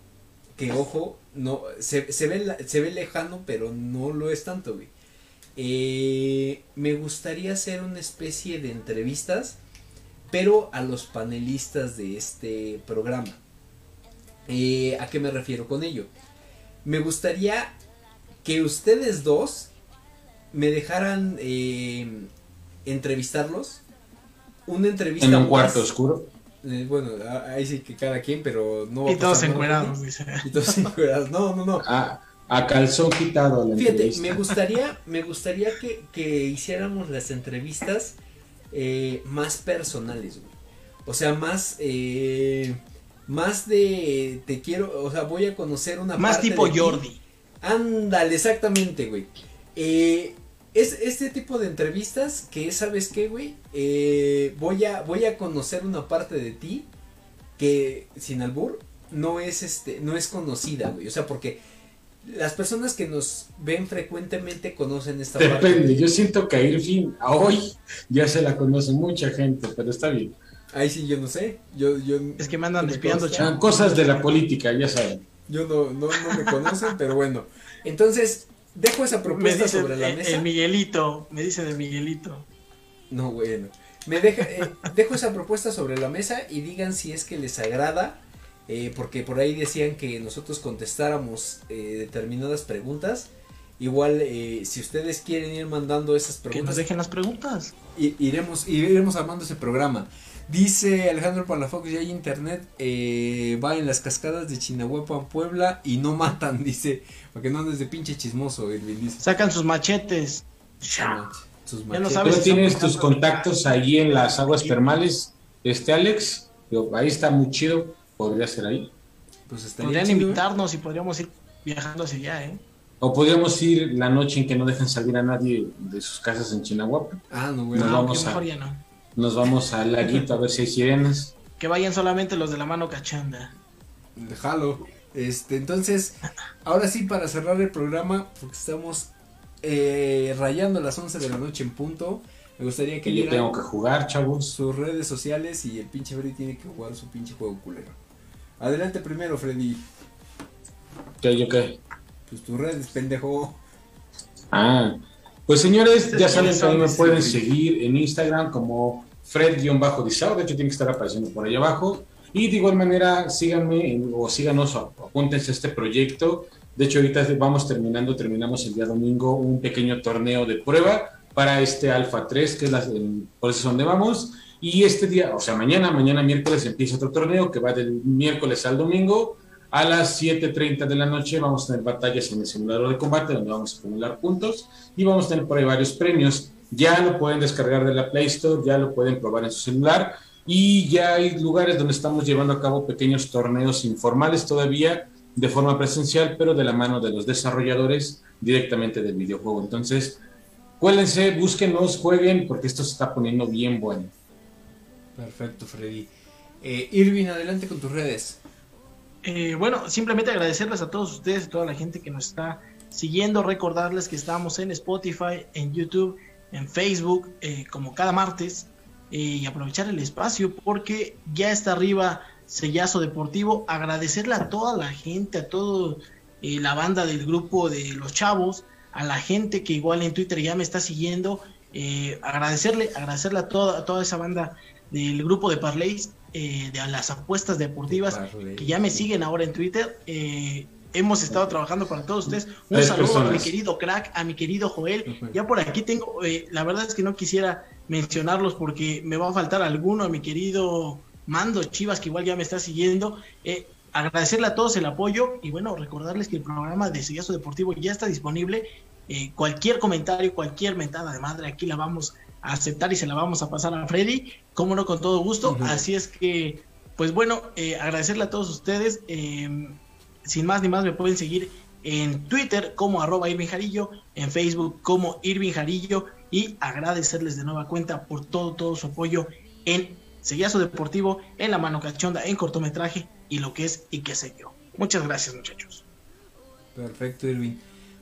que ojo, no se, se, ve, se ve lejano, pero no lo es tanto, güey. Me gustaría hacer una especie de entrevistas, pero a los panelistas de este programa. ¿A qué me refiero con ello? Me gustaría que ustedes dos me dejaran eh, entrevistarlos. Una entrevista En un más- cuarto oscuro. eh, bueno, ahí sí que cada quien, pero no. va Y a todos encuerados, dice. <laughs> Y todos encuerados. No, no, no. A, a calzón quitado la Fíjate, entrevista. me gustaría, me gustaría que, que hiciéramos las entrevistas eh, más personales, güey. O sea, más, eh, más de, te quiero, o sea, voy a conocer una Más parte tipo de ti. Jordi. Ándale, exactamente, güey. Eh, es este tipo de entrevistas que, ¿sabes qué, güey? Eh, voy, a, voy a conocer una parte de ti que, sin albur, no es, este, no es conocida, güey. O sea, porque las personas que nos ven frecuentemente conocen esta parte. Depende, yo siento que a Irving a hoy ya se la conoce mucha gente, pero está bien. Ahí sí, yo no sé. Yo, yo, Es que me andan espiando. Son cosas de la política, ya saben. yo no, no, no me conocen, pero bueno. Entonces, dejo esa Me propuesta dicen sobre la el, mesa. el Miguelito. Me dicen el Miguelito. No, bueno. Me deja, eh, dejo esa propuesta sobre la mesa y digan si es que les agrada. eh, porque por ahí decían que nosotros contestáramos eh, determinadas preguntas. Igual, eh, si ustedes quieren ir mandando esas Que nos preguntas, dejen las preguntas. iremos, iremos armando ese programa. Dice Alejandro Palafox, ya hay internet, eh, va en las cascadas de Chinahuapan, Puebla, y no matan, <laughs> dice, para que no andes de pinche chismoso, Irving, dice. Sacan sus machetes. No sus Ya lo machetes. sabes. Tú tienes tus contactos ahí en las aguas termales, este Alex, ahí está muy chido, podría ser ahí. Pues Podrían chido, ¿eh? invitarnos y podríamos ir viajando hacia allá, ¿eh? O podríamos ir la noche en que no dejen salir a nadie de sus casas en Chinahuapa. Ah, no, güey. Nos No, vamos a- mejor ya no. Nos vamos al laguito a ver si hay sirenas. Que vayan solamente los de la mano cachanda. Déjalo. Este, entonces, ahora sí, para cerrar el programa, porque estamos eh, rayando las 11 de la noche en punto, me gustaría que Que yo tengo que jugar, chavos. sus redes sociales y el pinche Freddy tiene que jugar su pinche juego culero. Adelante primero, Freddy. ¿Qué, yo qué? Pues tus redes, pendejo. Ah, pues señores, ya ¿Quiénes saben que me pueden seguir en Instagram como Fred-Disao, de hecho tiene que estar apareciendo por ahí abajo. Y de igual manera, síganme en- o síganos, apúntense a este proyecto. De hecho, ahorita vamos terminando, terminamos el día domingo un pequeño torneo de prueba para este Alpha 3, que es la, el- por eso es donde vamos. Y este día, o sea, mañana, mañana miércoles empieza otro torneo que va del miércoles al domingo. A las 7.30 de la noche vamos a tener batallas en el simulador de combate donde vamos a acumular puntos y vamos a tener por ahí varios premios. Ya lo pueden descargar de la Play Store, ya lo pueden probar en su celular y ya hay lugares donde estamos llevando a cabo pequeños torneos informales todavía de forma presencial, pero de la mano de los desarrolladores directamente del videojuego. Entonces, cuélense, búsquenos, jueguen porque esto se está poniendo bien bueno. Perfecto, Freddy. Eh, Irving, adelante con tus redes. Eh, bueno, simplemente agradecerles a todos ustedes, a toda la gente que nos está siguiendo, recordarles que estamos en Spotify, en YouTube, en Facebook, eh, como cada martes. eh, y aprovechar el espacio porque ya está arriba Sellazo Deportivo. Agradecerle a toda la gente, a toda eh, la banda del grupo de los chavos, a la gente que igual en Twitter ya me está siguiendo. Eh, agradecerle, agradecerle a toda, toda esa banda del grupo de Parleys, de las apuestas deportivas, que ya me siguen ahora en Twitter. hemos estado trabajando para todos ustedes. Un saludo a mi querido crack, a mi querido Joel. Ya por aquí tengo, la verdad es que no quisiera mencionarlos porque me va a faltar alguno, a mi querido Mando Chivas, que igual ya me está siguiendo. Eh, agradecerle a todos el apoyo y bueno, recordarles que el programa de Sellazo Deportivo ya está disponible. Eh, cualquier comentario, cualquier mentada de madre, aquí la vamos a aceptar y se la vamos a pasar a Freddy, como no, con todo gusto. Así es que, pues bueno, eh, agradecerle a todos ustedes. sin más ni más, me pueden seguir en Twitter como arroba Irving Jarillo, en Facebook como Irving Jarillo y agradecerles de nueva cuenta por todo, todo su apoyo en Sellazo Deportivo, en La Mano Cachonda, en cortometraje y lo que es y qué sé yo. Muchas gracias muchachos. Perfecto Irving.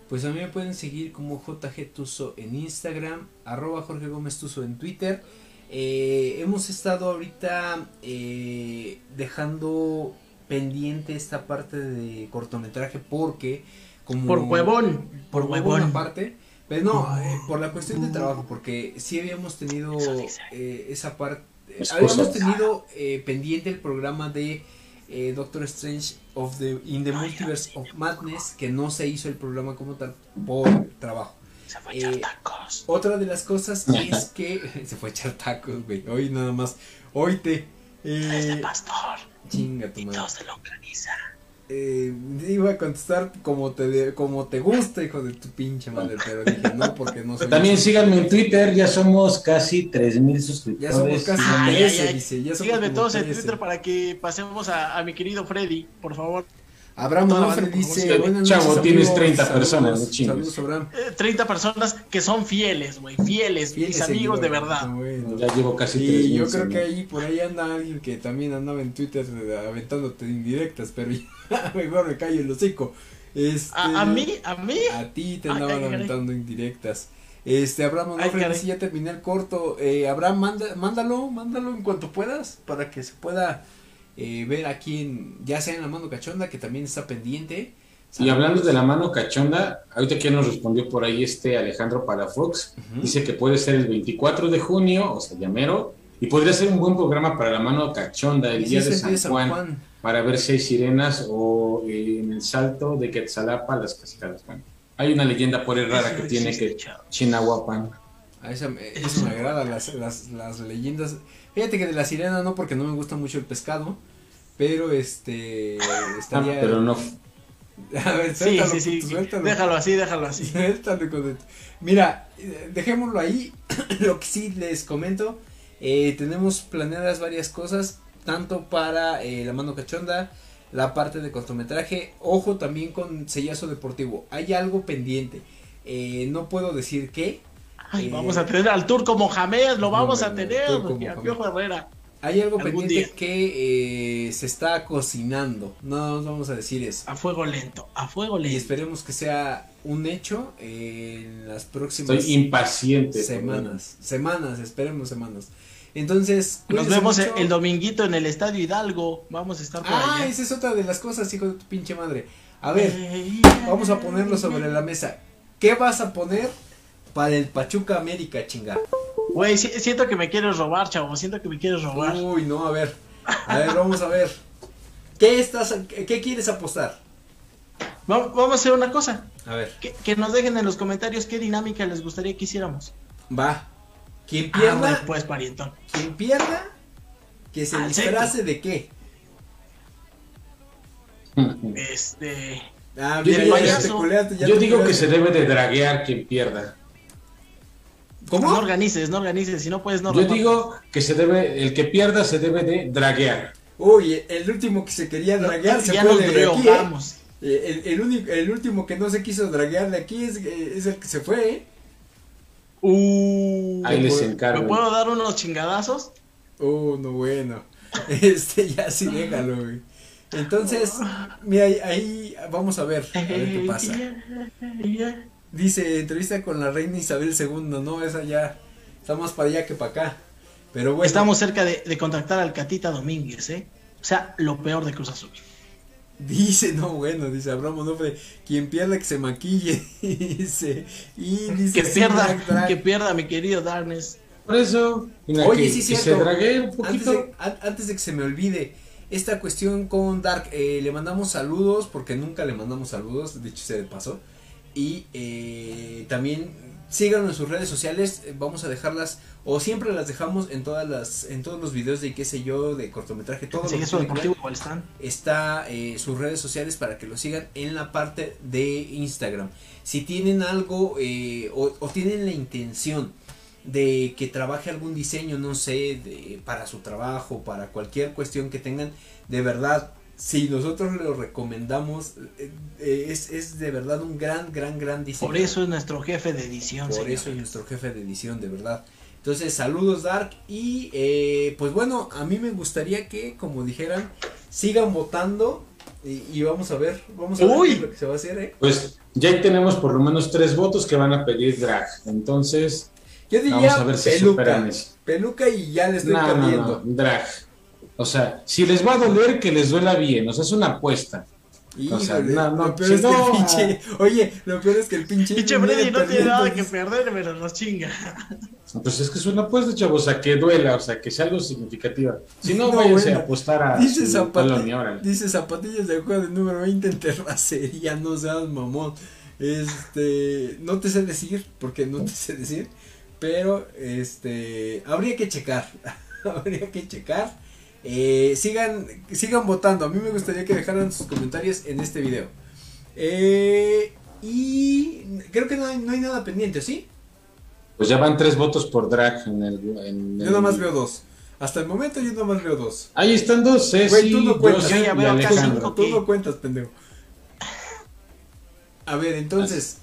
Pues a mí me pueden seguir como JG Tuso en Instagram, arroba Jorge Gómez Tuso en Twitter. Eh, hemos estado ahorita eh, dejando pendiente esta parte de cortometraje porque como por huevón. por, huevón parte pero no, eh, por la cuestión de trabajo, porque sí habíamos tenido eh, esa parte, habíamos tenido eh, pendiente el programa de Doctor Strange of the, in the Multiverse of Madness, que no se hizo el programa como tal por trabajo. Se fue a echar tacos. Otra de las cosas es que <laughs> se fue a echar tacos, güey. Hoy nada más, hoy te. Eh, pastor. Chinga tu madre. Y se localiza eh, iba a contestar como te como te gusta, hijo de tu pinche madre, pero dije no porque no <laughs> soy También síganme en Twitter, ya somos casi 3000 suscriptores. Ya somos casi ah, 13, dice, ya Síganme todos en Twitter para que pasemos a, a mi querido Freddy, por favor. Abraham Onofre dice, Chavo, tienes 30 personas, no Saludos, Abraham. 30 eh, personas que son fieles, güey, fieles, mis amigos de verdad. Ya llevo casi Y yo creo que ahí, por ahí anda alguien que también andaba en Twitter eh, aventándote indirectas, pero <laughs> ya, mejor me callo el hocico. Este, ¿A, mí? ¿A mí? A ti te andaban aventando indirectas. Este, Abraham Onofre dice, ya terminé el corto. Eh, Abraham, manda, mándalo, mándalo en cuanto puedas, para que se pueda eh, ver aquí en, ya sea en la mano cachonda, que también está pendiente. Y hablando de la mano cachonda, ahorita que nos respondió por ahí este Alejandro Palafox, dice que puede ser el 24 de junio, o sea, llamero, y podría ser un buen programa para la mano cachonda el día de San, Juan, para ver si hay sirenas o eh, en el salto de Quetzalapa las cascadas. Bueno, hay una leyenda por ahí rara que tiene que Chinahuapan. A esa, eso me agrada, las, las, las leyendas. Fíjate que de la sirena no, porque no me gusta mucho el pescado. Pero este. Estaría... Ah, pero no. <laughs> A ver, sí, sí, sí. Déjalo así, déjalo así. <laughs> Suéltalo, Mira, dejémoslo ahí. <clears throat> Lo que sí les comento. Eh, tenemos planeadas varias cosas. Tanto para eh, la mano cachonda. La parte de cortometraje. Ojo también con sellazo deportivo. Hay algo pendiente. Eh, no puedo decir qué. Ay, vamos a tener al Turco Mohamed. Lo vamos a tener. A Piojo Herrera. Hay algo pendiente que eh, se está cocinando. No nos vamos a decir eso. A fuego lento, a fuego lento. Y esperemos que sea un hecho en las próximas Estoy impaciente. Semanas. Semanas, esperemos semanas. Entonces, nos vemos el dominguito en el Estadio Hidalgo. Vamos a estar por Ah, esa es otra de las cosas, hijo de tu pinche madre. A ver, vamos a ponerlo sobre la mesa. ¿Qué vas a poner para el Pachuca América, chinga? Güey, siento que me quieres robar, chavo. Siento que me quieres robar. Uy, no, a ver. A ver, vamos a ver. ¿Qué estás, qué quieres apostar? Vamos a hacer una cosa. A ver. Que, nos dejen en los comentarios qué dinámica les gustaría que hiciéramos. Va. Quien pierda. Ah, pues, parientón. Quien pierda, que se disfrace de qué. Este. Ah, mira, yo digo que se debe de draguear quien pierda. ¿Cómo? No organices, no organices, si no puedes no Yo digo que se debe, el que pierda se debe de draguear. Uy, el último que se quería draguear se fue de aquí, ¿eh? Eh, el, el, único, el último que no se quiso draguear de aquí es, es el que se fue, ¿eh? Uh, Ahí les encargo. ¿Me puedo dar unos chingadazos? Uh, no bueno. <laughs> Este, ya sí déjalo, güey. Entonces, mira, ahí vamos a ver, a ver qué <laughs> pasa. Dice, entrevista con la reina Isabel II, no, esa ya está más para allá que para acá. Pero bueno. Estamos cerca de, de contactar al Catita Domínguez, ¿eh? O sea, lo peor de Cruz Azul. Dice, no, bueno, dice Abraham Onofre, quien pierda que se maquille. <laughs> dice, y dice, Que pierda, <laughs> drag, drag. que pierda, mi querido Darnes. Por eso, Oye, que, sí, que se un Antes poquito. de, antes de que se me olvide, esta cuestión con Dark, eh, le mandamos saludos, porque nunca le mandamos saludos, dicho se pasó. Y eh, también síganos en sus redes sociales, eh, vamos a dejarlas, o siempre las dejamos en todas las, en todos los videos de qué sé yo, de cortometraje, todo Sí, eso deportivo igual están. está eh, sus redes sociales para que lo sigan en la parte de Instagram. Si tienen algo eh, o, o tienen la intención de que trabaje algún diseño, no sé, de, para su trabajo, para cualquier cuestión que tengan, de verdad, si nosotros lo recomendamos, eh, eh, es, es de verdad un gran, gran, gran diseño. Por eso es nuestro jefe de edición. Por señor. eso es nuestro jefe de edición, de verdad. Entonces, saludos Dark y eh, pues bueno, a mí me gustaría que, como dijeran, sigan votando y, y vamos a ver, vamos a ver Uy. lo que se va a hacer, ¿eh? Pues ya ahí tenemos por lo menos tres votos que van a pedir drag. Entonces, Yo diría vamos a ver si peluca, superan eso. peluca y ya le estoy No, no, drag. O sea, si les va a doler, que les duela bien. O sea, es una apuesta. O sea, no, no, lo peor es que no, el pinche, oye, lo peor es que el pinche Pinche Freddy no tiene nada que perder, pero nos chinga. Pues es que es una apuesta, chavos. O sea, que duela. O sea, que sea algo significativa. Si no, No, váyanse bueno. a apostar a Dice, su zapati- colonia, dice zapatillas de juego de número 20 en terracería, no seas mamón. Este, no te sé decir, porque no te sé decir, pero este, habría que checar, <laughs> habría que checar. Eh, sigan, sigan votando, a mí me gustaría que dejaran sus comentarios en este video. Eh, y creo que no hay, no hay nada pendiente, ¿sí? Pues ya van tres votos por drag en el. en Yo el- nada más veo dos. Hasta el momento yo nada más veo dos. Ahí están dos, Ceci, Güey, tú no cuentas. Yo ya veo Alejandro. Tú no cuentas, pendejo. A ver, entonces,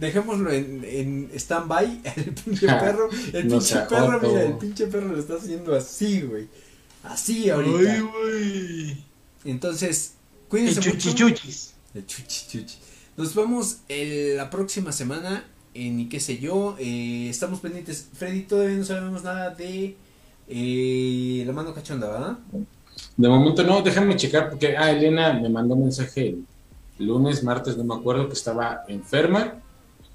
dejémoslo en, en stand-by. <laughs> El pinche perro, el No pinche perro, mira, el pinche perro lo está haciendo así, güey. Así ahorita. Ay, güey. Entonces, El cuídense mucho. chuchichuchis. El chuchi chuchi. Nos vemos el- la próxima semana en y qué sé yo. eh, estamos pendientes. Freddy, todavía no sabemos nada de eh, la mano cachonda, ¿verdad? De momento no, déjame checar porque ah, Elena me mandó un mensaje el lunes, martes, no me acuerdo, que estaba enferma.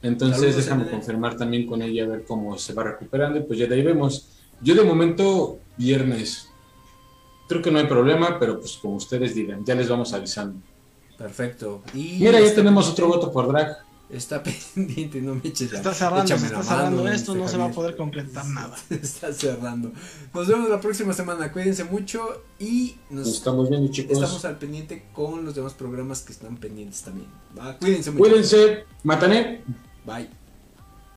Entonces Saludos, déjame Elena. confirmar también con ella a ver cómo se va recuperando y pues ya de ahí vemos. Yo de momento viernes. Creo que no hay problema, pero pues como ustedes digan, ya les vamos avisando. Perfecto. Y Mira, ya está tenemos otro voto por drag. Está <laughs> pendiente, no me eches la- Está cerrando, se está cerrando mano, esto, este no se va a poder completar nada. <laughs> Está cerrando. Nos vemos la próxima semana. Cuídense mucho y nos Nos estamos viendo, chicos. estamos al pendiente con los demás programas que están pendientes también. Va, Cuídense mucho. Cuídense, matané. Bye.